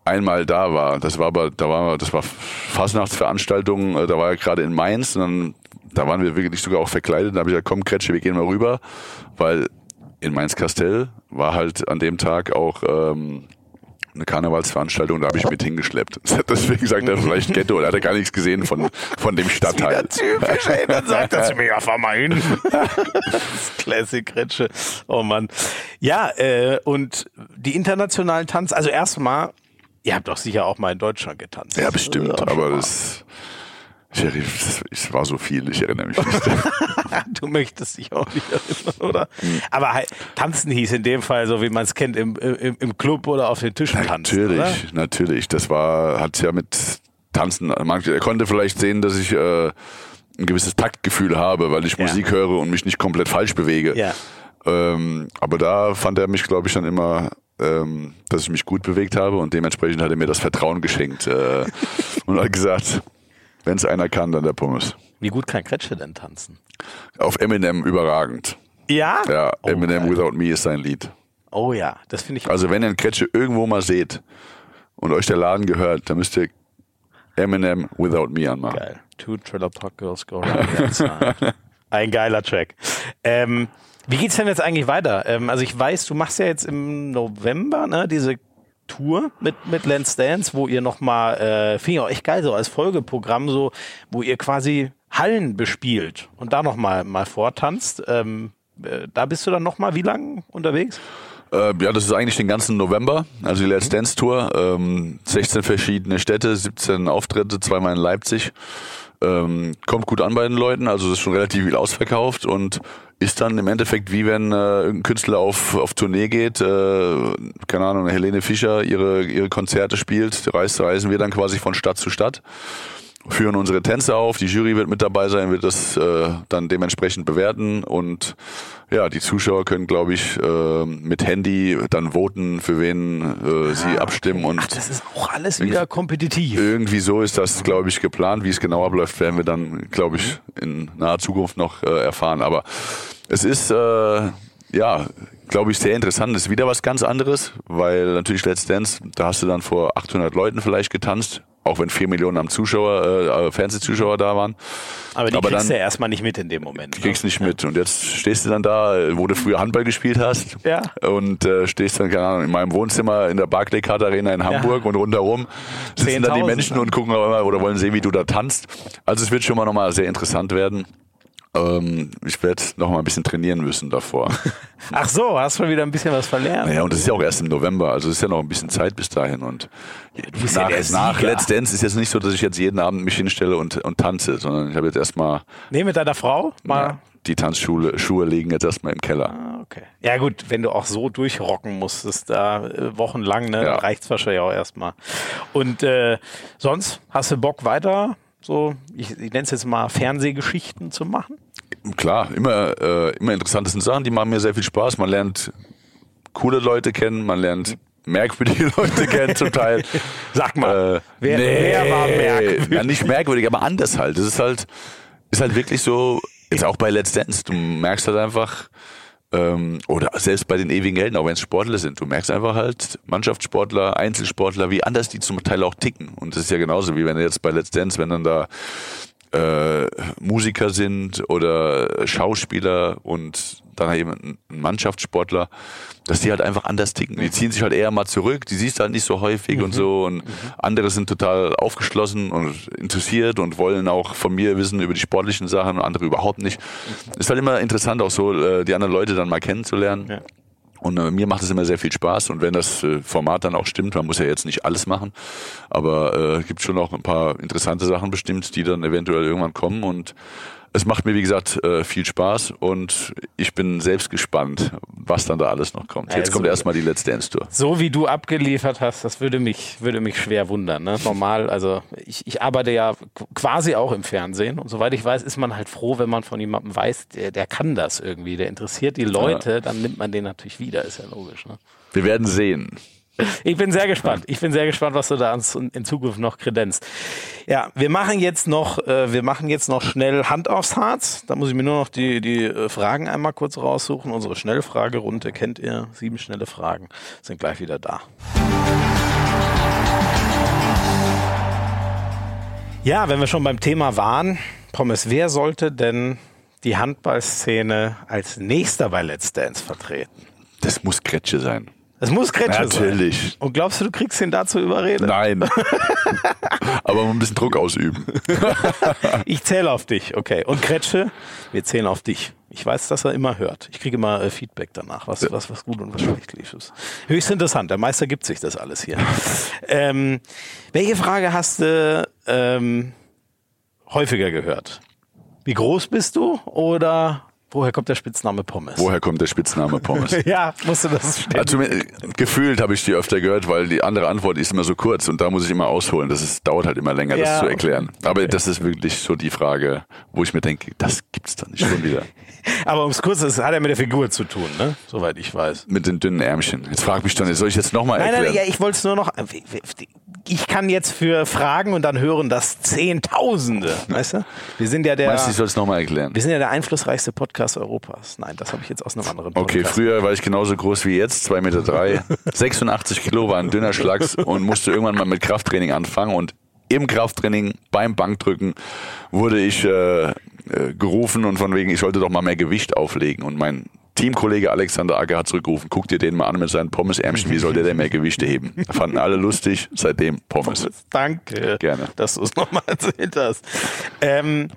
einmal da war. Das war aber, da war, das war Fastnachtsveranstaltung, äh, da war er gerade in Mainz und dann, da waren wir wirklich sogar auch verkleidet. Da habe ich gesagt, komm, Kretsche, wir gehen mal rüber, weil in Mainz-Kastell war halt an dem Tag auch ähm, eine Karnevalsveranstaltung, da habe ich mit hingeschleppt. Deswegen sagt er vielleicht Ghetto, er hat gar nichts gesehen von, von dem Stadtteil. typisch, ey, dann sagt er zu mir, ja, fahr mal hin. das Classic Retsche. Oh Mann. Ja, äh, und die internationalen Tanz, also erstmal, ihr habt doch sicher auch mal in Deutschland getanzt. Ja, bestimmt, Das ist aber das, das, es war so viel, ich erinnere mich nicht. Du möchtest dich auch nicht erinnern, oder? Aber halt, tanzen hieß in dem Fall, so wie man es kennt, im, im, im Club oder auf den Tischen tanzen. Natürlich, Oder? natürlich. Das war, hat ja mit Tanzen, man, er konnte vielleicht sehen, dass ich äh, ein gewisses Taktgefühl habe, weil ich Ja. Musik höre und mich nicht komplett falsch bewege. Ja. Ähm, aber da fand er mich, glaube ich, dann immer, ähm, dass ich mich gut bewegt habe und dementsprechend hat er mir das Vertrauen geschenkt äh, und hat gesagt, wenn es einer kann, dann der Pommes. Wie gut kann Kretsche denn tanzen? Auf Eminem überragend. Ja? Ja, Oh, Eminem geil. Without Me ist sein Lied. Oh ja, das finde ich. Also wenn ihr einen Kretsche irgendwo mal seht und euch der Laden gehört, dann müsst ihr Eminem Without Me anmachen. Geil. Two Trailer Park Girls Go Round. Ein geiler Track. Ähm, wie geht's denn jetzt eigentlich weiter? Ähm, also ich weiß, du machst ja jetzt im November ne, diese Tour mit, mit Lance Dance, wo ihr nochmal, äh, finde ich auch echt geil, so als Folgeprogramm, so, wo ihr quasi Hallen bespielt und da nochmal mal vortanzt. Ähm, äh, da bist du dann nochmal wie lang unterwegs? Äh, ja, das ist eigentlich den ganzen November, also die Let's Dance Tour. Ähm, 16 verschiedene Städte, 17 Auftritte, zweimal in Leipzig. Ähm, kommt gut an bei den Leuten, also das ist schon relativ viel ausverkauft und ist dann im Endeffekt wie wenn äh, irgendein Künstler auf, auf Tournee geht, äh, keine Ahnung, Helene Fischer ihre, ihre Konzerte spielt, reisen wir dann quasi von Stadt zu Stadt. Führen unsere Tänze auf, die Jury wird mit dabei sein, wird das äh, dann dementsprechend bewerten und ja, die Zuschauer können, glaube ich, äh, mit Handy dann voten, für wen äh, sie abstimmen und Ach, das ist auch alles wieder kompetitiv. irgendwie so ist das, glaube ich, geplant. Wie es genau abläuft, werden wir dann, glaube ich, in naher Zukunft noch äh, erfahren. Aber es ist, äh, ja, glaube ich, sehr interessant. Es ist wieder was ganz anderes, weil natürlich Let's Dance, da hast du dann vor 800 Leuten vielleicht getanzt, auch wenn vier Millionen am Zuschauer, äh, Fernsehzuschauer da waren. Aber die aber kriegst dann- du ja erstmal nicht mit in dem Moment. Du kriegst nicht mit. Und jetzt stehst du dann da, wo du früher Handball gespielt hast. Ja. Und äh, stehst dann, keine Ahnung, in meinem Wohnzimmer in der Barclaycard Arena in Hamburg und rundherum sitzen dann die 10.000, Menschen und gucken aber oder wollen sehen, wie du da tanzt. Also es wird schon mal nochmal sehr interessant werden. Ähm, ich werde noch mal ein bisschen trainieren müssen davor. Ach so, hast schon wieder ein bisschen was verlernt. naja, und das ist ja auch erst im November, also es ist ja noch ein bisschen Zeit bis dahin. Und bist ja nach, nach. Let's Dance ist jetzt nicht so, dass ich jetzt jeden Abend mich hinstelle und, und tanze, sondern ich habe jetzt erstmal Nee, mit deiner Frau? Mal. ja, die Tanzschuhe Schuhe liegen jetzt erstmal im Keller. Ah, okay. Ja gut, wenn du auch so durchrocken musstest, da äh, wochenlang, ne, Ja. dann reicht's wahrscheinlich auch erstmal. Und äh, sonst hast du Bock weiter, so, ich, ich nenne es jetzt mal Fernsehgeschichten zu machen? Klar, immer, äh, immer interessante Sachen, die machen mir sehr viel Spaß. Man lernt coole Leute kennen, man lernt merkwürdige Leute kennen zum Teil. Sag mal, Äh, wer, wer war merkwürdig? Ja, nicht merkwürdig, aber anders halt. Das ist halt, ist halt wirklich so, jetzt auch bei Let's Dance, du merkst halt einfach, ähm, oder selbst bei den ewigen Helden, auch wenn es Sportler sind, du merkst einfach halt, Mannschaftssportler, Einzelsportler, wie anders die zum Teil auch ticken. Und das ist ja genauso, wie wenn du jetzt bei Let's Dance, wenn dann da äh, Musiker sind oder Schauspieler und dann eben ein Mannschaftssportler, dass die halt einfach anders ticken. Die ziehen sich halt eher mal zurück, die siehst du halt nicht so häufig und so und andere sind total aufgeschlossen und interessiert und wollen auch von mir wissen über die sportlichen Sachen und andere überhaupt nicht. Ist halt immer interessant auch so, äh, die anderen Leute dann mal kennenzulernen. Ja. Und äh, mir macht es immer sehr viel Spaß. Und wenn das äh, Format dann auch stimmt, man muss ja jetzt nicht alles machen, aber äh, gibt schon auch ein paar interessante Sachen bestimmt, die dann eventuell irgendwann kommen. Und es macht mir, wie gesagt, äh, viel Spaß und ich bin selbst gespannt, was dann da alles noch kommt. Jetzt Also- kommt erstmal die Let's Dance Tour. So wie du abgeliefert hast, das würde mich, würde mich schwer wundern. Ne? Normal, also ich, ich arbeite ja qu- quasi auch im Fernsehen und soweit ich weiß, ist man halt froh, wenn man von jemandem weiß, der, der kann das irgendwie, der interessiert die Leute, dann nimmt man den natürlich wieder, ist ja logisch. Ne? Wir werden sehen. Ich bin sehr gespannt. Ich bin sehr gespannt, was du da in Zukunft noch kredenzt. Ja, wir machen jetzt noch, äh, wir machen jetzt noch schnell Hand aufs Harz. Da muss ich mir nur noch die, die äh, Fragen einmal kurz raussuchen. Unsere Schnellfragerunde kennt ihr. Sieben schnelle Fragen sind gleich wieder da. Ja, wenn wir schon beim Thema waren, Pommes, wer sollte denn die Handballszene als nächster bei Let's Dance vertreten? Das muss Kretsche sein. Es muss Kretsche sein. Natürlich. Und glaubst du, du kriegst ihn dazu überredet? Nein. Aber mal ein bisschen Druck ausüben. Ich zähle auf dich, okay. Und Kretsche, wir zählen auf dich. Ich weiß, dass er immer hört. Ich kriege immer äh, Feedback danach, was, was, was gut und was schlecht lief. ist. Höchst interessant. Der Meister gibt sich das alles hier. ähm, welche Frage hast du ähm, häufiger gehört? Wie groß bist du oder woher kommt der Spitzname Pommes? Woher kommt der Spitzname Pommes? Ja, musste das stimmen. Also gefühlt habe ich die öfter gehört, weil die andere Antwort ist immer so kurz und da muss ich immer ausholen. Das ist, dauert halt immer länger, Ja, das zu okay. erklären. Aber das ist wirklich so die Frage, wo ich mir denke, das gibt's doch nicht schon wieder. Aber ums Kurze, es hat ja mit der Figur zu tun, ne? Soweit ich weiß. Mit den dünnen Ärmchen. Jetzt frag mich doch, soll ich jetzt nochmal Nein, erklären? nein, ja, ich wollte es nur noch. Ich kann jetzt für Fragen und dann hören das Zehntausende. Weißt du? Wir sind ja der. Meinst du, ich soll es nochmal erklären? Wir sind ja der einflussreichste Podcast Europas. Nein, das habe ich jetzt aus einem anderen Podcast. Okay, früher war ich genauso groß wie jetzt, 2,3 Meter. Drei, 86 Kilo war ein dünner Schlags und musste irgendwann mal mit Krafttraining anfangen. Und im Krafttraining, beim Bankdrücken, wurde ich äh, äh, gerufen und von wegen, ich sollte doch mal mehr Gewicht auflegen. Und mein Teamkollege Alexander Acker hat zurückgerufen, guck dir den mal an mit seinen Pommesärmchen, wie soll der denn mehr Gewichte heben? Fanden alle lustig, seitdem Pommes. Danke, Gerne. dass du es nochmal erzählt hast. Ähm,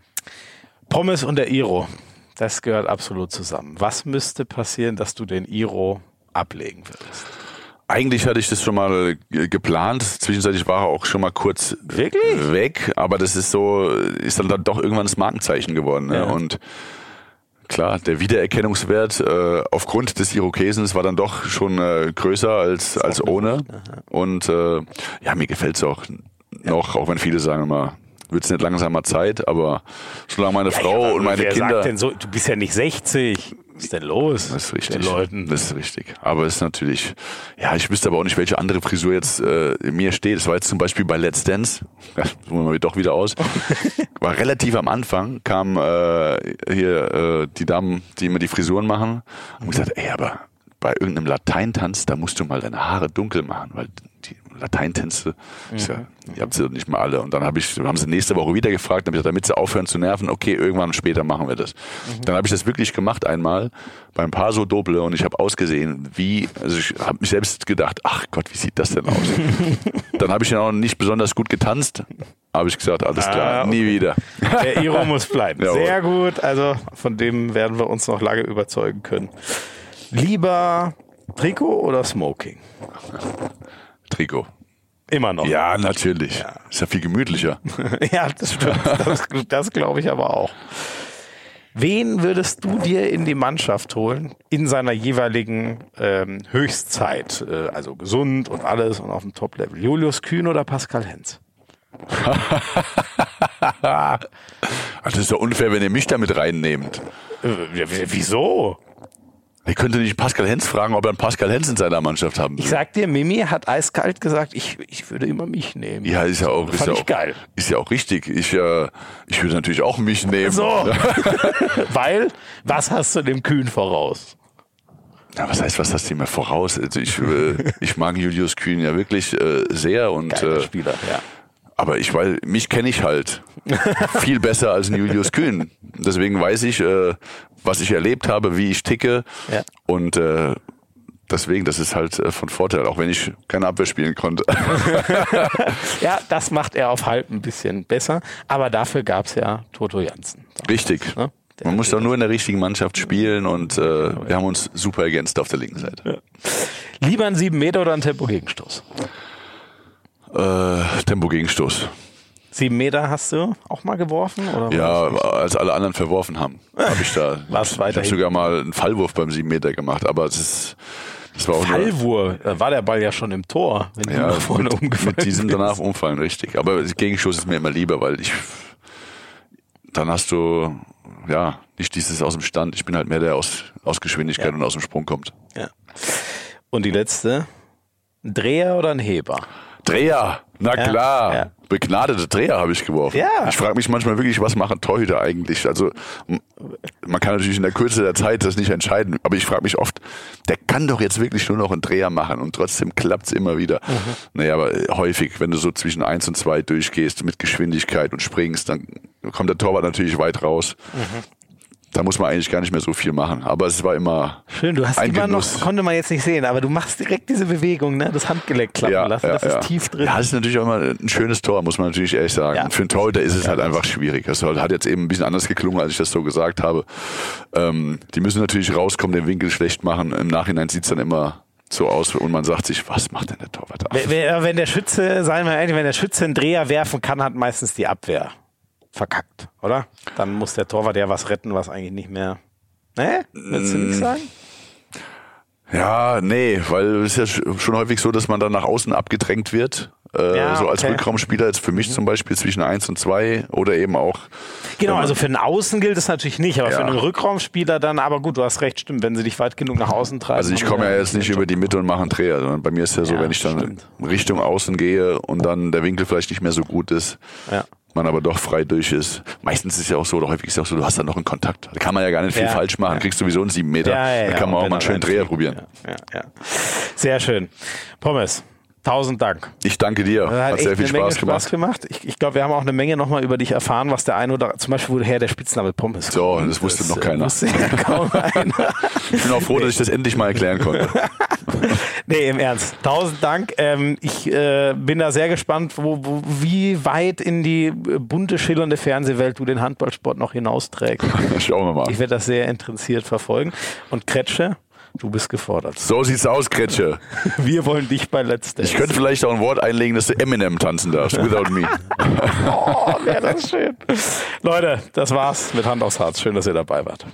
Pommes und der Iro, das gehört absolut zusammen. Was müsste passieren, dass du den Iro ablegen würdest? Eigentlich hatte ich das schon mal äh, geplant. Zwischenzeitlich war er auch schon mal kurz Wirklich? weg, aber das ist so, ist dann, dann doch irgendwann das Markenzeichen geworden. Ne? Ja. Und klar, der Wiedererkennungswert äh, aufgrund des Irokesens war dann doch schon äh, größer als, als ohne. Und äh, ja, mir gefällt's auch noch, auch wenn viele sagen immer, wird's nicht langsam mal Zeit, aber solange meine Frau aber und meine wer Kinder. Sagt denn so, du bist ja nicht 60. Was ist denn los? Das ist mit richtig. Den Leuten. Das ist richtig. Aber es ist natürlich, ja, ich wüsste aber auch nicht, welche andere Frisur jetzt äh, mir steht. Das war jetzt zum Beispiel bei Let's Dance, ja, suchen wir doch wieder aus, war relativ am Anfang, kam äh, hier äh, die Damen, die immer die Frisuren machen, und gesagt, ey, aber bei irgendeinem Lateintanz, da musst du mal deine Haare dunkel machen, weil die Lateintänze, ist ja, ihr habt sie doch nicht mal alle. Und dann hab ich, haben sie nächste Woche wieder gefragt, ich gesagt, damit sie aufhören zu nerven, okay, irgendwann später machen wir das. Dann habe ich das wirklich gemacht einmal beim Paso Doble und ich habe ausgesehen, wie, also ich habe mich selbst gedacht, ach Gott, wie sieht das denn aus? dann habe ich dann auch nicht besonders gut getanzt, habe ich gesagt, alles klar, Ah, nie wieder. Der Iro muss bleiben. Sehr gut. Also von dem werden wir uns noch lange überzeugen können. Lieber Trikot oder Smoking? Trikot. Immer noch. Ja, natürlich. Ist ja viel gemütlicher. ja das stimmt. Das, das glaube ich aber auch. Wen würdest du dir in die Mannschaft holen in seiner jeweiligen ähm, Höchstzeit? Äh, also gesund und alles und auf dem Top-Level. Julius Kühn oder Pascal Hens? Das ist doch unfair, wenn ihr mich damit reinnehmt. Äh, ja, wieso? Ihr könnt nicht Pascal Hens fragen, ob er einen Pascal Hens in seiner Mannschaft haben will. Ich sag dir, Mimi hat eiskalt gesagt, ich, ich würde immer mich nehmen. Ja, ist ja auch, ist ja ich auch, geil. Ist ja auch richtig. Ich, äh, ich würde natürlich auch mich nehmen. So. Weil, was hast du dem Kühn voraus? Ja, was heißt, was hast du mir voraus? Also ich, äh, ich mag Julius Kühn ja wirklich äh, sehr und Geiler äh, Spieler, ja. Aber ich weil mich kenne ich halt viel besser als Julius Kühn. Deswegen weiß ich, äh, was ich erlebt habe, wie ich ticke Ja. und äh, deswegen, das ist halt äh, von Vorteil, auch wenn ich keine Abwehr spielen konnte. Ja, das macht er auf halb ein bisschen besser. Aber dafür gab es ja Toto Jansen. Richtig. Ja, der Man muss doch nur in der richtigen Mannschaft spielen und äh, wir haben uns super ergänzt auf der linken Seite. Lieber ein 7 Meter oder ein Tempo-Gegenstoß? Äh, Tempo-Gegenstoß. 7 Meter hast du auch mal geworfen? Oder Ja, als alle anderen verworfen haben, habe ich da. Was ich weiterhin? habe sogar mal einen Fallwurf beim 7 Meter gemacht, aber es ist, das war Fallwurf, da war der Ball ja schon im Tor, wenn ja, nach vorne mit, umgefallen mit diesem bist. danach umfallen, richtig. Aber Gegenschuss ist mir immer lieber, weil ich dann hast du ja nicht dieses aus dem Stand. Ich bin halt mehr der aus, aus Geschwindigkeit Ja. und aus dem Sprung kommt. Ja. Und die letzte, ein Dreher oder ein Heber? Dreher, na Ja, klar. ja. Begnadete Dreher habe ich geworfen. Ja. Ich frage mich manchmal wirklich, was machen Torhüter eigentlich? Also man kann natürlich in der Kürze der Zeit das nicht entscheiden, aber ich frage mich oft, der kann doch jetzt wirklich nur noch einen Dreher machen und trotzdem klappt's immer wieder. Mhm. Naja, aber äh, häufig, wenn du so zwischen eins und zwei durchgehst mit Geschwindigkeit und springst, dann kommt der Torwart natürlich weit raus. Mhm. Da muss man eigentlich gar nicht mehr so viel machen. Aber es war immer Schön, du hast immer Genuss. noch, konnte man jetzt nicht sehen, aber du machst direkt diese Bewegung, ne? das Handgelenk klappen lassen, das ist tief drin. Ja, das ist natürlich auch immer ein schönes Tor, muss man natürlich ehrlich sagen. Ja. Für einen Torhüter ist es halt einfach schwierig. Das hat jetzt eben ein bisschen anders geklungen, als ich das so gesagt habe. Ähm, die müssen natürlich rauskommen, den Winkel schlecht machen. Im Nachhinein sieht's dann immer so aus und man sagt sich, was macht denn der Torwart da? Wenn- Wenn wenn der Schütze, seien wir ehrlich, wenn der Schütze einen Dreher werfen kann, hat meistens die Abwehr verkackt, oder? Dann muss der Torwart ja was retten, was eigentlich nicht mehr. Ne? Willst du Mm. nichts sagen? Ja, nee, weil es ist ja schon häufig so, dass man dann nach außen abgedrängt wird. Äh, Ja, so als okay. Rückraumspieler jetzt für mich zum Beispiel zwischen eins und zwei oder eben auch Genau, also für einen Außen gilt es natürlich nicht, aber für Ja. einen Rückraumspieler dann, aber gut, du hast recht, stimmt, wenn sie dich weit genug nach außen treiben. Also ich komme ja jetzt nicht über die Mitte und mache einen Dreher, sondern bei mir ist ja so, Ja, wenn ich dann stimmt. Richtung Außen gehe und dann der Winkel vielleicht nicht mehr so gut ist, Ja. Man aber doch frei durch ist. Meistens ist es ja auch so, oder häufig ist es ja auch so, du hast dann noch einen Kontakt. Da kann man ja gar nicht viel Ja. falsch machen. Kriegst sowieso einen sieben Meter. Ja, da kann man auch mal einen schönen Dreher probieren. Sehr schön. Pommes, tausend Dank. Ich danke dir. Das Hat, hat, sehr viel eine Menge Spaß gemacht. Spaß gemacht. Ich, ich glaube, wir haben auch eine Menge nochmal über dich erfahren, was der eine oder zum Beispiel woher der Spitzname Pommes So, kommt. das wusste noch äh, keiner. Wusste ja kaum einer. Ich bin auch froh, dass ich das endlich mal erklären konnte. Nee, im Ernst. Tausend Dank. Ähm, ich äh, bin da sehr gespannt, wo, wo, wie weit in die bunte, schillernde Fernsehwelt du den Handballsport noch hinausträgst. Schauen wir mal. Ich werde das sehr interessiert verfolgen. Und Kretsche, du bist gefordert. So sieht's aus, Kretsche. Wir wollen dich bei Let's Dance. Ich könnte vielleicht auch ein Wort einlegen, dass du Eminem tanzen darfst. Without me. Oh, wäre das schön. Leute, das war's mit Hand aufs Herz. Schön, dass ihr dabei wart.